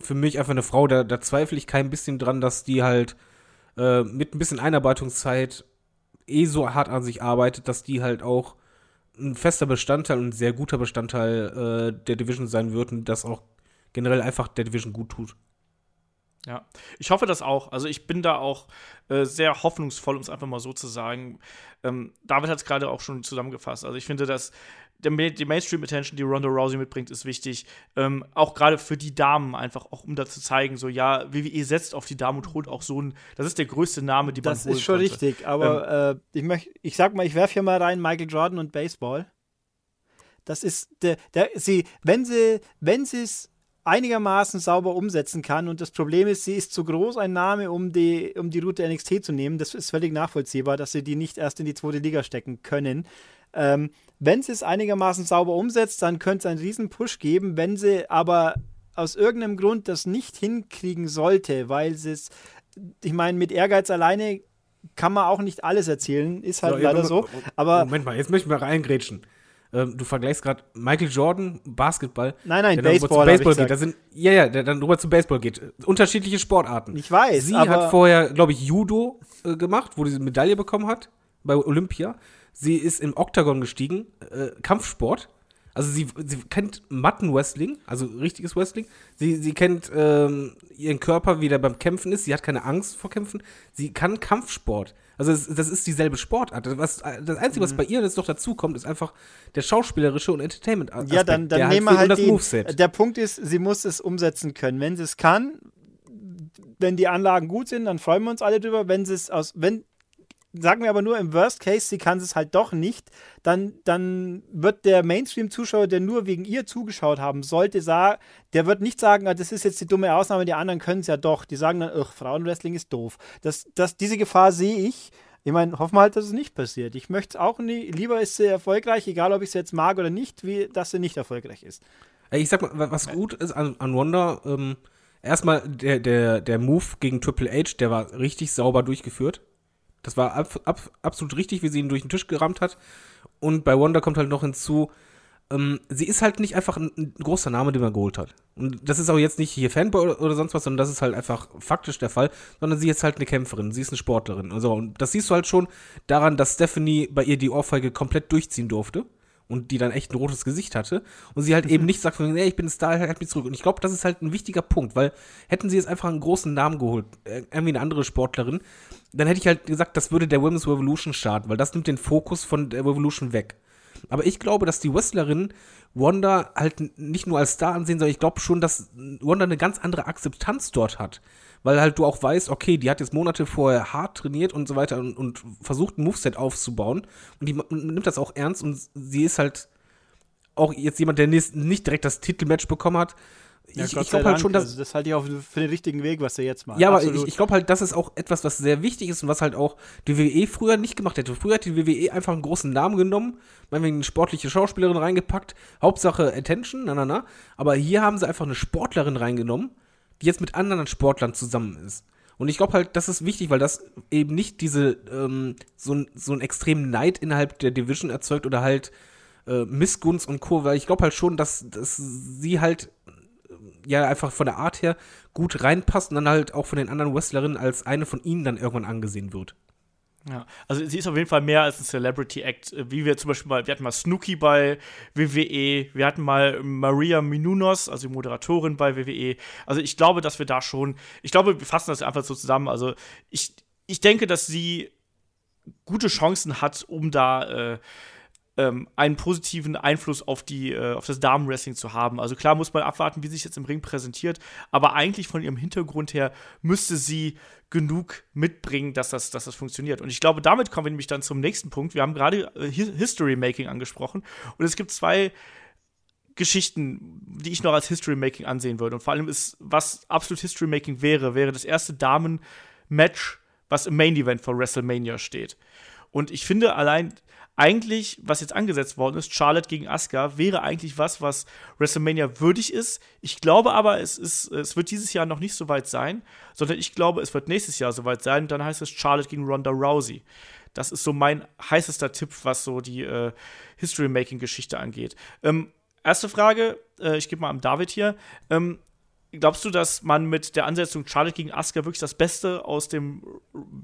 für mich einfach eine Frau, da, da zweifle ich kein bisschen dran, dass die halt äh, mit ein bisschen Einarbeitungszeit eh so hart an sich arbeitet, dass die halt auch ein fester Bestandteil und ein sehr guter Bestandteil äh, der Division sein wird und das auch generell einfach der Division gut tut. Ja, ich hoffe das auch. Also ich bin da auch äh, sehr hoffnungsvoll, um es einfach mal so zu sagen. Ähm, David hat es gerade auch schon zusammengefasst. Also ich finde, dass der, die Mainstream-Attention, die Ronda Rousey mitbringt, ist wichtig. Ähm, auch gerade für die Damen einfach, auch um da zu zeigen, so ja, WWE setzt auf die Damen und holt auch so ein, das ist der größte Name, die man Das ist schon konnte. richtig, aber ähm, äh, ich möchte, ich sag mal, ich werfe hier mal rein Michael Jordan und Baseball. Das ist der, der sie, wenn sie, wenn sie es einigermaßen sauber umsetzen kann. Und das Problem ist, sie ist zu groß ein Name, um die, um die Route NXT zu nehmen. Das ist völlig nachvollziehbar, dass sie die nicht erst in die zweite Liga stecken können. Ähm, wenn sie es einigermaßen sauber umsetzt, dann könnte es einen riesen Push geben. Wenn sie aber aus irgendeinem Grund das nicht hinkriegen sollte, weil sie es, ich meine, mit Ehrgeiz alleine kann man auch nicht alles erzählen, ist halt so, leider so. Aber Moment mal, jetzt möchte ich mal reingrätschen. Ähm, du vergleichst gerade Michael Jordan, Basketball. Nein, nein, Baseball. Baseball geht. Da sind, ja, ja, der dann rüber zu Baseball geht. Unterschiedliche Sportarten. Ich weiß. Sie hat vorher, glaube ich, Judo äh, gemacht, wo sie eine Medaille bekommen hat bei Olympia. Sie ist im Oktagon gestiegen, äh, Kampfsport. Also sie, sie kennt Mattenwrestling, also richtiges Wrestling. Sie, sie kennt ähm, ihren Körper, wie der beim Kämpfen ist. Sie hat keine Angst vor Kämpfen. Sie kann Kampfsport. Also das, das ist dieselbe Sportart. Was, das Einzige, was mhm. bei ihr jetzt noch dazu kommt, ist einfach der schauspielerische und Entertainment. -Aspekt, ja, dann, dann nehmen wir halt das den, Moveset. Der Punkt ist, sie muss es umsetzen können. Wenn sie es kann, wenn die Anlagen gut sind, dann freuen wir uns alle drüber. Wenn sie es aus, wenn sagen wir aber nur im Worst Case, sie kann es halt doch nicht, dann, dann wird der Mainstream-Zuschauer, der nur wegen ihr zugeschaut haben sollte, sagen, der wird nicht sagen, ah, das ist jetzt die dumme Ausnahme, die anderen können es ja doch. Die sagen dann, ach, Frauenwrestling ist doof. Das, das, diese Gefahr sehe ich. Ich meine, hoffen wir halt, dass es nicht passiert. Ich möchte es auch nie, lieber ist sie erfolgreich, egal ob ich sie jetzt mag oder nicht, wie dass sie nicht erfolgreich ist. Ich sag mal, was gut ist an, an Wonder, ähm, erstmal der, der, der Move gegen Triple H, der war richtig sauber durchgeführt. Das war ab, ab, absolut richtig, wie sie ihn durch den Tisch gerammt hat. Und bei Wanda kommt halt noch hinzu, ähm, sie ist halt nicht einfach ein, ein, großer Name, den man geholt hat. Und das ist auch jetzt nicht hier Fanboy oder, oder, sonst was, sondern das ist halt einfach faktisch der Fall, sondern sie ist halt eine Kämpferin, sie ist eine Sportlerin. Und, so. und das siehst du halt schon daran, dass Stephanie bei ihr die Ohrfeige komplett durchziehen durfte und die dann echt ein rotes Gesicht hatte und sie halt eben nicht sagt, nee, ich bin ein Star, halt mich zurück. Und ich glaube, das ist halt ein wichtiger Punkt, weil hätten sie jetzt einfach einen großen Namen geholt, äh, irgendwie eine andere Sportlerin, dann hätte ich halt gesagt, das würde der Women's Revolution starten, weil das nimmt den Fokus von der Revolution weg. Aber ich glaube, dass die Wrestlerinnen Wanda halt nicht nur als Star ansehen, sondern ich glaube schon, dass Wanda eine ganz andere Akzeptanz dort hat weil halt du auch weißt, okay, die hat jetzt Monate vorher hart trainiert und so weiter und, und versucht ein Moveset aufzubauen und die nimmt das auch ernst und sie ist halt auch jetzt jemand, der nicht direkt das Titelmatch bekommen hat, Ja, ich, ich glaube halt schon, dass. also das halte ich auch für den richtigen Weg, was er jetzt macht. ja, aber Absolut. ich, ich glaube halt, das ist auch etwas, was sehr wichtig ist und was halt auch die WWE früher nicht gemacht hätte. Früher hat die WWE einfach einen großen Namen genommen, meinetwegen eine sportliche Schauspielerin reingepackt, Hauptsache Attention, na na na. Aber hier haben sie einfach eine Sportlerin reingenommen, die jetzt mit anderen Sportlern zusammen ist. Und ich glaube halt, das ist wichtig, weil das eben nicht diese, ähm, so, so einen extremen Neid innerhalb der Division erzeugt oder halt äh, Missgunst und Co., weil ich glaube halt schon, dass, dass sie halt äh, ja einfach von der Art her gut reinpasst und dann halt auch von den anderen Wrestlerinnen als eine von ihnen dann irgendwann angesehen wird. Ja, also sie ist auf jeden Fall mehr als ein Celebrity Act, äh, wie wir zum Beispiel mal, wir hatten mal Snooki bei WWE, wir hatten mal Maria Menounos, also die Moderatorin bei WWE. Also ich glaube, dass wir da schon, ich glaube, wir fassen das einfach so zusammen. Also ich, ich denke, dass sie gute Chancen hat, um da äh, ähm, einen positiven Einfluss auf, die, äh, auf das Damenwrestling zu haben. Also klar muss man abwarten, wie sich jetzt im Ring präsentiert, aber eigentlich von ihrem Hintergrund her müsste sie genug mitbringen, dass das, dass das funktioniert. Und ich glaube, damit kommen wir nämlich dann zum nächsten Punkt. Wir haben gerade äh, Hi- History Making angesprochen und es gibt zwei Geschichten, die ich noch als History Making ansehen würde. Und vor allem ist, was absolut History Making wäre, wäre das erste Damen-Match, was im Main Event von WrestleMania steht. Und ich finde allein eigentlich, was jetzt angesetzt worden ist, Charlotte gegen Asuka, wäre eigentlich was, was WrestleMania würdig ist. Ich glaube aber, es, ist, es wird dieses Jahr noch nicht so weit sein, sondern ich glaube, es wird nächstes Jahr so weit sein. Dann heißt es Charlotte gegen Ronda Rousey. Das ist so mein heißester Tipp, was so die äh, History-Making-Geschichte angeht. Ähm, erste Frage, äh, ich gebe mal am David hier. Ähm, glaubst du, dass man mit der Ansetzung Charlotte gegen Asuka wirklich das Beste aus dem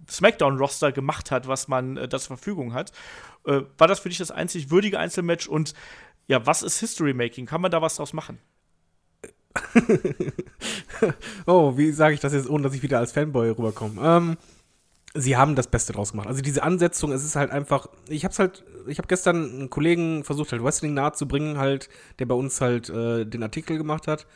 SmackDown-Roster gemacht hat, was man äh, da zur Verfügung hat? Äh, war das für dich das einzig würdige Einzelmatch? Und ja, was ist History-Making? Kann man da was draus machen? Oh, wie sage ich das jetzt, ohne dass ich wieder als Fanboy rüberkomme? Ähm, sie haben das Beste draus gemacht. Also diese Ansetzung, es ist halt einfach, ich hab's halt, ich habe gestern einen Kollegen versucht halt Wrestling nahe zu bringen, halt, der bei uns halt äh, den Artikel gemacht hat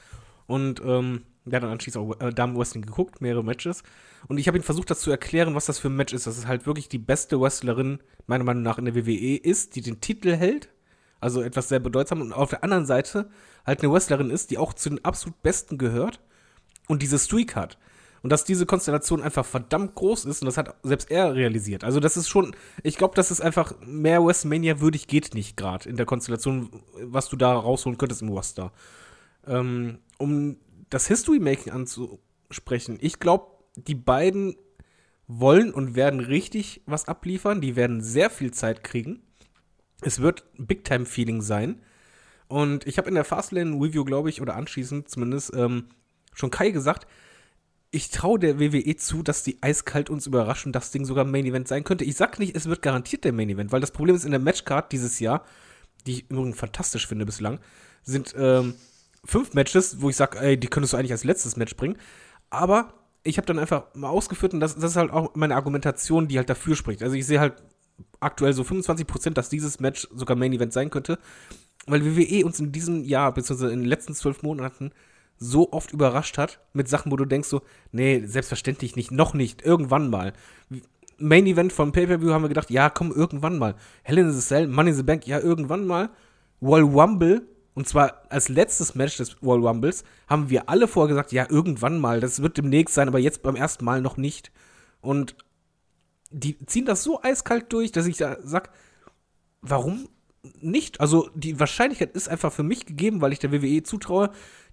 und ähm, der hat dann anschließend auch äh, Damen Wrestling geguckt, mehrere Matches und ich habe ihm versucht, das zu erklären, was das für ein Match ist, dass es halt wirklich die beste Wrestlerin meiner Meinung nach in der WWE ist, die den Titel hält, also etwas sehr bedeutsam und auf der anderen Seite halt eine Wrestlerin ist, die auch zu den absolut Besten gehört und diese Streak hat. Und dass diese Konstellation einfach verdammt groß ist und das hat selbst er realisiert. Also das ist schon, ich glaube, das ist einfach mehr WrestleMania würdig geht nicht gerade in der Konstellation, was du da rausholen könntest im Roster. Ähm, um das History-Making anzusprechen, ich glaube, die beiden wollen und werden richtig was abliefern. Die werden sehr viel Zeit kriegen. Es wird Big-Time-Feeling sein. Und ich habe in der Fastlane-Review, glaube ich, oder anschließend zumindest, ähm, schon Kai gesagt, ich traue der WWE zu, dass die eiskalt uns überraschen, das Ding sogar Main Event sein könnte. Ich sag nicht, es wird garantiert der Main Event, weil das Problem ist in der Matchcard dieses Jahr, die ich übrigens fantastisch finde bislang, sind ähm, fünf Matches, wo ich sage, ey, die könntest du eigentlich als letztes Match bringen. Aber ich habe dann einfach mal ausgeführt und das, das ist halt auch meine Argumentation, die halt dafür spricht. Also ich sehe halt aktuell so 25%, dass dieses Match sogar Main Event sein könnte, weil WWE uns in diesem Jahr, beziehungsweise in den letzten zwölf Monaten, so oft überrascht hat mit Sachen, wo du denkst so, nee, selbstverständlich nicht, noch nicht, irgendwann mal. Main Event vom Pay-Per-View haben wir gedacht, ja, komm, irgendwann mal. Hell in the Cell, Money in the Bank, ja, irgendwann mal. Royal Rumble, und zwar als letztes Match des Royal Rumbles, haben wir alle vorher gesagt, ja, irgendwann mal, das wird demnächst sein, aber jetzt beim ersten Mal noch nicht. Und die ziehen das so eiskalt durch, dass ich da sag, warum nicht? Also die Wahrscheinlichkeit ist einfach für mich gegeben, weil ich der WWE zutraue.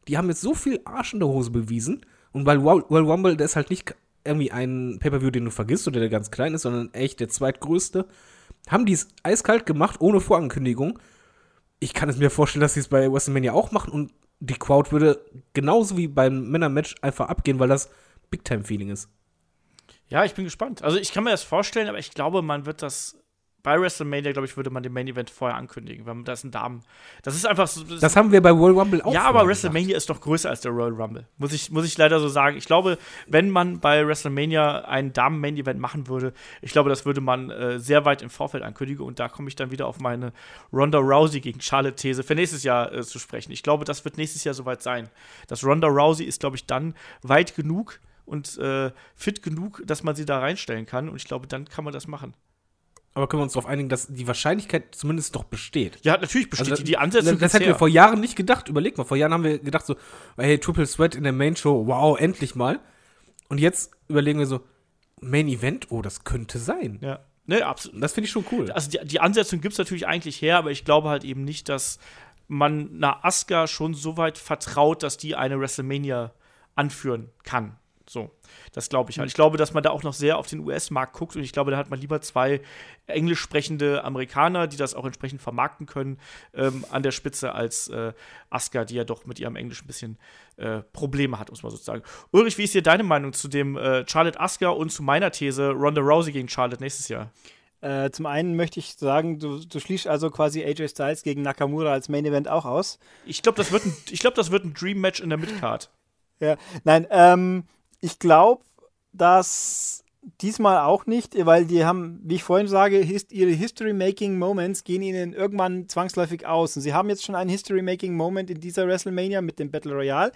Die haben jetzt so viel Arsch in der Hose bewiesen. Und weil Royal Rumble, der ist halt nicht irgendwie ein Pay-Per-View, den du vergisst oder der ganz klein ist, sondern echt der zweitgrößte, haben die es eiskalt gemacht, ohne Vorankündigung. Ich kann es mir vorstellen, dass sie es bei WrestleMania auch machen und die Crowd würde genauso wie beim Männermatch einfach abgehen, weil das Big-Time-Feeling ist. Ja, ich bin gespannt. Also ich kann mir das vorstellen, aber ich glaube, man wird das bei WrestleMania, glaube ich, würde man den Main Event vorher ankündigen, weil das ein Damen. Das ist einfach so. Das haben wir bei Royal Rumble auch ja, aber WrestleMania gesagt. ist doch größer als der Royal Rumble. Muss ich, muss ich leider so sagen. Ich glaube, wenn man bei WrestleMania ein Damen-Main-Event machen würde, ich glaube, das würde man äh, sehr weit im Vorfeld ankündigen. Und da komme ich dann wieder auf meine Ronda Rousey gegen Charlotte-These für nächstes Jahr äh, zu sprechen. Ich glaube, das wird nächstes Jahr soweit sein. Das Ronda Rousey ist, glaube ich, dann weit genug und äh, fit genug, dass man sie da reinstellen kann. Und ich glaube, dann kann man das machen. Aber können wir uns darauf einigen, dass die Wahrscheinlichkeit zumindest doch besteht. Ja, natürlich besteht Also, die, die Ansätze. Das, das hätten wir vor Jahren nicht gedacht. Überleg mal, vor Jahren haben wir gedacht so, hey, Triple Sweat in der Main Show, wow, endlich mal. Und jetzt überlegen wir so, Main Event, oh, das könnte sein. Ja. Ne, absolut. Das finde ich schon cool. Also die, die Ansetzung gibt es natürlich eigentlich her, aber ich glaube halt eben nicht, dass man einer Asuka schon so weit vertraut, dass die eine WrestleMania anführen kann. So, das glaube ich halt. Ich glaube, dass man da auch noch sehr auf den US-Markt guckt und ich glaube, da hat man lieber zwei englisch sprechende Amerikaner, die das auch entsprechend vermarkten können, ähm, an der Spitze als äh, Asuka, die ja doch mit ihrem Englisch ein bisschen äh, Probleme hat, muss man sozusagen. Ulrich, wie ist hier deine Meinung zu dem äh, Charlotte Asuka und zu meiner These Ronda Rousey gegen Charlotte nächstes Jahr? Äh, zum einen möchte ich sagen, du, du schließt also quasi AJ Styles gegen Nakamura als Main Event auch aus. Ich glaube, das wird ein, ich glaube, das wird ein Dream Match in der Midcard. Ja, nein, ähm, ich glaube, dass diesmal auch nicht, weil die haben, wie ich vorhin sage, hist ihre History-Making-Moments gehen ihnen irgendwann zwangsläufig aus. Und sie haben jetzt schon einen History-Making-Moment in dieser WrestleMania mit dem Battle Royale.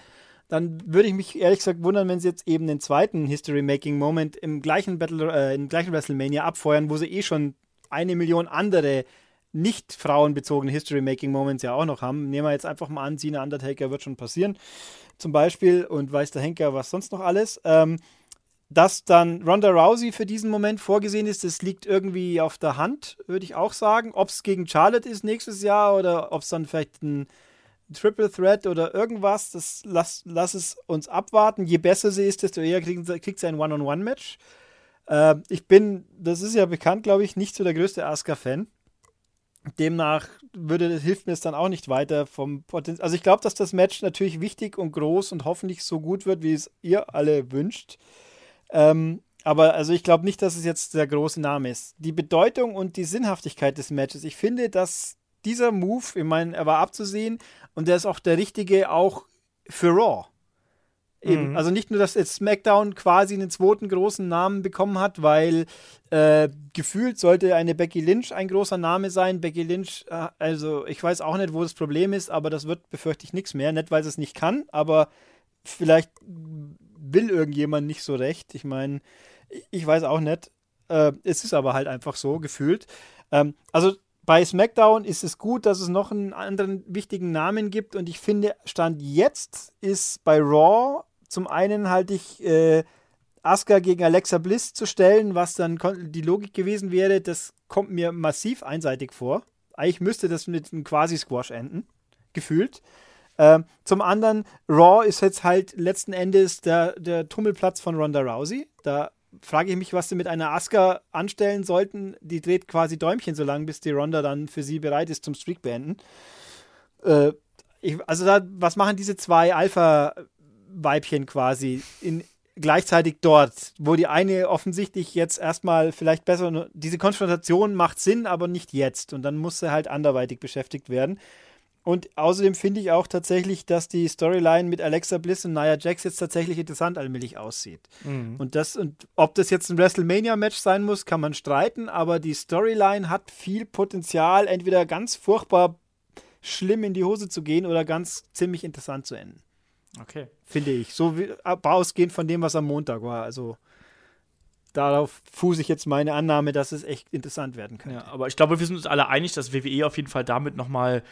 Dann würde ich mich ehrlich gesagt wundern, wenn sie jetzt eben den zweiten History-Making-Moment im äh, im gleichen WrestleMania abfeuern, wo sie eh schon eine Million andere nicht frauenbezogene History-Making-Moments ja auch noch haben. Nehmen wir jetzt einfach mal an, Cena Undertaker wird schon passieren, zum Beispiel, und weiß der Henker was sonst noch alles. Ähm, dass dann Ronda Rousey für diesen Moment vorgesehen ist, das liegt irgendwie auf der Hand, würde ich auch sagen. Ob es gegen Charlotte ist nächstes Jahr oder ob es dann vielleicht ein Triple Threat oder irgendwas, das lass, lass es uns abwarten. Je besser sie ist, desto eher kriegt, kriegt sie ein One-on-One-Match. Äh, ich bin, das ist ja bekannt, glaube ich, nicht so der größte Asuka-Fan. Demnach würde, hilft mir es dann auch nicht weiter vom Potenzial. Also ich glaube, dass das Match natürlich wichtig und groß und hoffentlich so gut wird, wie es ihr alle wünscht. Ähm, aber also ich glaube nicht, dass es jetzt der große Name ist. Die Bedeutung und die Sinnhaftigkeit des Matches. Ich finde, dass dieser Move, ich meine, er war abzusehen und der ist auch der richtige auch für Raw. Eben, Mhm. Also nicht nur, dass jetzt SmackDown quasi einen zweiten großen Namen bekommen hat, weil äh, gefühlt sollte eine Becky Lynch ein großer Name sein. Becky Lynch, äh, also ich weiß auch nicht, wo das Problem ist, aber das wird befürchte ich nichts mehr. Nicht, weil sie es nicht kann, aber vielleicht will irgendjemand nicht so recht. Ich meine, ich weiß auch nicht. Äh, es ist aber halt einfach so gefühlt. Ähm, also bei SmackDown ist es gut, dass es noch einen anderen wichtigen Namen gibt und ich finde, Stand jetzt ist bei Raw zum einen halte ich äh, Asuka gegen Alexa Bliss zu stellen, was dann die Logik gewesen wäre, das kommt mir massiv einseitig vor. Eigentlich müsste das mit einem Quasi-Squash enden, gefühlt. Ähm, zum anderen, Raw ist jetzt halt letzten Endes der, der Tummelplatz von Ronda Rousey. Da frage ich mich, was sie mit einer Asuka anstellen sollten. Die dreht quasi Däumchen so lang, bis die Ronda dann für sie bereit ist zum Streak beenden. Äh, ich, also da, was machen diese zwei Alpha-Weibchen quasi in, gleichzeitig dort, wo die eine offensichtlich jetzt erstmal vielleicht besser, diese Konfrontation macht Sinn, aber nicht jetzt. Und dann muss sie halt anderweitig beschäftigt werden. Und außerdem finde ich auch tatsächlich, dass die Storyline mit Alexa Bliss und Nia Jax jetzt tatsächlich interessant allmählich aussieht. Und das, und ob das jetzt ein WrestleMania-Match sein muss, kann man streiten, aber die Storyline hat viel Potenzial, entweder ganz furchtbar schlimm in die Hose zu gehen oder ganz ziemlich interessant zu enden. Okay. Finde ich. So wie, aber ausgehend von dem, was am Montag war. Also darauf fuße ich jetzt meine Annahme, dass es echt interessant werden könnte. Ja, aber ich glaube, wir sind uns alle einig, dass WWE auf jeden Fall damit noch mal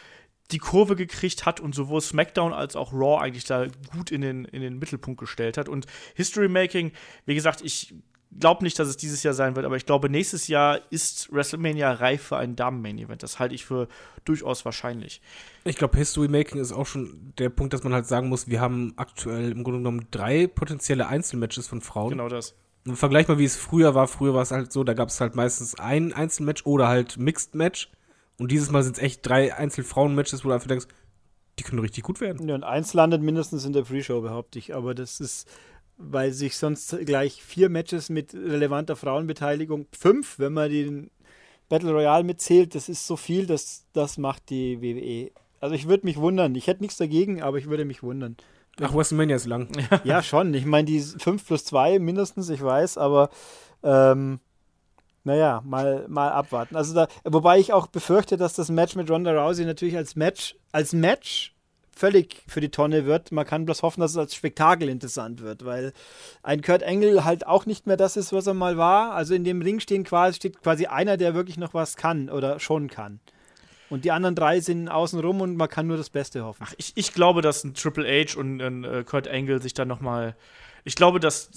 die Kurve gekriegt hat und sowohl SmackDown als auch Raw eigentlich da gut in den, in den Mittelpunkt gestellt hat. Und History Making, wie gesagt, ich glaube nicht, dass es dieses Jahr sein wird, aber ich glaube, nächstes Jahr ist WrestleMania reif für ein Damen-Main-Event. Das halte ich für durchaus wahrscheinlich. Ich glaube, History Making ist auch schon der Punkt, dass man halt sagen muss, wir haben aktuell im Grunde genommen drei potenzielle Einzelmatches von Frauen. Genau das. Und vergleich mal, wie es früher war. Früher war es halt so, da gab es halt meistens ein Einzelmatch oder halt Mixed Match. Und dieses Mal sind es echt drei Einzel-Frauen-Matches, wo du einfach denkst, die können richtig gut werden. Ja, und eins landet mindestens in der Pre-Show, behaupte ich. Aber das ist, weil sich sonst gleich vier Matches mit relevanter Frauenbeteiligung, fünf, wenn man den Battle Royale mitzählt, das ist so viel, das, das macht die WWE. Also ich würde mich wundern. Ich hätte nichts dagegen, aber ich würde mich wundern. Ach, WrestleMania ist lang. Ja, schon. Ich meine, die 5 plus 2 mindestens, ich weiß, aber ähm, naja, mal, mal abwarten. Also da, wobei ich auch befürchte, dass das Match mit Ronda Rousey natürlich als Match, als Match völlig für die Tonne wird. Man kann bloß hoffen, dass es als Spektakel interessant wird, weil ein Kurt Engel halt auch nicht mehr das ist, was er mal war. Also in dem Ring stehen quasi, steht quasi einer, der wirklich noch was kann oder schon kann. Und die anderen drei sind außen rum und man kann nur das Beste hoffen. Ach, ich, ich glaube, dass ein Triple H und ein äh, Kurt Angle sich dann noch mal ich glaube, dass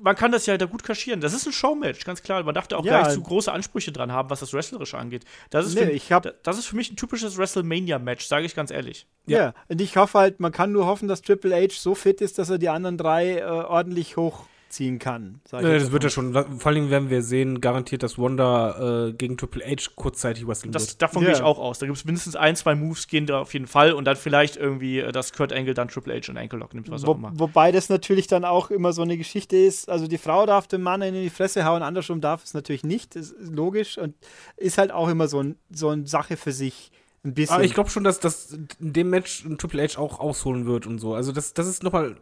man kann das ja da gut kaschieren. Das ist ein Showmatch, ganz klar. Man darf da auch ja. gar nicht zu große Ansprüche dran haben, was das Wrestlerische angeht. Das ist, nee, für, das ist für mich ein typisches WrestleMania-Match, sage ich ganz ehrlich. Ja. ja, und ich hoffe halt, man kann nur hoffen, dass Triple H so fit ist, dass er die anderen drei äh, ordentlich hoch ziehen kann. Nee, das wird er schon. Vor allem werden wir sehen, garantiert, dass Wanda äh, gegen Triple H kurzzeitig wresteln das, wird. Davon ja. gehe ich auch aus. Da gibt es mindestens ein, zwei Moves, gehen da auf jeden Fall und dann vielleicht irgendwie, äh, dass Kurt Angle dann Triple H und Ankle Lock nimmt, was Wo, auch immer. Wobei das natürlich dann auch immer so eine Geschichte ist. Also die Frau darf dem Mann in die Fresse hauen, andersrum darf es natürlich nicht. Das ist logisch und ist halt auch immer so, ein, so eine Sache für sich. Ein bisschen. Aber ich glaube schon, dass das in dem Match Triple H auch ausholen wird und so. Also das, das ist nochmal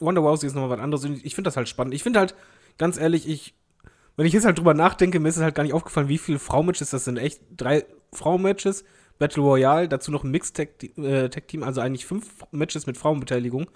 Wonder Rousey ist nochmal was anderes. Ich finde das halt spannend. Ich finde halt, ganz ehrlich, ich, wenn ich jetzt halt drüber nachdenke, mir ist es halt gar nicht aufgefallen, wie viele Frau-Matches das sind. Echt drei Frau-Matches, Battle Royale, dazu noch ein Mixed-Tag-Team, äh, also eigentlich fünf Matches mit Frauenbeteiligung.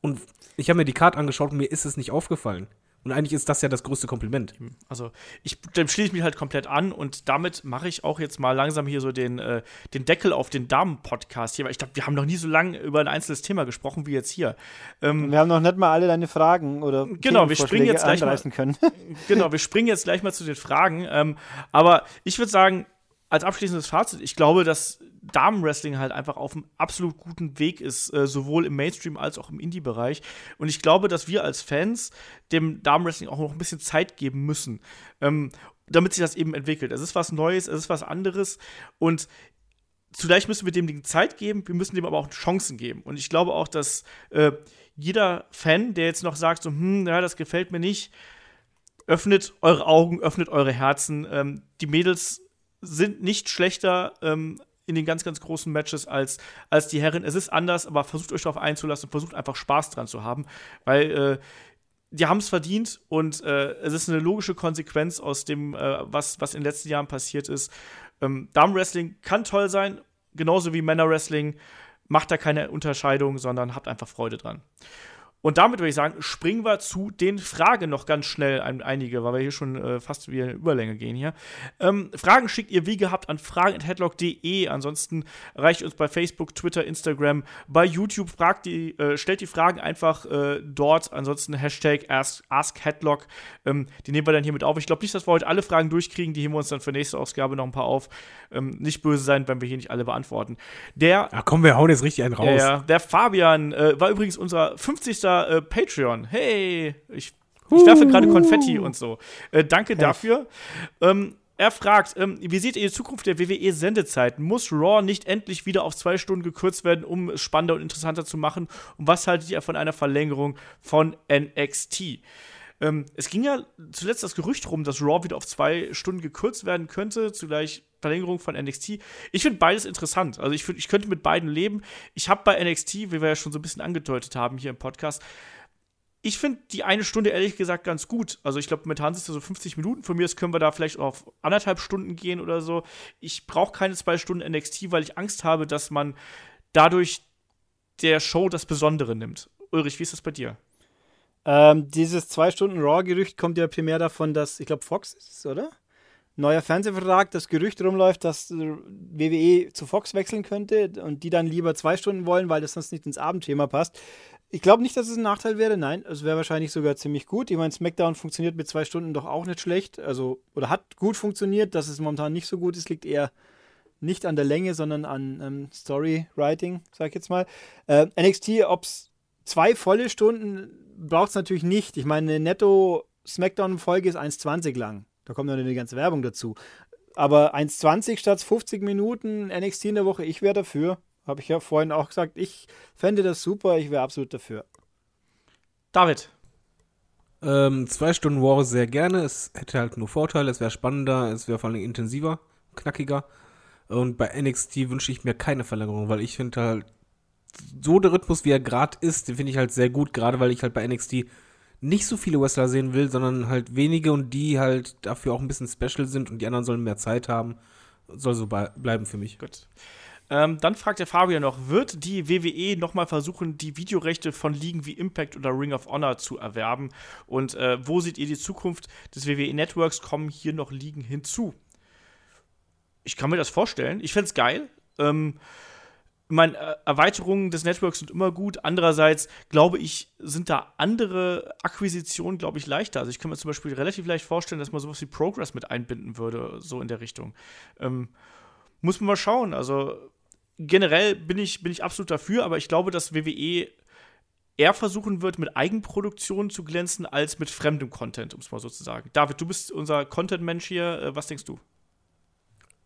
Und ich habe mir die Card angeschaut und mir ist es nicht aufgefallen. Und eigentlich ist das ja das größte Kompliment. Also, ich, dem schließe ich mich halt komplett an und damit mache ich auch jetzt mal langsam hier so den, äh, den Deckel auf den Damen-Podcast hier, weil ich glaube, wir haben noch nie so lange über ein einzelnes Thema gesprochen wie jetzt hier. Ähm, wir haben noch nicht mal alle deine Fragen oder genau, wir springen jetzt gleich mal, können. genau, wir springen jetzt gleich mal zu den Fragen. Ähm, aber ich würde sagen, als abschließendes Fazit, ich glaube, dass Damenwrestling halt einfach auf einem absolut guten Weg ist, äh, sowohl im Mainstream als auch im Indie-Bereich. Und ich glaube, dass wir als Fans dem Damenwrestling auch noch ein bisschen Zeit geben müssen, ähm, damit sich das eben entwickelt. Es ist was Neues, es ist was anderes und zugleich müssen wir dem Ding Zeit geben, wir müssen dem aber auch Chancen geben. Und ich glaube auch, dass äh, jeder Fan, der jetzt noch sagt, so, hm, ja, das gefällt mir nicht, öffnet eure Augen, öffnet eure Herzen. Ähm, die Mädels sind nicht schlechter ähm, in den ganz, ganz großen Matches als, als die Herren. Es ist anders, aber versucht euch darauf einzulassen, versucht einfach Spaß dran zu haben, weil äh, die haben es verdient und äh, es ist eine logische Konsequenz aus dem, äh, was, was in den letzten Jahren passiert ist. Ähm, Damenwrestling kann toll sein, genauso wie Männerwrestling. Macht da keine Unterscheidung, sondern habt einfach Freude dran. Und damit würde ich sagen, springen wir zu den Fragen noch ganz schnell, ein, einige, weil wir hier schon äh, fast wie eine Überlänge gehen hier. Ähm, Fragen schickt ihr wie gehabt an fragen.headlock.de. Ansonsten erreicht uns bei Facebook, Twitter, Instagram, bei YouTube. Fragt die, äh, stellt die Fragen einfach äh, dort. Ansonsten Hashtag Ask, AskHeadlock. Ähm, die nehmen wir dann hier mit auf. Ich glaube nicht, dass wir heute alle Fragen durchkriegen. Die heben wir uns dann für nächste Ausgabe noch ein paar auf. Ähm, nicht böse sein, wenn wir hier nicht alle beantworten. Der. Ja, komm, wir hauen jetzt richtig einen raus. Der, der Fabian äh, war übrigens unser 50 äh, Patreon. Hey, ich, ich werfe gerade Konfetti und so. Äh, danke Herr. dafür. Ähm, er fragt, ähm, wie seht ihr die Zukunft der WWE-Sendezeiten? Muss Raw nicht endlich wieder auf zwei Stunden gekürzt werden, um es spannender und interessanter zu machen? Und was haltet ihr von einer Verlängerung von NXT? Ähm, es ging ja zuletzt das Gerücht rum, dass Raw wieder auf zwei Stunden gekürzt werden könnte, zugleich Verlängerung von NXT. Ich finde beides interessant. Also ich, find, ich könnte mit beiden leben. Ich habe bei NXT, wie wir ja schon so ein bisschen angedeutet haben hier im Podcast, ich finde die eine Stunde ehrlich gesagt ganz gut. Also ich glaube, momentan sind es so 50 Minuten. Von mir aus können wir da vielleicht auf anderthalb Stunden gehen oder so. Ich brauche keine zwei Stunden NXT, weil ich Angst habe, dass man dadurch der Show das Besondere nimmt. Ulrich, wie ist das bei dir? Ähm, dieses zwei Stunden Raw-Gerücht kommt ja primär davon, dass, ich glaube, Fox ist es, oder? neuer Fernsehvertrag, das Gerücht rumläuft, dass WWE zu Fox wechseln könnte und die dann lieber zwei Stunden wollen, weil das sonst nicht ins Abendschema passt. Ich glaube nicht, dass es ein Nachteil wäre. Nein, es wäre wahrscheinlich sogar ziemlich gut. Ich meine, SmackDown funktioniert mit zwei Stunden doch auch nicht schlecht. Also, oder hat gut funktioniert. Dass es momentan nicht so gut ist, liegt eher nicht an der Länge, sondern an ähm, Storywriting, sag ich jetzt mal. Äh, NXT, ob es zwei volle Stunden braucht es natürlich nicht. Ich meine, eine netto SmackDown-Folge ist 1,20 lang. Da kommt noch eine ganze Werbung dazu. Aber 1,20 statt 50 Minuten NXT in der Woche, ich wäre dafür. Habe ich ja vorhin auch gesagt. Ich fände das super, ich wäre absolut dafür. David. Ähm, zwei Stunden War sehr gerne. Es hätte halt nur Vorteile, es wäre spannender, es wäre vor allem intensiver, knackiger. Und bei NXT wünsche ich mir keine Verlängerung, weil ich finde halt, so der Rhythmus, wie er gerade ist, den finde ich halt sehr gut, gerade weil ich halt bei NXT nicht so viele Wrestler sehen will, sondern halt wenige und die halt dafür auch ein bisschen special sind und die anderen sollen mehr Zeit haben. Soll so bleiben für mich. Gut. Ähm, dann fragt der Fabian noch, wird die WWE nochmal versuchen, die Videorechte von Ligen wie Impact oder Ring of Honor zu erwerben? Und äh, wo seht ihr die Zukunft des WWE Networks? Kommen hier noch Ligen hinzu? Ich kann mir das vorstellen. Ich fände es geil. Ähm, meine, äh, Erweiterungen des Networks sind immer gut. Andererseits, glaube ich, sind da andere Akquisitionen, glaube ich, leichter. Also ich kann mir zum Beispiel relativ leicht vorstellen, dass man sowas wie Progress mit einbinden würde, so in der Richtung. Ähm, muss man mal schauen. Also generell bin ich, bin ich absolut dafür, aber ich glaube, dass WWE eher versuchen wird, mit Eigenproduktionen zu glänzen, als mit fremdem Content, um es mal so zu sagen. David, du bist unser Content-Mensch hier. Äh, was denkst du?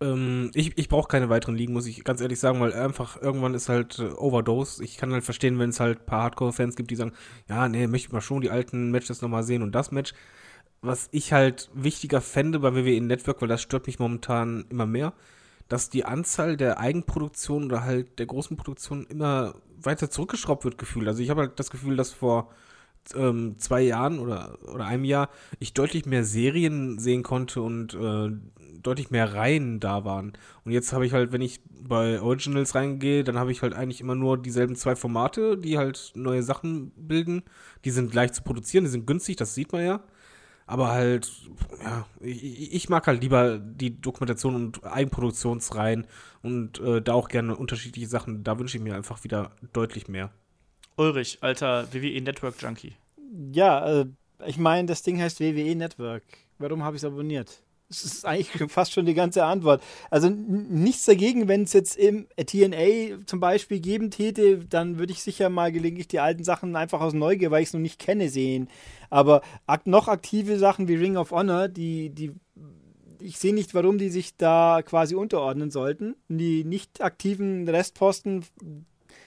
Ähm, ich ich brauche keine weiteren Ligen, muss ich ganz ehrlich sagen, weil einfach irgendwann ist halt äh, Overdose. Ich kann halt verstehen, wenn es halt ein paar Hardcore-Fans gibt, die sagen, ja, nee, möchte ich mal schon die alten Matches nochmal sehen und das Match. Was ich halt wichtiger fände bei WWE Network, weil das stört mich momentan immer mehr, dass die Anzahl der Eigenproduktionen oder halt der großen Produktionen immer weiter zurückgeschraubt wird, gefühlt. Also ich habe halt das Gefühl, dass vor ähm, zwei Jahren oder, oder einem Jahr ich deutlich mehr Serien sehen konnte und äh, deutlich mehr Reihen da waren. Und jetzt habe ich halt, wenn ich bei Originals reingehe, dann habe ich halt eigentlich immer nur dieselben zwei Formate, die halt neue Sachen bilden. Die sind leicht zu produzieren, die sind günstig, das sieht man ja. Aber halt, ja, ich, ich mag halt lieber die Dokumentation und Eigenproduktionsreihen und äh, da auch gerne unterschiedliche Sachen. Da wünsche ich mir einfach wieder deutlich mehr. Ulrich, alter WWE Network Junkie. Ja, äh, ich meine, das Ding heißt WWE Network. Warum habe ich es abonniert? Das ist eigentlich fast schon die ganze Antwort. Also nichts dagegen, wenn es jetzt im TNA zum Beispiel geben täte, dann würde ich sicher mal gelegentlich die alten Sachen einfach aus Neugier, weil ich es noch nicht kenne, sehen. Aber noch aktive Sachen wie Ring of Honor, die, die ich sehe nicht, warum die sich da quasi unterordnen sollten. Die nicht aktiven Restposten,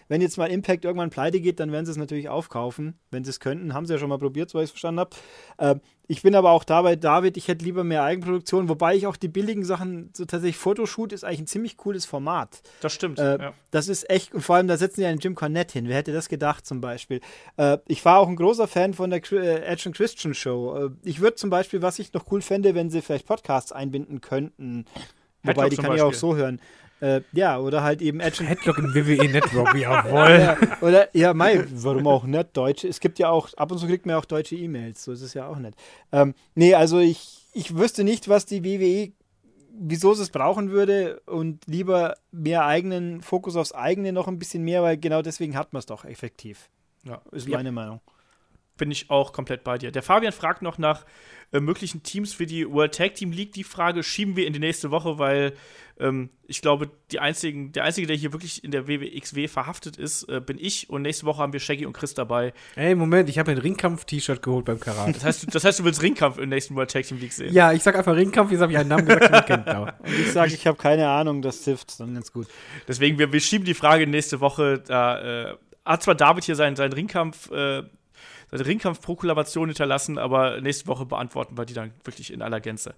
wenn jetzt mal Impact irgendwann pleite geht, dann werden sie es natürlich aufkaufen, wenn sie es könnten. Haben sie ja schon mal probiert, so ich es verstanden habe. Äh, ich bin aber auch dabei, David, ich hätte lieber mehr Eigenproduktion, wobei ich auch die billigen Sachen, so tatsächlich Fotoshoot ist eigentlich ein ziemlich cooles Format. Das stimmt. Äh, ja. Das ist echt, und vor allem da setzen die einen Jim Cornette hin. Wer hätte das gedacht zum Beispiel? Äh, ich war auch ein großer Fan von der äh, Edge Christian Show. Äh, ich würde zum Beispiel, was ich noch cool fände, wenn sie vielleicht Podcasts einbinden könnten. Wobei, die kann Beispiel. ich auch so hören. Äh, ja, oder halt eben Edge. Headlock im WWE Network, jawohl. ja, oder, ja, Mai, warum auch nicht Deutsche? Es gibt ja auch, ab und zu kriegt man ja auch deutsche E-Mails, so ist es ja auch nicht. Ähm, nee, also ich, ich wüsste nicht, was die WWE, wieso sie es brauchen würde und lieber mehr eigenen, Fokus aufs eigene noch ein bisschen mehr, weil genau deswegen hat man es doch effektiv. Ja, ist meine ja. Meinung bin ich auch komplett bei dir. Der Fabian fragt noch nach äh, möglichen Teams für die World Tag Team League. Die Frage schieben wir in die nächste Woche, weil ähm, ich glaube, die einzigen, der Einzige, der hier wirklich in der WWXW verhaftet ist, äh, bin ich. Und nächste Woche haben wir Shaggy und Chris dabei. Ey, Moment, ich habe ein Ringkampf-T-Shirt geholt beim Karat. Das heißt, das heißt, du willst Ringkampf im nächsten World Tag Team League sehen? Ja, ich sag einfach Ringkampf, jetzt habe ich einen Namen gesagt, den. Und ich sage, ich habe keine Ahnung, das hilft dann ganz gut. Deswegen, wir, wir schieben die Frage nächste Woche. Da äh, hat zwar David hier seinen, seinen Ringkampf- äh, seine Ringkampfproklamation hinterlassen, aber nächste Woche beantworten wir die dann wirklich in aller Gänze.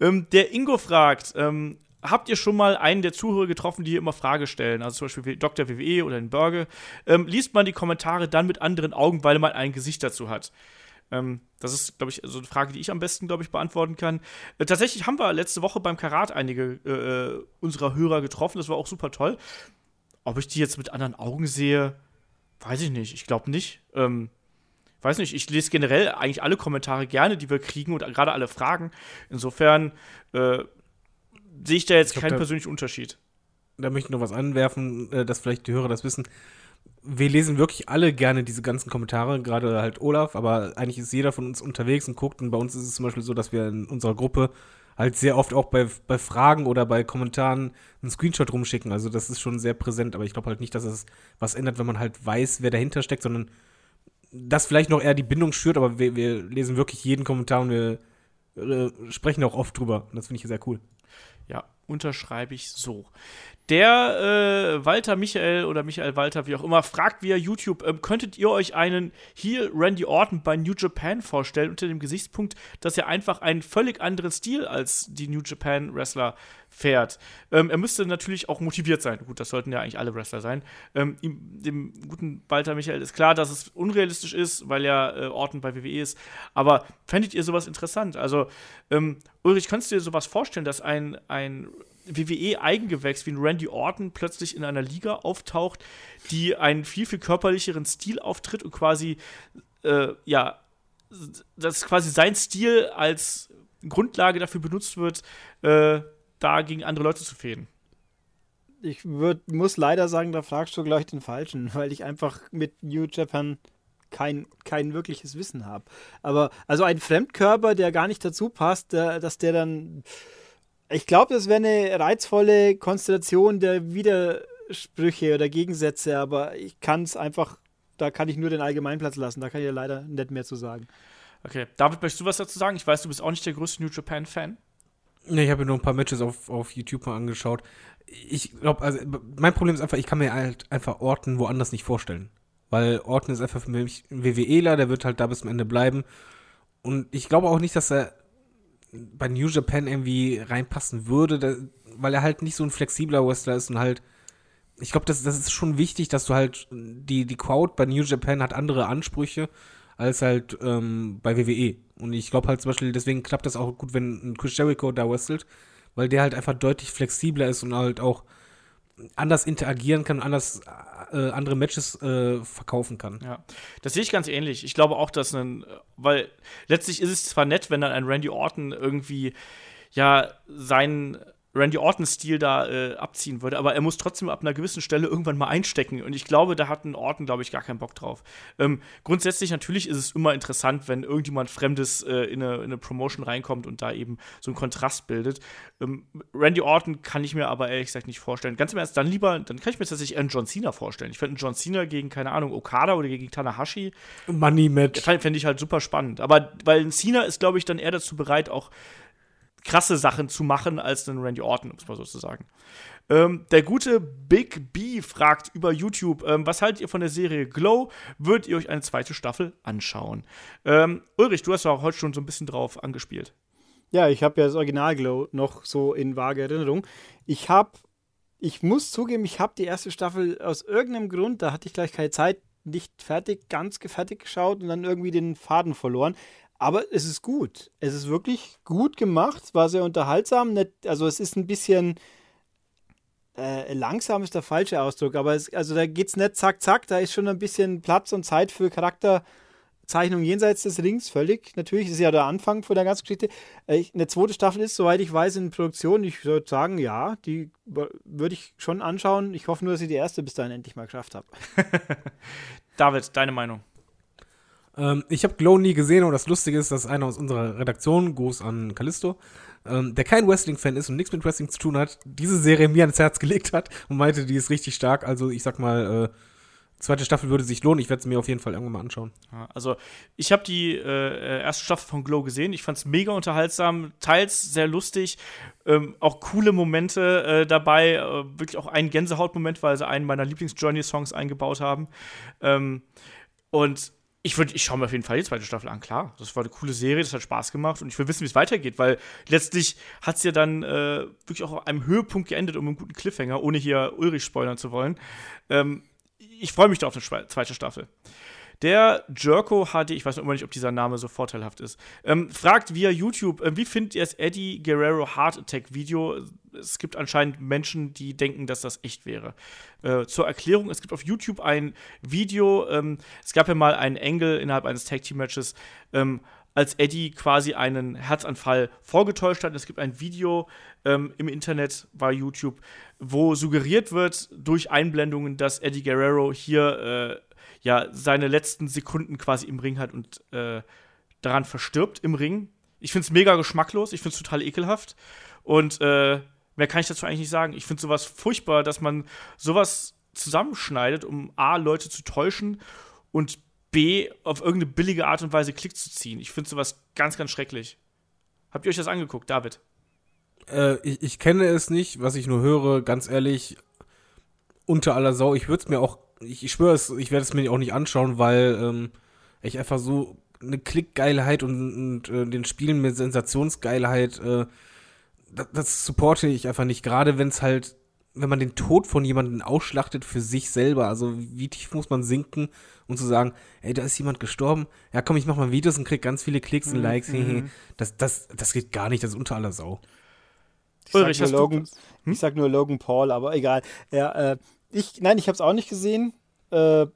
Ähm, der Ingo fragt, ähm, habt ihr schon mal einen der Zuhörer getroffen, die hier immer Frage stellen? Also zum Beispiel Dr. WWE oder den Burger. Ähm, liest man die Kommentare dann mit anderen Augen, weil man ein Gesicht dazu hat? Ähm, das ist, glaube ich, so eine Frage, die ich am besten, glaube ich, beantworten kann. Äh, tatsächlich haben wir letzte Woche beim Karat einige äh, äh, unserer Hörer getroffen. Das war auch super toll. Ob ich die jetzt mit anderen Augen sehe, weiß ich nicht. Ich glaube nicht. Ähm, weiß nicht, ich lese generell eigentlich alle Kommentare gerne, die wir kriegen und gerade alle Fragen. Insofern äh, sehe ich da jetzt ich keinen persönlichen Unterschied. Da möchte ich noch was anwerfen, äh, dass vielleicht die Hörer das wissen. Wir lesen wirklich alle gerne diese ganzen Kommentare, gerade halt Olaf, aber eigentlich ist jeder von uns unterwegs und guckt. Und bei uns ist es zum Beispiel so, dass wir in unserer Gruppe halt sehr oft auch bei, bei Fragen oder bei Kommentaren einen Screenshot rumschicken. Also das ist schon sehr präsent, aber ich glaube halt nicht, dass es was ändert, wenn man halt weiß, wer dahinter steckt, sondern das vielleicht noch eher die Bindung schürt, aber wir, wir lesen wirklich jeden Kommentar und wir äh, sprechen auch oft drüber. Das finde ich sehr cool. Ja, unterschreibe ich so. Der äh, Walter Michael oder Michael Walter, wie auch immer, fragt via YouTube, ähm, könntet ihr euch einen Heel Randy Orton bei New Japan vorstellen, unter dem Gesichtspunkt, dass er einfach einen völlig anderen Stil als die New Japan Wrestler fährt. Ähm, er müsste natürlich auch motiviert sein. Gut, das sollten ja eigentlich alle Wrestler sein. Ähm, ihm, dem guten Walter Michael ist klar, dass es unrealistisch ist, weil ja äh, Orton bei WWE ist. Aber fändet ihr sowas interessant? Also, ähm, Ulrich, kannst du dir sowas vorstellen, dass ein, ein WWE-Eigengewächs wie ein Randy Orton plötzlich in einer Liga auftaucht, die einen viel, viel körperlicheren Stil auftritt und quasi, äh, ja, dass quasi sein Stil als Grundlage dafür benutzt wird, äh, da gegen andere Leute zu fehlen. Ich würd, muss leider sagen, da fragst du gleich den Falschen, weil ich einfach mit New Japan kein, kein wirkliches Wissen habe. Aber also ein Fremdkörper, der gar nicht dazu passt, der, dass der dann. Ich glaube, das wäre eine reizvolle Konstellation der Widersprüche oder Gegensätze, aber ich kann es einfach, da kann ich nur den Allgemeinplatz lassen. Da kann ich ja leider nicht mehr zu sagen. Okay, David, möchtest du was dazu sagen? Ich weiß, du bist auch nicht der größte New Japan-Fan. Ne, ich habe mir nur ein paar Matches auf, auf YouTube mal angeschaut. Ich glaube, also mein Problem ist einfach, ich kann mir halt einfach Orten woanders nicht vorstellen. Weil Orton ist einfach für mich ein WWEler, der wird halt da bis zum Ende bleiben. Und ich glaube auch nicht, dass er bei New Japan irgendwie reinpassen würde, da, weil er halt nicht so ein flexibler Wrestler ist und halt, ich glaube, das, das ist schon wichtig, dass du halt, die, die Crowd bei New Japan hat andere Ansprüche als halt ähm, bei WWE. Und ich glaube halt zum Beispiel, deswegen klappt das auch gut, wenn ein Chris Jericho da wrestelt, weil der halt einfach deutlich flexibler ist und halt auch anders interagieren kann, anders äh, andere Matches äh, verkaufen kann. Ja, das sehe ich ganz ähnlich. Ich glaube auch, dass ein, weil letztlich ist es zwar nett, wenn dann ein Randy Orton irgendwie ja seinen Randy Orton-Stil da äh, abziehen würde, aber er muss trotzdem ab einer gewissen Stelle irgendwann mal einstecken. Und ich glaube, da hat ein Orton, glaube ich, gar keinen Bock drauf. Ähm, grundsätzlich natürlich ist es immer interessant, wenn irgendjemand Fremdes äh, in, eine, in, eine, Promotion reinkommt und da eben so einen Kontrast bildet. Ähm, Randy Orton kann ich mir aber ehrlich gesagt nicht vorstellen. Ganz im Ernst, dann lieber, dann kann ich mir tatsächlich einen John Cena vorstellen. Ich finde einen John Cena gegen, keine Ahnung, Okada oder gegen Tanahashi. Money Match. Fände ich halt super spannend. Aber weil ein Cena ist, glaube ich, dann eher dazu bereit, auch krasse Sachen zu machen als einen Randy Orton, um es mal so zu sagen. Ähm, der gute Big B fragt über YouTube, ähm, was haltet ihr von der Serie Glow? Würdet ihr euch eine zweite Staffel anschauen? Ähm, Ulrich, du hast ja auch heute schon so ein bisschen drauf angespielt. Ja, ich habe ja das Original Glow noch so in vage Erinnerung. Ich habe, ich muss zugeben, ich habe die erste Staffel aus irgendeinem Grund, da hatte ich gleich keine Zeit, nicht fertig, ganz fertig geschaut und dann irgendwie den Faden verloren. Aber es ist gut. Es ist wirklich gut gemacht. War sehr unterhaltsam. Also es ist ein bisschen äh, langsam ist der falsche Ausdruck, aber es, also da geht es nicht zack, zack. Da ist schon ein bisschen Platz und Zeit für Charakterzeichnung jenseits des Rings. Völlig. Natürlich ist ja der Anfang von der ganzen Geschichte. Äh, eine zweite Staffel ist, soweit ich weiß, in Produktion. Ich würde sagen, ja, die würde ich schon anschauen. Ich hoffe nur, dass ich die erste bis dahin endlich mal geschafft habe. David, deine Meinung? Ähm, ich habe Glow nie gesehen und das Lustige ist, dass einer aus unserer Redaktion, Gruß an Callisto, ähm, der kein Wrestling-Fan ist und nichts mit Wrestling zu tun hat, diese Serie mir ans Herz gelegt hat und meinte, die ist richtig stark. Also ich sag mal, äh, zweite Staffel würde sich lohnen. Ich werde es mir auf jeden Fall irgendwann mal anschauen. also ich habe die äh, erste Staffel von Glow gesehen. Ich fand es mega unterhaltsam, teils sehr lustig, ähm, auch coole Momente äh, dabei. Äh, wirklich auch ein Gänsehautmoment, weil sie einen meiner Lieblings-Journey-Songs eingebaut haben. Ähm, und ich würde, ich schaue mir auf jeden Fall die zweite Staffel an, klar. Das war eine coole Serie, das hat Spaß gemacht und ich will wissen, wie es weitergeht, weil letztlich hat es ja dann äh, wirklich auch auf einem Höhepunkt geendet, um einen guten Cliffhanger, ohne hier Ulrich spoilern zu wollen. Ähm, ich freue mich da auf eine zweite Staffel. Der Jerko HD, ich weiß noch immer nicht, ob dieser Name so vorteilhaft ist, ähm, fragt via YouTube, äh, wie findet ihr das Eddie Guerrero Heart Attack Video? Es gibt anscheinend Menschen, die denken, dass das echt wäre. Äh, zur Erklärung, es gibt auf YouTube ein Video, ähm, es gab ja mal einen Engel innerhalb eines Tag Team Matches, ähm, als Eddie quasi einen Herzanfall vorgetäuscht hat. Es gibt ein Video ähm, im Internet bei YouTube, wo suggeriert wird durch Einblendungen, dass Eddie Guerrero hier äh, ja seine letzten Sekunden quasi im Ring hat und äh, daran verstirbt im Ring. Ich finde es mega geschmacklos, ich finde es total ekelhaft. Und äh, mehr kann ich dazu eigentlich nicht sagen. Ich finde sowas furchtbar, dass man sowas zusammenschneidet, um A, Leute zu täuschen und B, auf irgendeine billige Art und Weise Klick zu ziehen. Ich finde sowas ganz, ganz schrecklich. Habt ihr euch das angeguckt, David? Äh, ich, ich kenne es nicht, was ich nur höre, ganz ehrlich, unter aller Sau. Ich würde es mir auch ich, ich schwöre es, ich werde es mir auch nicht anschauen, weil ähm, ich einfach so eine Klickgeilheit und, und äh, den Spielen mit Sensationsgeilheit, äh, das, das supporte ich einfach nicht. Gerade wenn es halt, wenn man den Tod von jemandem ausschlachtet für sich selber. Also wie tief muss man sinken, um zu sagen, ey, da ist jemand gestorben. Ja, komm, ich mach mal Videos und krieg ganz viele Klicks und mhm, Likes. Mhm. Das, das, das geht gar nicht, das ist unter aller Sau. Ich Ulrich, sag, nur Logan? Hm? ich sag nur Logan Paul, aber egal. Ja, äh, ich, nein, ich habe es auch nicht gesehen. Äh,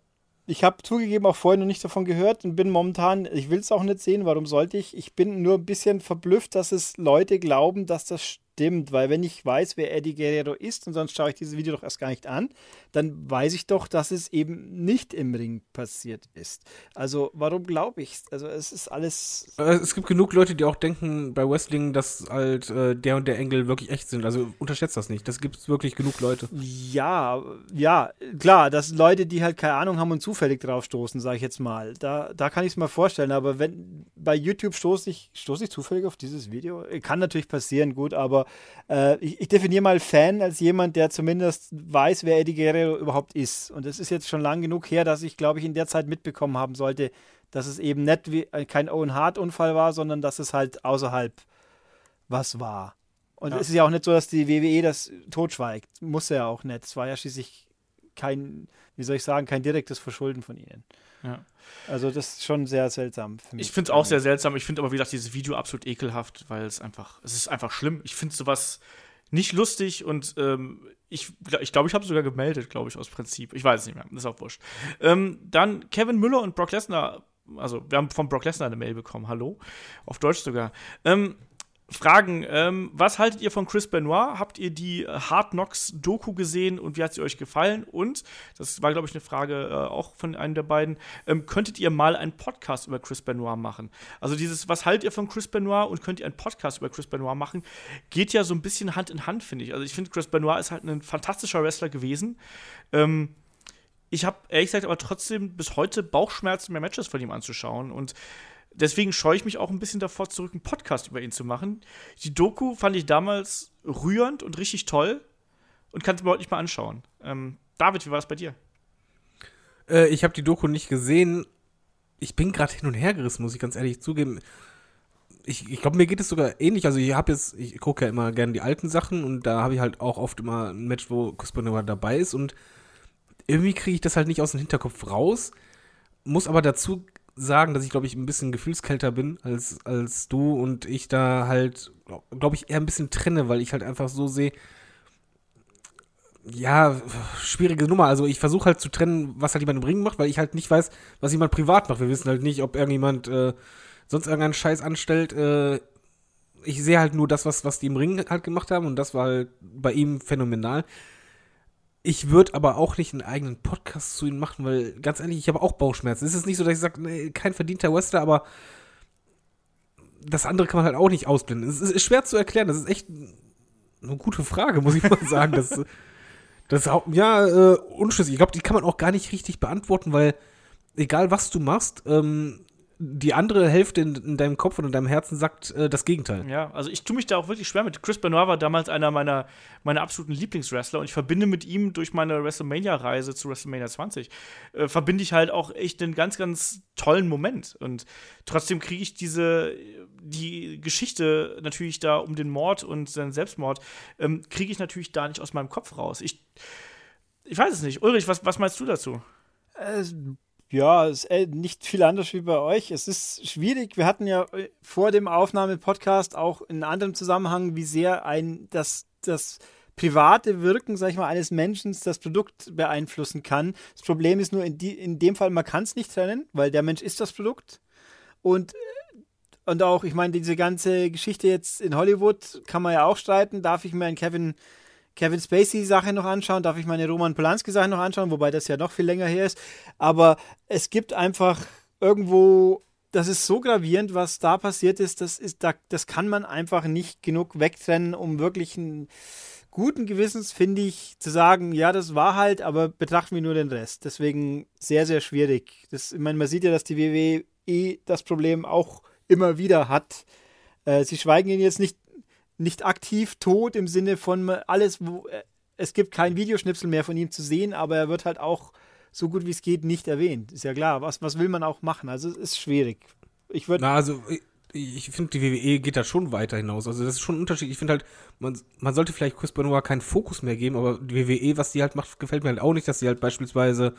ich habe zugegeben auch vorher noch nicht davon gehört und bin momentan, ich will es auch nicht sehen, warum sollte ich? Ich bin nur ein bisschen verblüfft, dass es Leute glauben, dass das stimmt, weil wenn ich weiß, wer Eddie Guerrero ist und sonst schaue ich dieses Video doch erst gar nicht an, dann weiß ich doch, dass es eben nicht im Ring passiert ist. Also warum glaube ich es? Also es ist alles Äh, Es gibt genug Leute, die auch denken bei Wrestling, dass halt äh, der und der Engel wirklich echt sind. Also unterschätzt das nicht. Das gibt es wirklich genug Leute. Ja, ja, klar, das sind Leute, die halt keine Ahnung haben und zufällig drauf stoßen, sage ich jetzt mal. Da, da kann ich es mal vorstellen, aber wenn bei YouTube stoße ich, stoße ich zufällig auf dieses Video? Kann natürlich passieren, gut, aber äh, ich, ich definiere mal Fan als jemand, der zumindest weiß, wer Eddie Guerrero überhaupt ist. Und es ist jetzt schon lang genug her, dass ich, glaube ich, in der Zeit mitbekommen haben sollte, dass es eben nicht wie, äh, kein Owen Hart-Unfall war, sondern dass es halt außerhalb was war. Und Ja. es ist ja auch nicht so, dass die WWE das totschweigt. Muss ja auch nicht. Es war ja schließlich kein, wie soll ich sagen, kein direktes Verschulden von ihnen. Ja. Also das ist schon sehr seltsam für mich. Ich finde es auch sehr seltsam. Ich finde aber, wie gesagt, dieses Video absolut ekelhaft, weil es einfach, es ist einfach schlimm. Ich finde sowas nicht lustig und ähm, ich glaube, ich, glaub, ich habe sogar gemeldet, glaube ich, aus Prinzip. Ich weiß es nicht mehr, ist auch wurscht. Ähm, dann Kevin Müller und Brock Lesnar, also wir haben von Brock Lesnar eine Mail bekommen, hallo, auf Deutsch sogar. Ähm, Fragen, ähm, was haltet ihr von Chris Benoit? Habt ihr die äh, Hard Knocks Doku gesehen und wie hat sie euch gefallen? Und, das war, glaube ich, eine Frage äh, auch von einem der beiden, ähm, könntet ihr mal einen Podcast über Chris Benoit machen? Also dieses, was haltet ihr von Chris Benoit und könnt ihr einen Podcast über Chris Benoit machen, geht ja so ein bisschen Hand in Hand, finde ich. Also ich finde, Chris Benoit ist halt ein fantastischer Wrestler gewesen. Ähm, ich habe ehrlich gesagt aber trotzdem bis heute Bauchschmerzen, mehr Matches von ihm anzuschauen und deswegen scheue ich mich auch ein bisschen davor zurück, einen Podcast über ihn zu machen. Die Doku fand ich damals rührend und richtig toll und kann es mir heute nicht mal anschauen. Ähm, David, wie war das bei dir? Äh, ich habe die Doku nicht gesehen. Ich bin gerade hin und her gerissen, muss ich ganz ehrlich zugeben. Ich, ich glaube, mir geht es sogar ähnlich. Also ich habe jetzt, ich gucke ja immer gerne die alten Sachen und da habe ich halt auch oft immer ein Match, wo Benoit dabei ist und irgendwie kriege ich das halt nicht aus dem Hinterkopf raus. Muss aber dazu sagen, dass ich, glaube ich, ein bisschen gefühlskälter bin als, als du und ich da halt, glaube ich, eher ein bisschen trenne, weil ich halt einfach so sehe, ja, schwierige Nummer. Also ich versuche halt zu trennen, was halt jemand im Ring macht, weil ich halt nicht weiß, was jemand privat macht. Wir wissen halt nicht, ob irgendjemand äh, sonst irgendeinen Scheiß anstellt. Äh, ich sehe halt nur das, was, was die im Ring halt gemacht haben und das war halt bei ihm phänomenal. Ich würde aber auch nicht einen eigenen Podcast zu ihm machen, weil ganz ehrlich, ich habe auch Bauchschmerzen. Es ist nicht so, dass ich sage, nee, kein verdienter Wrestler, aber das andere kann man halt auch nicht ausblenden. Es ist, schwer zu erklären. Das ist echt eine gute Frage, muss ich mal sagen. Das, das ja, äh, unschlüssig. Ich glaube, die kann man auch gar nicht richtig beantworten, weil egal was du machst, ähm, die andere Hälfte in, in deinem Kopf und in deinem Herzen sagt äh, das Gegenteil. Ja, also ich tue mich da auch wirklich schwer mit. Chris Benoit war damals einer meiner, meiner absoluten Lieblingswrestler und ich verbinde mit ihm durch meine WrestleMania-Reise zu WrestleMania 20, äh, verbinde ich halt auch echt einen ganz, ganz tollen Moment. Und trotzdem kriege ich diese, die Geschichte natürlich da um den Mord und seinen Selbstmord, ähm, kriege ich natürlich da nicht aus meinem Kopf raus. Ich, ich weiß es nicht. Ulrich, was, was meinst du dazu? Äh, ja, es ist äh, nicht viel anders wie bei euch. Es ist schwierig. Wir hatten ja äh, vor dem Aufnahme-Podcast auch in anderem Zusammenhang, wie sehr ein das, das private Wirken, sag ich mal, eines Menschen das Produkt beeinflussen kann. Das Problem ist nur in, die, in dem Fall, man kann es nicht trennen, weil der Mensch ist das Produkt. Und, und auch, ich meine, diese ganze Geschichte jetzt in Hollywood kann man ja auch streiten. Darf ich mir einen Kevin Kevin Spacey-Sache noch anschauen, darf ich meine Roman Polanski-Sache noch anschauen, wobei das ja noch viel länger her ist. Aber es gibt einfach irgendwo, das ist so gravierend, was da passiert ist, das, ist da, das kann man einfach nicht genug wegtrennen, um wirklich einen guten Gewissens, finde ich, zu sagen, ja, das war halt, aber betrachten wir nur den Rest. Deswegen sehr, sehr schwierig. Das, ich meine, man sieht ja, dass die WWE das Problem auch immer wieder hat. Äh, sie schweigen ihn jetzt nicht nicht aktiv tot im Sinne von alles, wo es gibt kein Videoschnipsel mehr von ihm zu sehen, aber er wird halt auch so gut wie es geht nicht erwähnt. Ist ja klar. Was, was will man auch machen? Also es ist schwierig. Ich würde. Na, also ich, ich finde, die WWE geht da schon weiter hinaus. Also das ist schon ein Unterschied. Ich finde halt, man, man sollte vielleicht Chris Benoit keinen Fokus mehr geben, aber die WWE, was die halt macht, gefällt mir halt auch nicht, dass sie halt beispielsweise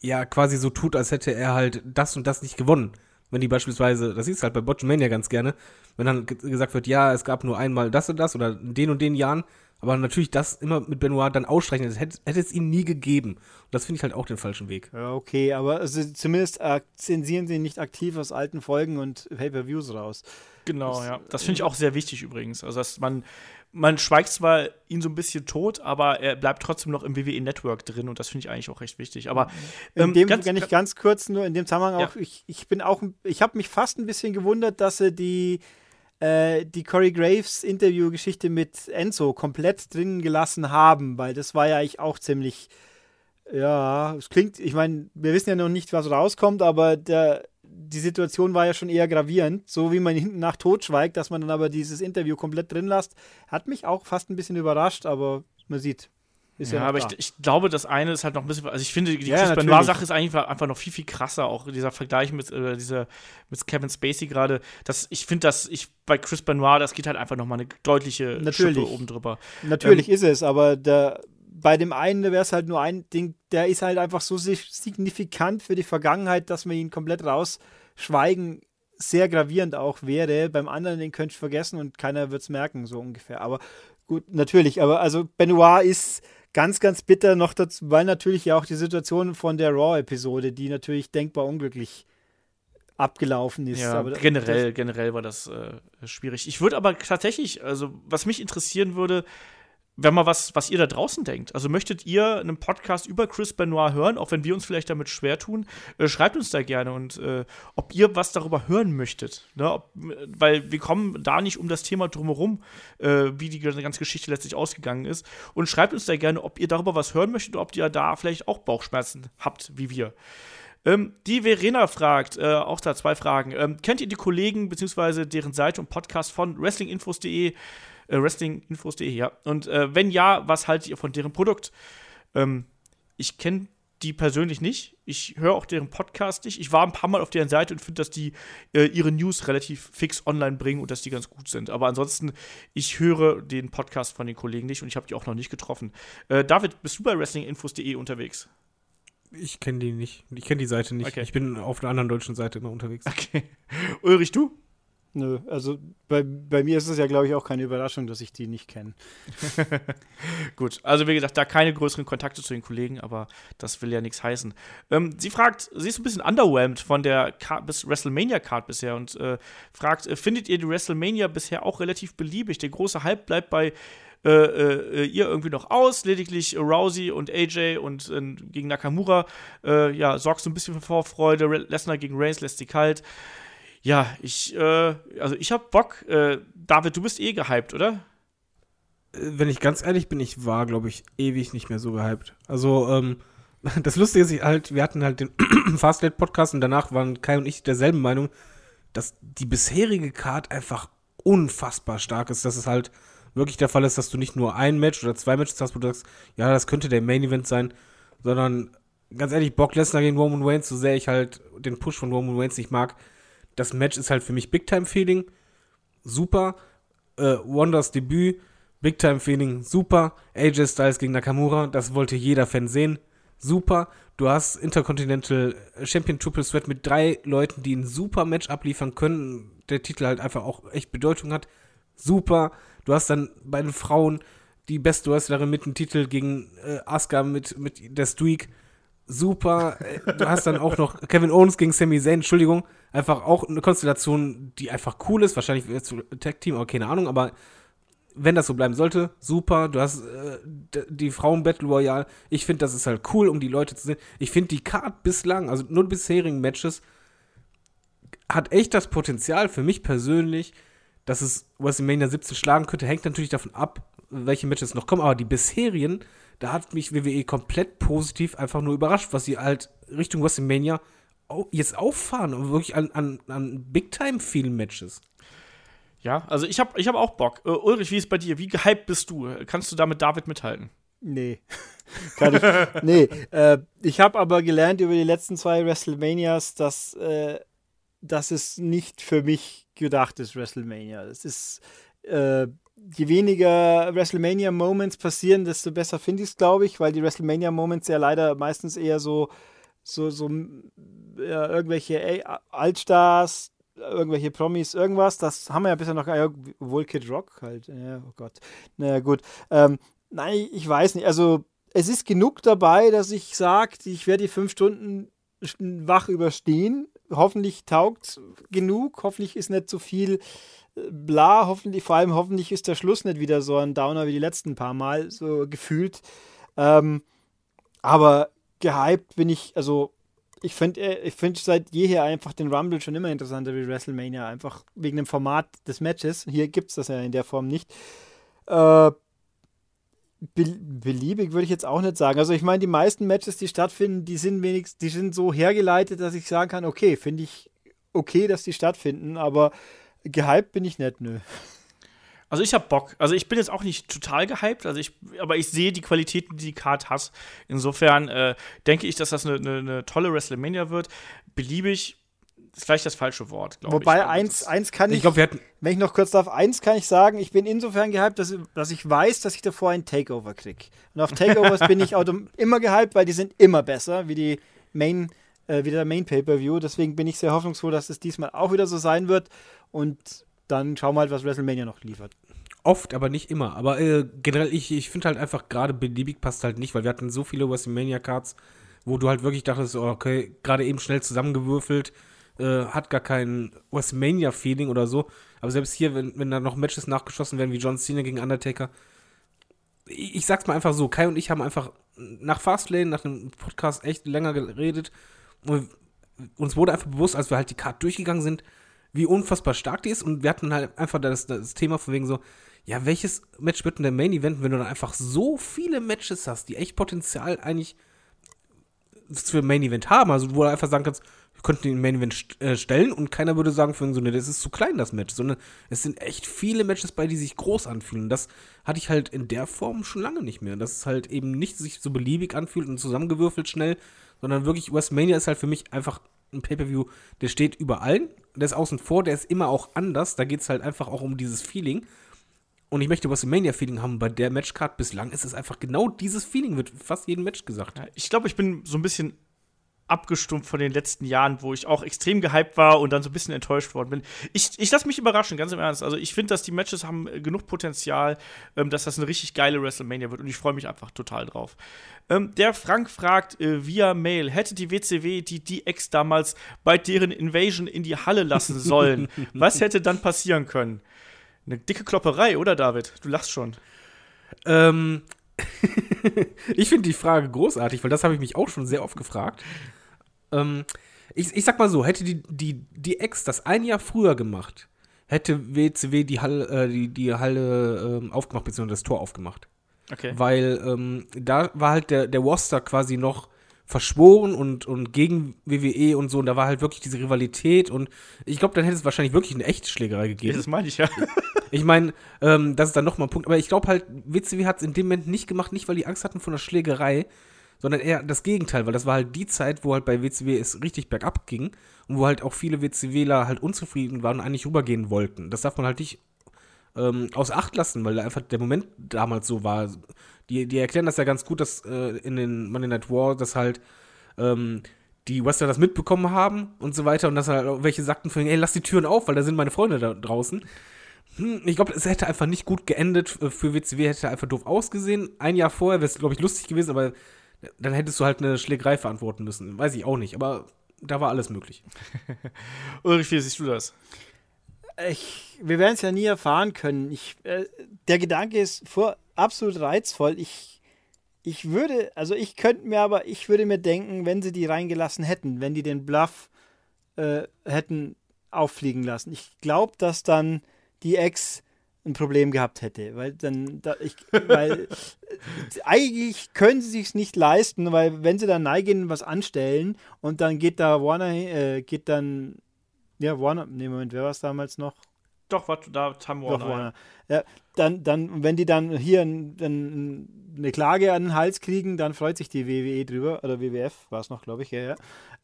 ja quasi so tut, als hätte er halt das und das nicht gewonnen. Wenn die beispielsweise, das siehst du halt bei Botchamania ganz gerne, wenn dann gesagt wird, ja, es gab nur einmal das und das oder in den und den Jahren, aber natürlich das immer mit Benoit dann ausstreichen, das hätte, hätte es ihn nie gegeben. Und das finde ich halt auch den falschen Weg. Ja, okay, aber also zumindest äh, zensieren sie nicht aktiv aus alten Folgen und Pay-Per-Views raus. Genau, das, ja. Das finde ich auch sehr wichtig übrigens. Also, dass man, man schweigt zwar ihn so ein bisschen tot, aber er bleibt trotzdem noch im WWE Network drin und das finde ich eigentlich auch recht wichtig. Aber ähm, in dem ganz, ich ganz kurz nur in dem Zusammenhang auch, ich, ich bin auch, ich habe mich fast ein bisschen gewundert, dass sie die äh, die Corey Graves Interviewgeschichte mit Enzo komplett drin gelassen haben, weil das war ja eigentlich auch ziemlich, ja, es klingt, ich meine, wir wissen ja noch nicht, was rauskommt, aber der, die Situation war ja schon eher gravierend, so wie man hinten nach tot schweigt, dass man dann aber dieses Interview komplett drin lässt, hat mich auch fast ein bisschen überrascht, aber man sieht, ist ja, ja aber ich, ich, glaube, das eine ist halt noch ein bisschen, also ich finde, die ja, Chris Benoit-Sache ist eigentlich einfach noch viel, viel krasser, auch dieser Vergleich mit, äh, dieser, mit Kevin Spacey gerade. Ich finde, dass ich bei Chris Benoit, das geht halt einfach noch mal eine deutliche Natürlich. Schippe oben drüber. Natürlich ähm, ist es, aber der, bei dem einen wäre es halt nur ein Ding, der ist halt einfach so signifikant für die Vergangenheit, dass man ihn komplett rausschweigen sehr gravierend auch wäre. Beim anderen, den könnt ihr vergessen und keiner wird es merken, so ungefähr. Aber gut, natürlich, aber also Benoit ist ganz, ganz bitter noch dazu, weil natürlich ja auch die Situation von der Raw-Episode, die natürlich denkbar unglücklich abgelaufen ist. Ja, aber generell, generell war das äh, schwierig. Ich würde aber tatsächlich, also was mich interessieren würde, wenn mal was, was ihr da draußen denkt. Also möchtet ihr einen Podcast über Chris Benoit hören, auch wenn wir uns vielleicht damit schwer tun, äh, schreibt uns da gerne und äh, ob ihr was darüber hören möchtet. Ne? Ob, weil wir kommen da nicht um das Thema drumherum, äh, wie die ganze Geschichte letztlich ausgegangen ist. Und schreibt uns da gerne, ob ihr darüber was hören möchtet ob ihr da vielleicht auch Bauchschmerzen habt, wie wir. Ähm, die Verena fragt, äh, auch da zwei Fragen. Ähm, kennt ihr die Kollegen bzw. deren Seite und Podcast von wrestlinginfos.de? Äh, wrestlinginfos.de, ja. Und äh, wenn ja, was haltet ihr von deren Produkt? Ähm, ich kenne die persönlich nicht. Ich höre auch deren Podcast nicht. Ich war ein paar Mal auf deren Seite und finde, dass die äh, ihre News relativ fix online bringen und dass die ganz gut sind. Aber ansonsten, ich höre den Podcast von den Kollegen nicht und ich habe die auch noch nicht getroffen. Äh, David, bist du bei wrestlinginfos.de unterwegs? Ich kenne die nicht. Ich kenne die Seite nicht. Okay. Ich bin auf einer anderen deutschen Seite immer unterwegs. Okay. Ulrich, du? Nö, also bei, bei mir ist es ja, glaube ich, auch keine Überraschung, dass ich die nicht kenne. Gut, also wie gesagt, da keine größeren Kontakte zu den Kollegen, aber das will ja nichts heißen. Ähm, sie fragt, sie ist ein bisschen underwhelmed von der WrestleMania-Card bisher und äh, fragt, äh, findet ihr die WrestleMania bisher auch relativ beliebig? Der große Hype bleibt bei äh, äh, ihr irgendwie noch aus. Lediglich Rousey und AJ und äh, gegen Nakamura äh, ja, sorgst du ein bisschen für Vorfreude. Lesnar gegen Reigns lässt sie kalt ja, ich, äh, also ich hab Bock. Äh, David, du bist eh gehypt, oder? Äh, wenn ich ganz ehrlich bin, ich war, glaube ich, ewig nicht mehr so gehypt. Also, ähm, das Lustige ist halt, wir hatten halt den Fastlane Podcast und danach waren Kai und ich derselben Meinung, dass die bisherige Card einfach unfassbar stark ist, dass es halt wirklich der Fall ist, dass du nicht nur ein Match oder zwei Matches hast, wo du sagst, ja, das könnte der Main Event sein, sondern ganz ehrlich, Brock Lesnar gegen Roman Reigns, so sehr ich halt den Push von Roman Reigns nicht mag, das Match ist halt für mich Big Time Feeling. Super. Äh, Wonders Debüt. Big Time Feeling. Super. AJ Styles gegen Nakamura. Das wollte jeder Fan sehen. Super. Du hast Intercontinental Champion Triple Threat mit drei Leuten, die ein super Match abliefern können. Der Titel halt einfach auch echt Bedeutung hat. Super. Du hast dann bei den Frauen die beste Wrestlerin mit dem Titel gegen äh, Asuka mit, mit der Streak super. Äh, du hast dann auch noch Kevin Owens gegen Sami Zayn, Entschuldigung. Einfach auch eine Konstellation, die einfach cool ist. Wahrscheinlich wird zu Tag Team, aber keine Ahnung. Aber wenn das so bleiben sollte, super. Du hast äh, die Frauen Battle Royale. Ich finde, das ist halt cool, um die Leute zu sehen. Ich finde die Card bislang, also nur bisherigen Matches, hat echt das Potenzial für mich persönlich, dass es WrestleMania 17 schlagen könnte. Hängt natürlich davon ab, welche Matches noch kommen. Aber die bisherigen da hat mich WWE komplett positiv einfach nur überrascht, was sie halt Richtung WrestleMania jetzt auffahren und wirklich an, an, an Big-Time-Feel-Matches. Ja, also ich habe ich hab auch Bock. Uh, Ulrich, wie ist es bei dir? Wie gehypt bist du? Kannst du da mit David mithalten? Nee. Kann ich. nee. Äh, ich habe aber gelernt über die letzten zwei WrestleManias, dass, äh, dass es nicht für mich gedacht ist, WrestleMania. Es ist äh, je weniger WrestleMania-Moments passieren, desto besser finde ich es, glaube ich, weil die WrestleMania-Moments ja leider meistens eher so so, so ja, irgendwelche ey, Altstars, irgendwelche Promis, irgendwas. Das haben wir ja bisher noch nicht. Wohl Kid Rock halt. Ja, oh Gott. Naja, gut. Ähm, nein, ich weiß nicht. Also, es ist genug dabei, dass ich sage, ich werde die fünf Stunden wach überstehen. Hoffentlich taugt genug. Hoffentlich ist nicht zu viel äh, bla. Hoffentlich, vor allem hoffentlich ist der Schluss nicht wieder so ein Downer wie die letzten paar Mal, so gefühlt. Ähm, aber gehypt bin ich, also ich finde äh, ich find seit jeher einfach den Rumble schon immer interessanter wie WrestleMania, einfach wegen dem Format des Matches. Hier gibt es das ja in der Form nicht. Äh, beliebig würde ich jetzt auch nicht sagen. Also ich meine, die meisten Matches, die stattfinden, die sind wenigstens, die sind so hergeleitet, dass ich sagen kann, okay, finde ich okay, dass die stattfinden, aber gehypt bin ich nicht, nö. Also ich habe Bock. Also ich bin jetzt auch nicht total gehypt, also ich, aber ich sehe die Qualitäten, die die Card hat. Insofern äh, denke ich, dass das eine, eine, eine tolle WrestleMania wird. Beliebig ist vielleicht das falsche Wort, glaube ich. Wobei eins, eins kann ich, ich glaub, wir hatten wenn ich noch kurz darf, eins kann ich sagen, ich bin insofern gehypt, dass, dass ich weiß, dass ich davor ein Takeover kriege. Und auf Takeovers bin ich immer gehypt, weil die sind immer besser, wie die Main, äh, wie der Main Pay-Per-View. Deswegen bin ich sehr hoffnungsfroh, dass es diesmal auch wieder so sein wird. Und dann schauen wir halt, was WrestleMania noch liefert. Oft, aber nicht immer. Aber äh, generell, ich, ich finde halt einfach gerade beliebig passt halt nicht, weil wir hatten so viele WrestleMania-Cards, wo du halt wirklich dachtest, oh, okay, gerade eben schnell zusammengewürfelt, äh, hat gar kein WrestleMania-Feeling oder so. Aber selbst hier, wenn, wenn da noch Matches nachgeschossen werden, wie John Cena gegen Undertaker, ich, ich sag's mal einfach so, Kai und ich haben einfach nach Fastlane, nach dem Podcast echt länger geredet und uns wurde einfach bewusst, als wir halt die Card durchgegangen sind, wie unfassbar stark die ist. Und wir hatten halt einfach das, das Thema von wegen so, ja, welches Match wird denn der Main Event, wenn du dann einfach so viele Matches hast, die echt Potenzial eigentlich für Main Event haben? Also, wo du einfach sagen kannst, wir könnten den Main Event st äh, stellen und keiner würde sagen für so, ne, das ist zu klein, das Match, sondern es sind echt viele Matches bei, die sich groß anfühlen. Das hatte ich halt in der Form schon lange nicht mehr. Dass es halt eben nicht sich so beliebig anfühlt und zusammengewürfelt schnell, sondern wirklich WrestleMania ist halt für mich einfach ein Pay-Per-View, der steht über allen, der ist außen vor, der ist immer auch anders, da geht es halt einfach auch um dieses Feeling. Und ich möchte WrestleMania-Feeling haben. Bei der Matchcard bislang ist es einfach genau dieses Feeling, wird fast jedem Match gesagt. Ich glaube, ich bin so ein bisschen abgestumpft von den letzten Jahren, wo ich auch extrem gehypt war und dann so ein bisschen enttäuscht worden bin. Ich, ich lasse mich überraschen, ganz im Ernst. Also ich finde, dass die Matches haben äh, genug Potenzial, ähm, dass das eine richtig geile WrestleMania wird und ich freue mich einfach total drauf. Ähm, der Frank fragt äh, via Mail, hätte die WCW die DX damals bei deren Invasion in die Halle lassen sollen? Was hätte dann passieren können? Eine dicke Klopperei, oder David? Du lachst schon. Ähm, ich finde die Frage großartig, weil das habe ich mich auch schon sehr oft gefragt. Ähm, ich, ich sag mal so, hätte die, die, die Ex das ein Jahr früher gemacht, hätte WCW die Halle, äh, die, die Halle ähm, aufgemacht, beziehungsweise das Tor aufgemacht. Okay. Weil ähm, da war halt der, der Roster quasi noch verschworen und, und gegen WWE und so. Und da war halt wirklich diese Rivalität. Und ich glaube, dann hätte es wahrscheinlich wirklich eine echte Schlägerei gegeben. Das meine ich ja. ich meine, ähm, das ist dann nochmal ein Punkt. Aber ich glaube halt, WCW hat es in dem Moment nicht gemacht, nicht weil die Angst hatten vor einer Schlägerei, sondern eher das Gegenteil, weil das war halt die Zeit, wo halt bei WCW es richtig bergab ging und wo halt auch viele WCWler halt unzufrieden waren und eigentlich rübergehen wollten. Das darf man halt nicht ähm, außer Acht lassen, weil einfach der Moment damals so war. Die, die erklären das ja ganz gut, dass äh, in den Monday Night War, dass halt ähm, die Wrestler das mitbekommen haben und so weiter und dass halt welche sagten von, ey, lass die Türen auf, weil da sind meine Freunde da draußen. Hm, ich glaube, es hätte einfach nicht gut geendet für WCW, hätte einfach doof ausgesehen. Ein Jahr vorher wäre es, glaube ich, lustig gewesen, aber dann hättest du halt eine Schlägerei verantworten müssen. Weiß ich auch nicht, aber da war alles möglich. Ulrich, wie siehst du das? Ich, wir werden es ja nie erfahren können. Ich, äh, der Gedanke ist vor, absolut reizvoll. Ich, ich würde, also ich könnte mir aber, ich würde mir denken, wenn sie die reingelassen hätten, wenn die den Bluff äh, hätten auffliegen lassen. Ich glaube, dass dann die Ex ein Problem gehabt hätte, weil dann, da, ich, weil eigentlich können sie sich nicht leisten, weil wenn sie dann neigen was anstellen und dann geht da Warner, äh, geht dann, ja Warner, nee Moment, wer war es damals noch? Doch, was da Time Warner. Doch, Warner. Ja, dann, dann, wenn die dann hier ein, ein, eine Klage an den Hals kriegen, dann freut sich die WWE drüber oder WWF war es noch, glaube ich, ja, ja.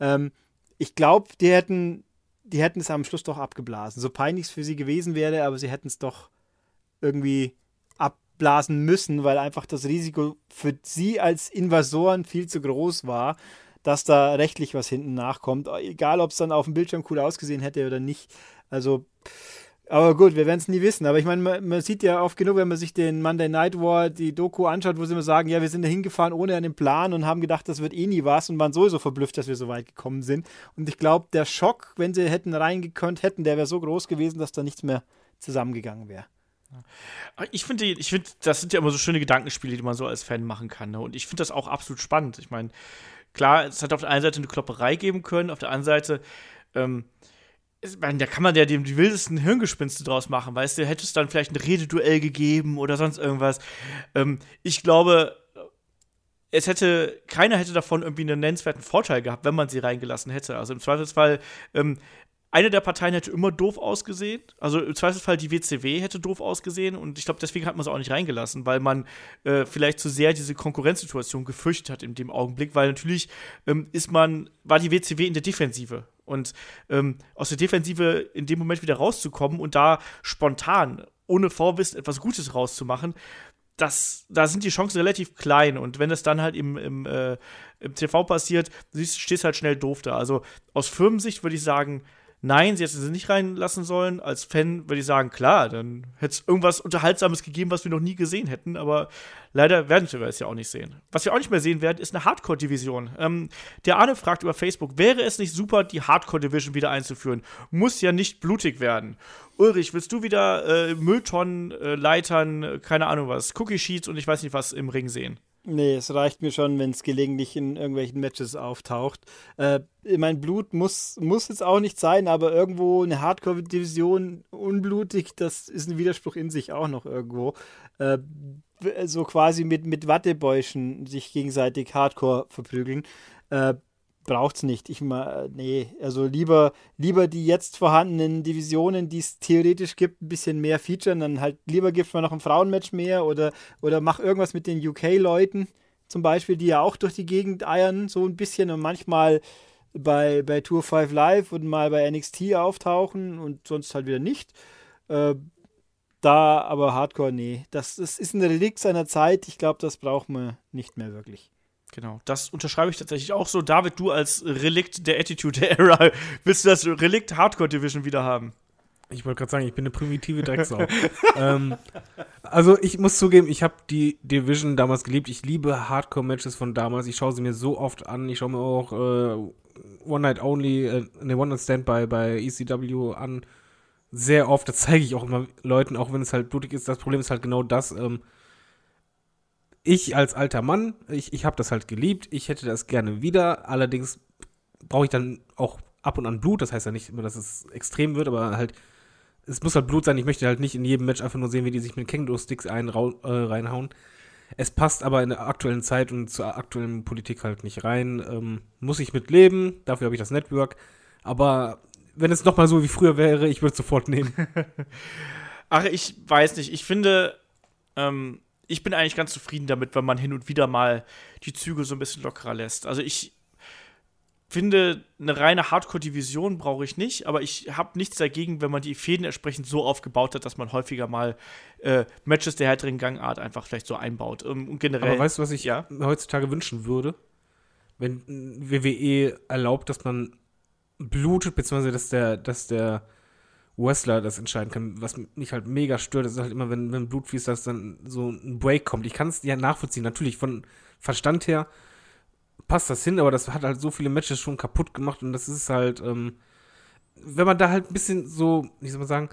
Ähm, ich glaube, die hätten, die hätten es am Schluss doch abgeblasen. So peinlich es für sie gewesen wäre, aber sie hätten es doch irgendwie abblasen müssen, weil einfach das Risiko für sie als Invasoren viel zu groß war. dass da rechtlich was hinten nachkommt. Egal, ob es dann auf dem Bildschirm cool ausgesehen hätte oder nicht. Also, aber gut, wir werden es nie wissen. Aber ich meine, man, man, sieht ja oft genug, wenn man sich den Monday Night War, die Doku anschaut, wo sie immer sagen, ja, wir sind da hingefahren ohne einen Plan und haben gedacht, das wird eh nie was und waren sowieso verblüfft, dass wir so weit gekommen sind. Und ich glaube, der Schock, wenn sie hätten reingekonnt hätten, der wäre so groß gewesen, dass da nichts mehr zusammengegangen wäre. Ich finde, ich finde, das sind ja immer so schöne Gedankenspiele, die man so als Fan machen kann. Ne? Und ich finde das auch absolut spannend. Ich meine, klar, es hat auf der einen Seite eine Klopperei geben können, auf der anderen Seite, ähm, ich meine, da kann man ja dem die wildesten Hirngespinste draus machen, weißt du, hätte es dann vielleicht ein Rededuell gegeben oder sonst irgendwas. Ähm, ich glaube, es hätte, keiner hätte davon irgendwie einen nennenswerten Vorteil gehabt, wenn man sie reingelassen hätte. Also im Zweifelsfall ähm, eine der Parteien hätte immer doof ausgesehen. Also im Zweifelsfall die WCW hätte doof ausgesehen. Und ich glaube, deswegen hat man es auch nicht reingelassen, weil man äh, vielleicht zu sehr diese Konkurrenzsituation gefürchtet hat in dem Augenblick. Weil natürlich ähm, ist man, war die WCW in der Defensive. Und ähm, aus der Defensive in dem Moment wieder rauszukommen und da spontan, ohne Vorwissen, etwas Gutes rauszumachen, das, da sind die Chancen relativ klein. Und wenn es dann halt im, im, äh, im TV passiert, stehst du halt schnell doof da. Also aus Firmensicht würde ich sagen, Nein, sie hätte sie nicht reinlassen sollen. Als Fan würde ich sagen, klar, dann hätte es irgendwas Unterhaltsames gegeben, was wir noch nie gesehen hätten. Aber leider werden wir es ja auch nicht sehen. Was wir auch nicht mehr sehen werden, ist eine Hardcore-Division. Ähm, der Arne fragt über Facebook, wäre es nicht super, die Hardcore-Division wieder einzuführen? Muss ja nicht blutig werden. Ulrich, willst du wieder äh, Mülltonnen, äh, Leitern, keine Ahnung was, Cookie-Sheets und ich weiß nicht was im Ring sehen? Nee, es reicht mir schon, wenn es gelegentlich in irgendwelchen Matches auftaucht. Äh, mein Blut muss, muss jetzt auch nicht sein, aber irgendwo eine Hardcore-Division unblutig, das ist ein Widerspruch in sich auch noch irgendwo. Äh, so quasi mit, mit Wattebäuschen sich gegenseitig Hardcore verprügeln. Äh, braucht es nicht. Ich mal, nee, also lieber, lieber die jetzt vorhandenen Divisionen, die es theoretisch gibt, ein bisschen mehr featuren, dann halt lieber gibt man noch ein Frauenmatch mehr oder, oder mach irgendwas mit den UK-Leuten zum Beispiel, die ja auch durch die Gegend eiern, so ein bisschen und manchmal bei, bei Tour 5 Live und mal bei NXT auftauchen und sonst halt wieder nicht. Äh, da aber Hardcore, nee. Das, das ist ein Relikt seiner Zeit. Ich glaube, das braucht man nicht mehr wirklich. Genau, das unterschreibe ich tatsächlich auch so. David, du als Relikt der Attitude Era, willst du das Relikt Hardcore Division wieder haben? Ich wollte gerade sagen, ich bin eine primitive Drecksau. ähm, also ich muss zugeben, ich habe die Division damals geliebt. Ich liebe Hardcore-Matches von damals. Ich schaue sie mir so oft an. Ich schaue mir auch äh, One Night Only, äh, ne, One Night Stand bei, bei ECW an. Sehr oft. Das zeige ich auch immer Leuten, auch wenn es halt blutig ist. Das Problem ist halt genau das. Ähm, ich als alter Mann, ich, ich habe das halt geliebt, ich hätte das gerne wieder, allerdings brauche ich dann auch ab und an Blut, das heißt ja nicht immer, dass es extrem wird, aber halt, es muss halt Blut sein, ich möchte halt nicht in jedem Match einfach nur sehen, wie die sich mit Känguru-Sticks äh, reinhauen. Es passt aber in der aktuellen Zeit und zur aktuellen Politik halt nicht rein. Ähm, muss ich mit leben, dafür habe ich das Network, aber wenn es nochmal so wie früher wäre, ich würde es sofort nehmen. Ach, ich weiß nicht, ich finde, ähm, ich bin eigentlich ganz zufrieden damit, wenn man hin und wieder mal die Züge so ein bisschen lockerer lässt. Also ich finde, eine reine Hardcore-Division brauche ich nicht, aber ich habe nichts dagegen, wenn man die Fäden entsprechend so aufgebaut hat, dass man häufiger mal äh, Matches der härteren Gangart einfach vielleicht so einbaut. Ähm, und generell, aber weißt du, was ich ja? heutzutage wünschen würde? Wenn WWE erlaubt, dass man blutet, beziehungsweise dass der, dass der Wrestler das entscheiden kann. Was mich halt mega stört, ist halt immer, wenn, wenn Blut fließt, dass dann so ein Break kommt. Ich kann es ja nachvollziehen. Natürlich, von Verstand her passt das hin, aber das hat halt so viele Matches schon kaputt gemacht und das ist halt, ähm, wenn man da halt ein bisschen so, wie soll man sagen,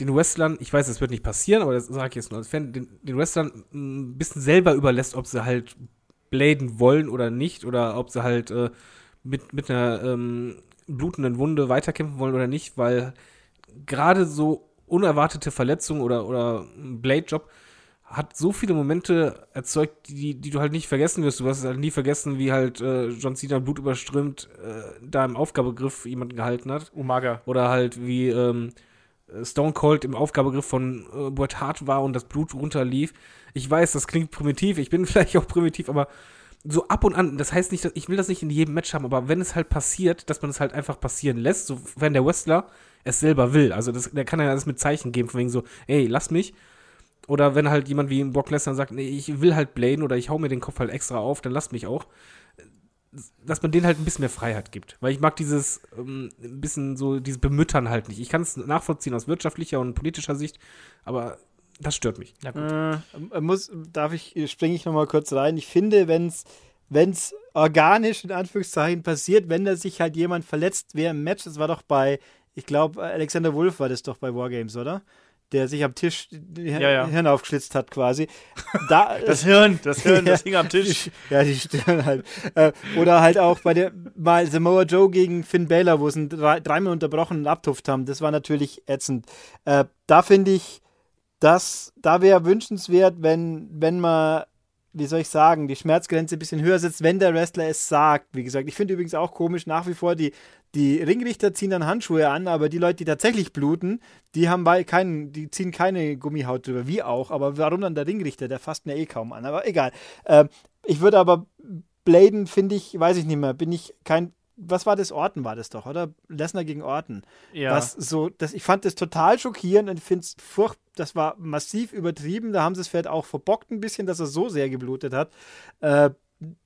den Wrestlern, ich weiß, das wird nicht passieren, aber das sage ich jetzt nur als Fan, den, den Wrestlern ein bisschen selber überlässt, ob sie halt bladen wollen oder nicht, oder ob sie halt äh, mit, mit einer ähm, blutenden Wunde weiterkämpfen wollen oder nicht, weil gerade so unerwartete Verletzungen oder, oder Blade-Job hat so viele Momente erzeugt, die, die du halt nicht vergessen wirst. Du hast halt nie vergessen, wie halt äh, John Cena blutüberströmt äh, da im Aufgabegriff jemanden gehalten hat. Umaga. Oder halt wie ähm, Stone Cold im Aufgabegriff von äh, Bret Hart war und das Blut runterlief. Ich weiß, das klingt primitiv, ich bin vielleicht auch primitiv, aber so ab und an, das heißt nicht, ich will das nicht in jedem Match haben, aber wenn es halt passiert, dass man es halt einfach passieren lässt, so wenn der Wrestler es selber will. Also das, der kann ja das mit Zeichen geben, von wegen so, ey, lass mich. Oder wenn halt jemand wie Brock Lesnar sagt, nee, ich will halt bladen oder ich hau mir den Kopf halt extra auf, dann lass mich auch. dass man denen halt ein bisschen mehr Freiheit gibt. Weil ich mag dieses ähm, ein bisschen so, dieses Bemüttern halt nicht. Ich kann es nachvollziehen aus wirtschaftlicher und politischer Sicht, aber das stört mich. Äh, muss, darf ich, springe ich nochmal kurz rein. Ich finde, wenn es wenn es organisch in Anführungszeichen passiert, wenn da sich halt jemand verletzt wer im Match, das war doch bei, ich glaube, Alexander Wolf war das doch bei Wargames, oder? Der sich am Tisch die Ja, ja. Hirn aufgeschlitzt hat quasi. Da, Das Hirn, das Hirn, das hing am Tisch. ja, die Stirn halt. Äh, oder halt auch bei der mal Samoa Joe gegen Finn Balor, wo sie ihn drei, dreimal unterbrochen und abtupft haben. Das war natürlich ätzend. Äh, da finde ich, das, da wäre wünschenswert, wenn, wenn man, wie soll ich sagen, die Schmerzgrenze ein bisschen höher setzt, wenn der Wrestler es sagt. Wie gesagt, ich finde übrigens auch komisch nach wie vor, die, die Ringrichter ziehen dann Handschuhe an, aber die Leute, die tatsächlich bluten, die haben bei keinen, die ziehen keine Gummihaut drüber, wie auch. Aber warum dann der Ringrichter? Der fasst mir eh kaum an. Aber egal. Ähm, ich würde aber Bladen, finde ich, weiß ich nicht mehr, bin ich kein. Was war das? Orten war das doch, oder? Lesnar gegen Orten. Ja. Was so, das, ich fand das total schockierend und finde es furcht, das war massiv übertrieben. Da haben sie es vielleicht auch verbockt ein bisschen, dass er so sehr geblutet hat. Äh,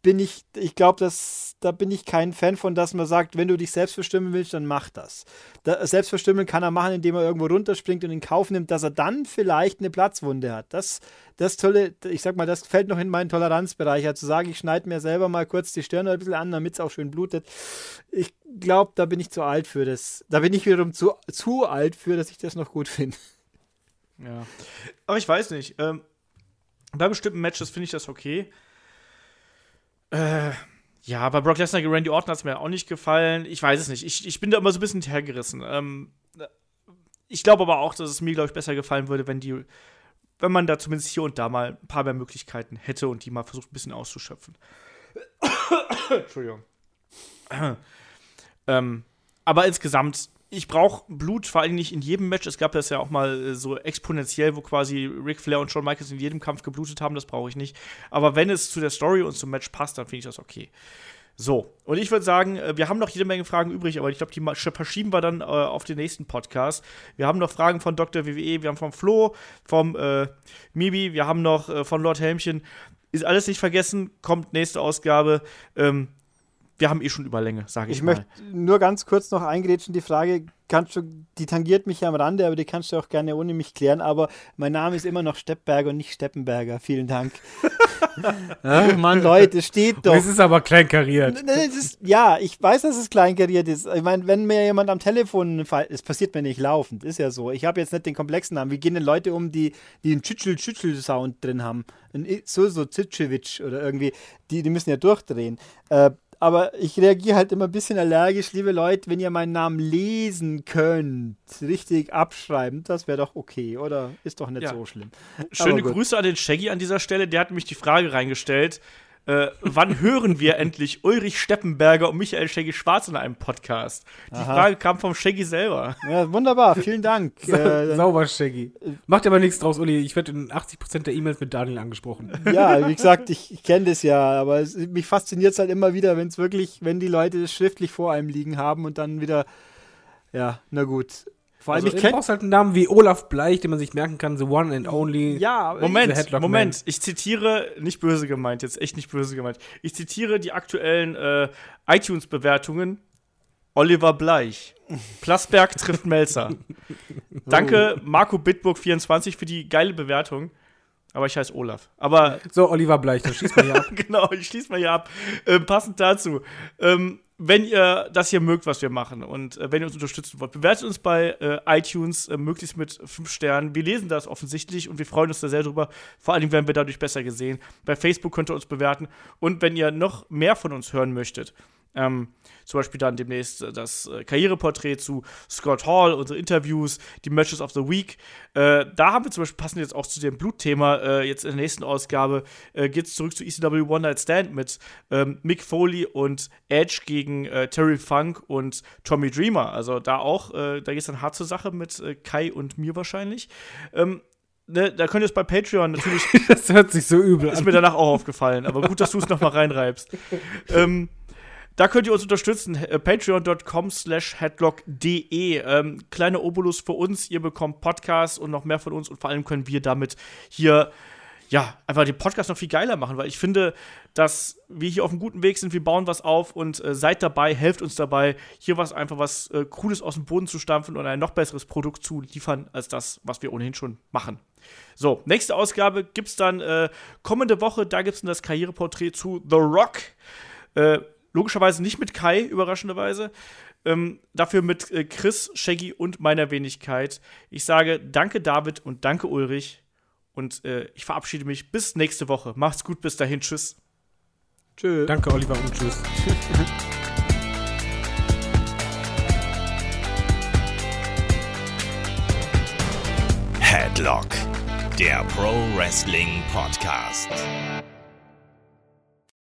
bin ich, ich glaube, dass da bin ich kein Fan von, dass man sagt, wenn du dich selbst bestimmen willst, dann mach das. da. Selbstbestimmen kann er machen, indem er irgendwo runterspringt und in Kauf nimmt, dass er dann vielleicht eine Platzwunde hat. Das, das tolle, ich sag mal, das fällt noch in meinen Toleranzbereich. Also zu sagen, ich schneide mir selber mal kurz die Stirn ein bisschen an, damit es auch schön blutet. Ich glaube, da bin ich zu alt für das. Da bin ich wiederum zu, zu alt für, dass ich das noch gut finde. Ja. Aber ich weiß nicht. Ähm, bei bestimmten Matches finde ich das okay. Äh, ja, bei Brock Lesnar gegen Randy Orton hat es mir auch nicht gefallen. Ich weiß es nicht. Ich, ich bin da immer so ein bisschen hergerissen. Ähm, ich glaube aber auch, dass es mir, glaube ich, besser gefallen würde, wenn die, wenn man da zumindest hier und da mal ein paar mehr Möglichkeiten hätte und die mal versucht, ein bisschen auszuschöpfen. Entschuldigung. ähm, aber insgesamt, ich brauche Blut, vor allem nicht in jedem Match. Es gab das ja auch mal äh, so exponentiell, wo quasi Ric Flair und Shawn Michaels in jedem Kampf geblutet haben. Das brauche ich nicht. Aber wenn es zu der Story und zum Match passt, dann finde ich das okay. So, und ich würde sagen, äh, wir haben noch jede Menge Fragen übrig, aber ich glaube, die verschieben wir dann äh, auf den nächsten Podcast. Wir haben noch Fragen von Dr. WWE, wir haben vom Flo, vom äh, Mibi, wir haben noch äh, von Lord Helmchen. Ist alles nicht vergessen, kommt nächste Ausgabe. Ähm, wir haben eh schon Überlänge, sage ich, Ich mal. möchte nur ganz kurz noch eingrätschen. Die Frage kannst du, die tangiert mich ja am Rande, aber die kannst du auch gerne ohne mich klären. Aber mein Name ist immer noch Steppberger und nicht Steppenberger. Vielen Dank. ja, Mann, Leute, steht doch. Es ist aber kleinkariert. Ist, ja, ich weiß, dass es kleinkariert ist. Ich meine, wenn mir jemand am Telefon, fall- es passiert mir nicht laufend, ist ja so. Ich habe jetzt nicht den komplexen Namen. Wie gehen denn Leute um, die, die einen Tschütschel-Tschütschel-Sound drin haben? Ein so, so Zitschewitsch oder irgendwie, die, die müssen ja durchdrehen. Äh, aber ich reagiere halt immer ein bisschen allergisch, liebe Leute, wenn ihr meinen Namen lesen könnt, richtig abschreiben, das wäre doch okay, oder? Ist doch nicht Ja. so schlimm. Schöne. Grüße an den Shaggy an dieser Stelle. Der hat nämlich die Frage reingestellt: äh, Wann hören wir endlich Ulrich Steppenberger und Michael Shaggy Schwarz in einem Podcast? Die Aha. Frage kam vom Shaggy selber. Ja, wunderbar, vielen Dank. äh, Sauber, Shaggy. Macht aber nichts draus, Uli. Ich werde in 80% der E-Mails mit Daniel angesprochen. Ja, wie gesagt, ich, ich kenne das ja, aber es, mich fasziniert es halt immer wieder, wenn es wirklich, wenn die Leute das schriftlich vor einem liegen haben und dann wieder, ja, na gut. Vor allem, Also, ich kenne. brauchst halt einen Namen wie Olaf Bleich, den man sich merken kann, the one and only. Ja, Moment, Moment. Ich zitiere, nicht böse gemeint, jetzt echt nicht böse gemeint. Ich zitiere die aktuellen äh, iTunes-Bewertungen. Oliver Bleich. Plasberg trifft Melzer. Danke, Marco Bitburg24 für die geile Bewertung. Aber ich heiße Olaf. Aber So, Oliver Bleich, das schießt man hier ab. genau, ich schließe mal hier ab. Ähm, passend dazu, ähm, wenn ihr das hier mögt, was wir machen und äh, wenn ihr uns unterstützen wollt, bewertet uns bei äh, iTunes äh, möglichst mit fünf Sternen. Wir lesen das offensichtlich und wir freuen uns da sehr drüber. Vor allem werden wir dadurch besser gesehen. Bei Facebook könnt ihr uns bewerten. Und wenn ihr noch mehr von uns hören möchtet, ähm, zum Beispiel dann demnächst äh, das äh, Karriereporträt zu Scott Hall, unsere Interviews, die Matches of the Week. Äh, da haben wir zum Beispiel, passend jetzt auch zu dem Blutthema, äh, jetzt in der nächsten Ausgabe, äh, geht es zurück zu ECW One Night Stand mit ähm, Mick Foley und Edge gegen äh, Terry Funk und Tommy Dreamer. Also da auch, äh, da geht es dann hart zur Sache mit Kai und mir wahrscheinlich. Ähm, ne, da könnt ihr es bei Patreon natürlich Das hört sich so übel ist an. mir danach auch aufgefallen, aber gut, dass du es nochmal reinreibst. ähm, da könnt ihr uns unterstützen, äh, patreon.com slash headlock.de. Ähm, kleine Obolus für uns, ihr bekommt Podcasts und noch mehr von uns und vor allem können wir damit hier ja, einfach den Podcast noch viel geiler machen, weil ich finde, dass wir hier auf einem guten Weg sind, wir bauen was auf und äh, seid dabei, helft uns dabei, hier was einfach was äh, Cooles aus dem Boden zu stampfen und ein noch besseres Produkt zu liefern, als das, was wir ohnehin schon machen. So, nächste Ausgabe gibt es dann äh, kommende Woche, da gibt es dann das Karriereporträt zu The Rock. Äh, logischerweise nicht mit Kai, überraschenderweise. Ähm, dafür mit äh, Chris, Shaggy und meiner Wenigkeit. Ich sage danke David und danke Ulrich. Und äh, ich verabschiede mich bis nächste Woche. Macht's gut, bis dahin. Tschüss. Tschüss. Danke, Oliver, und tschüss. Headlock, der Pro Wrestling Podcast.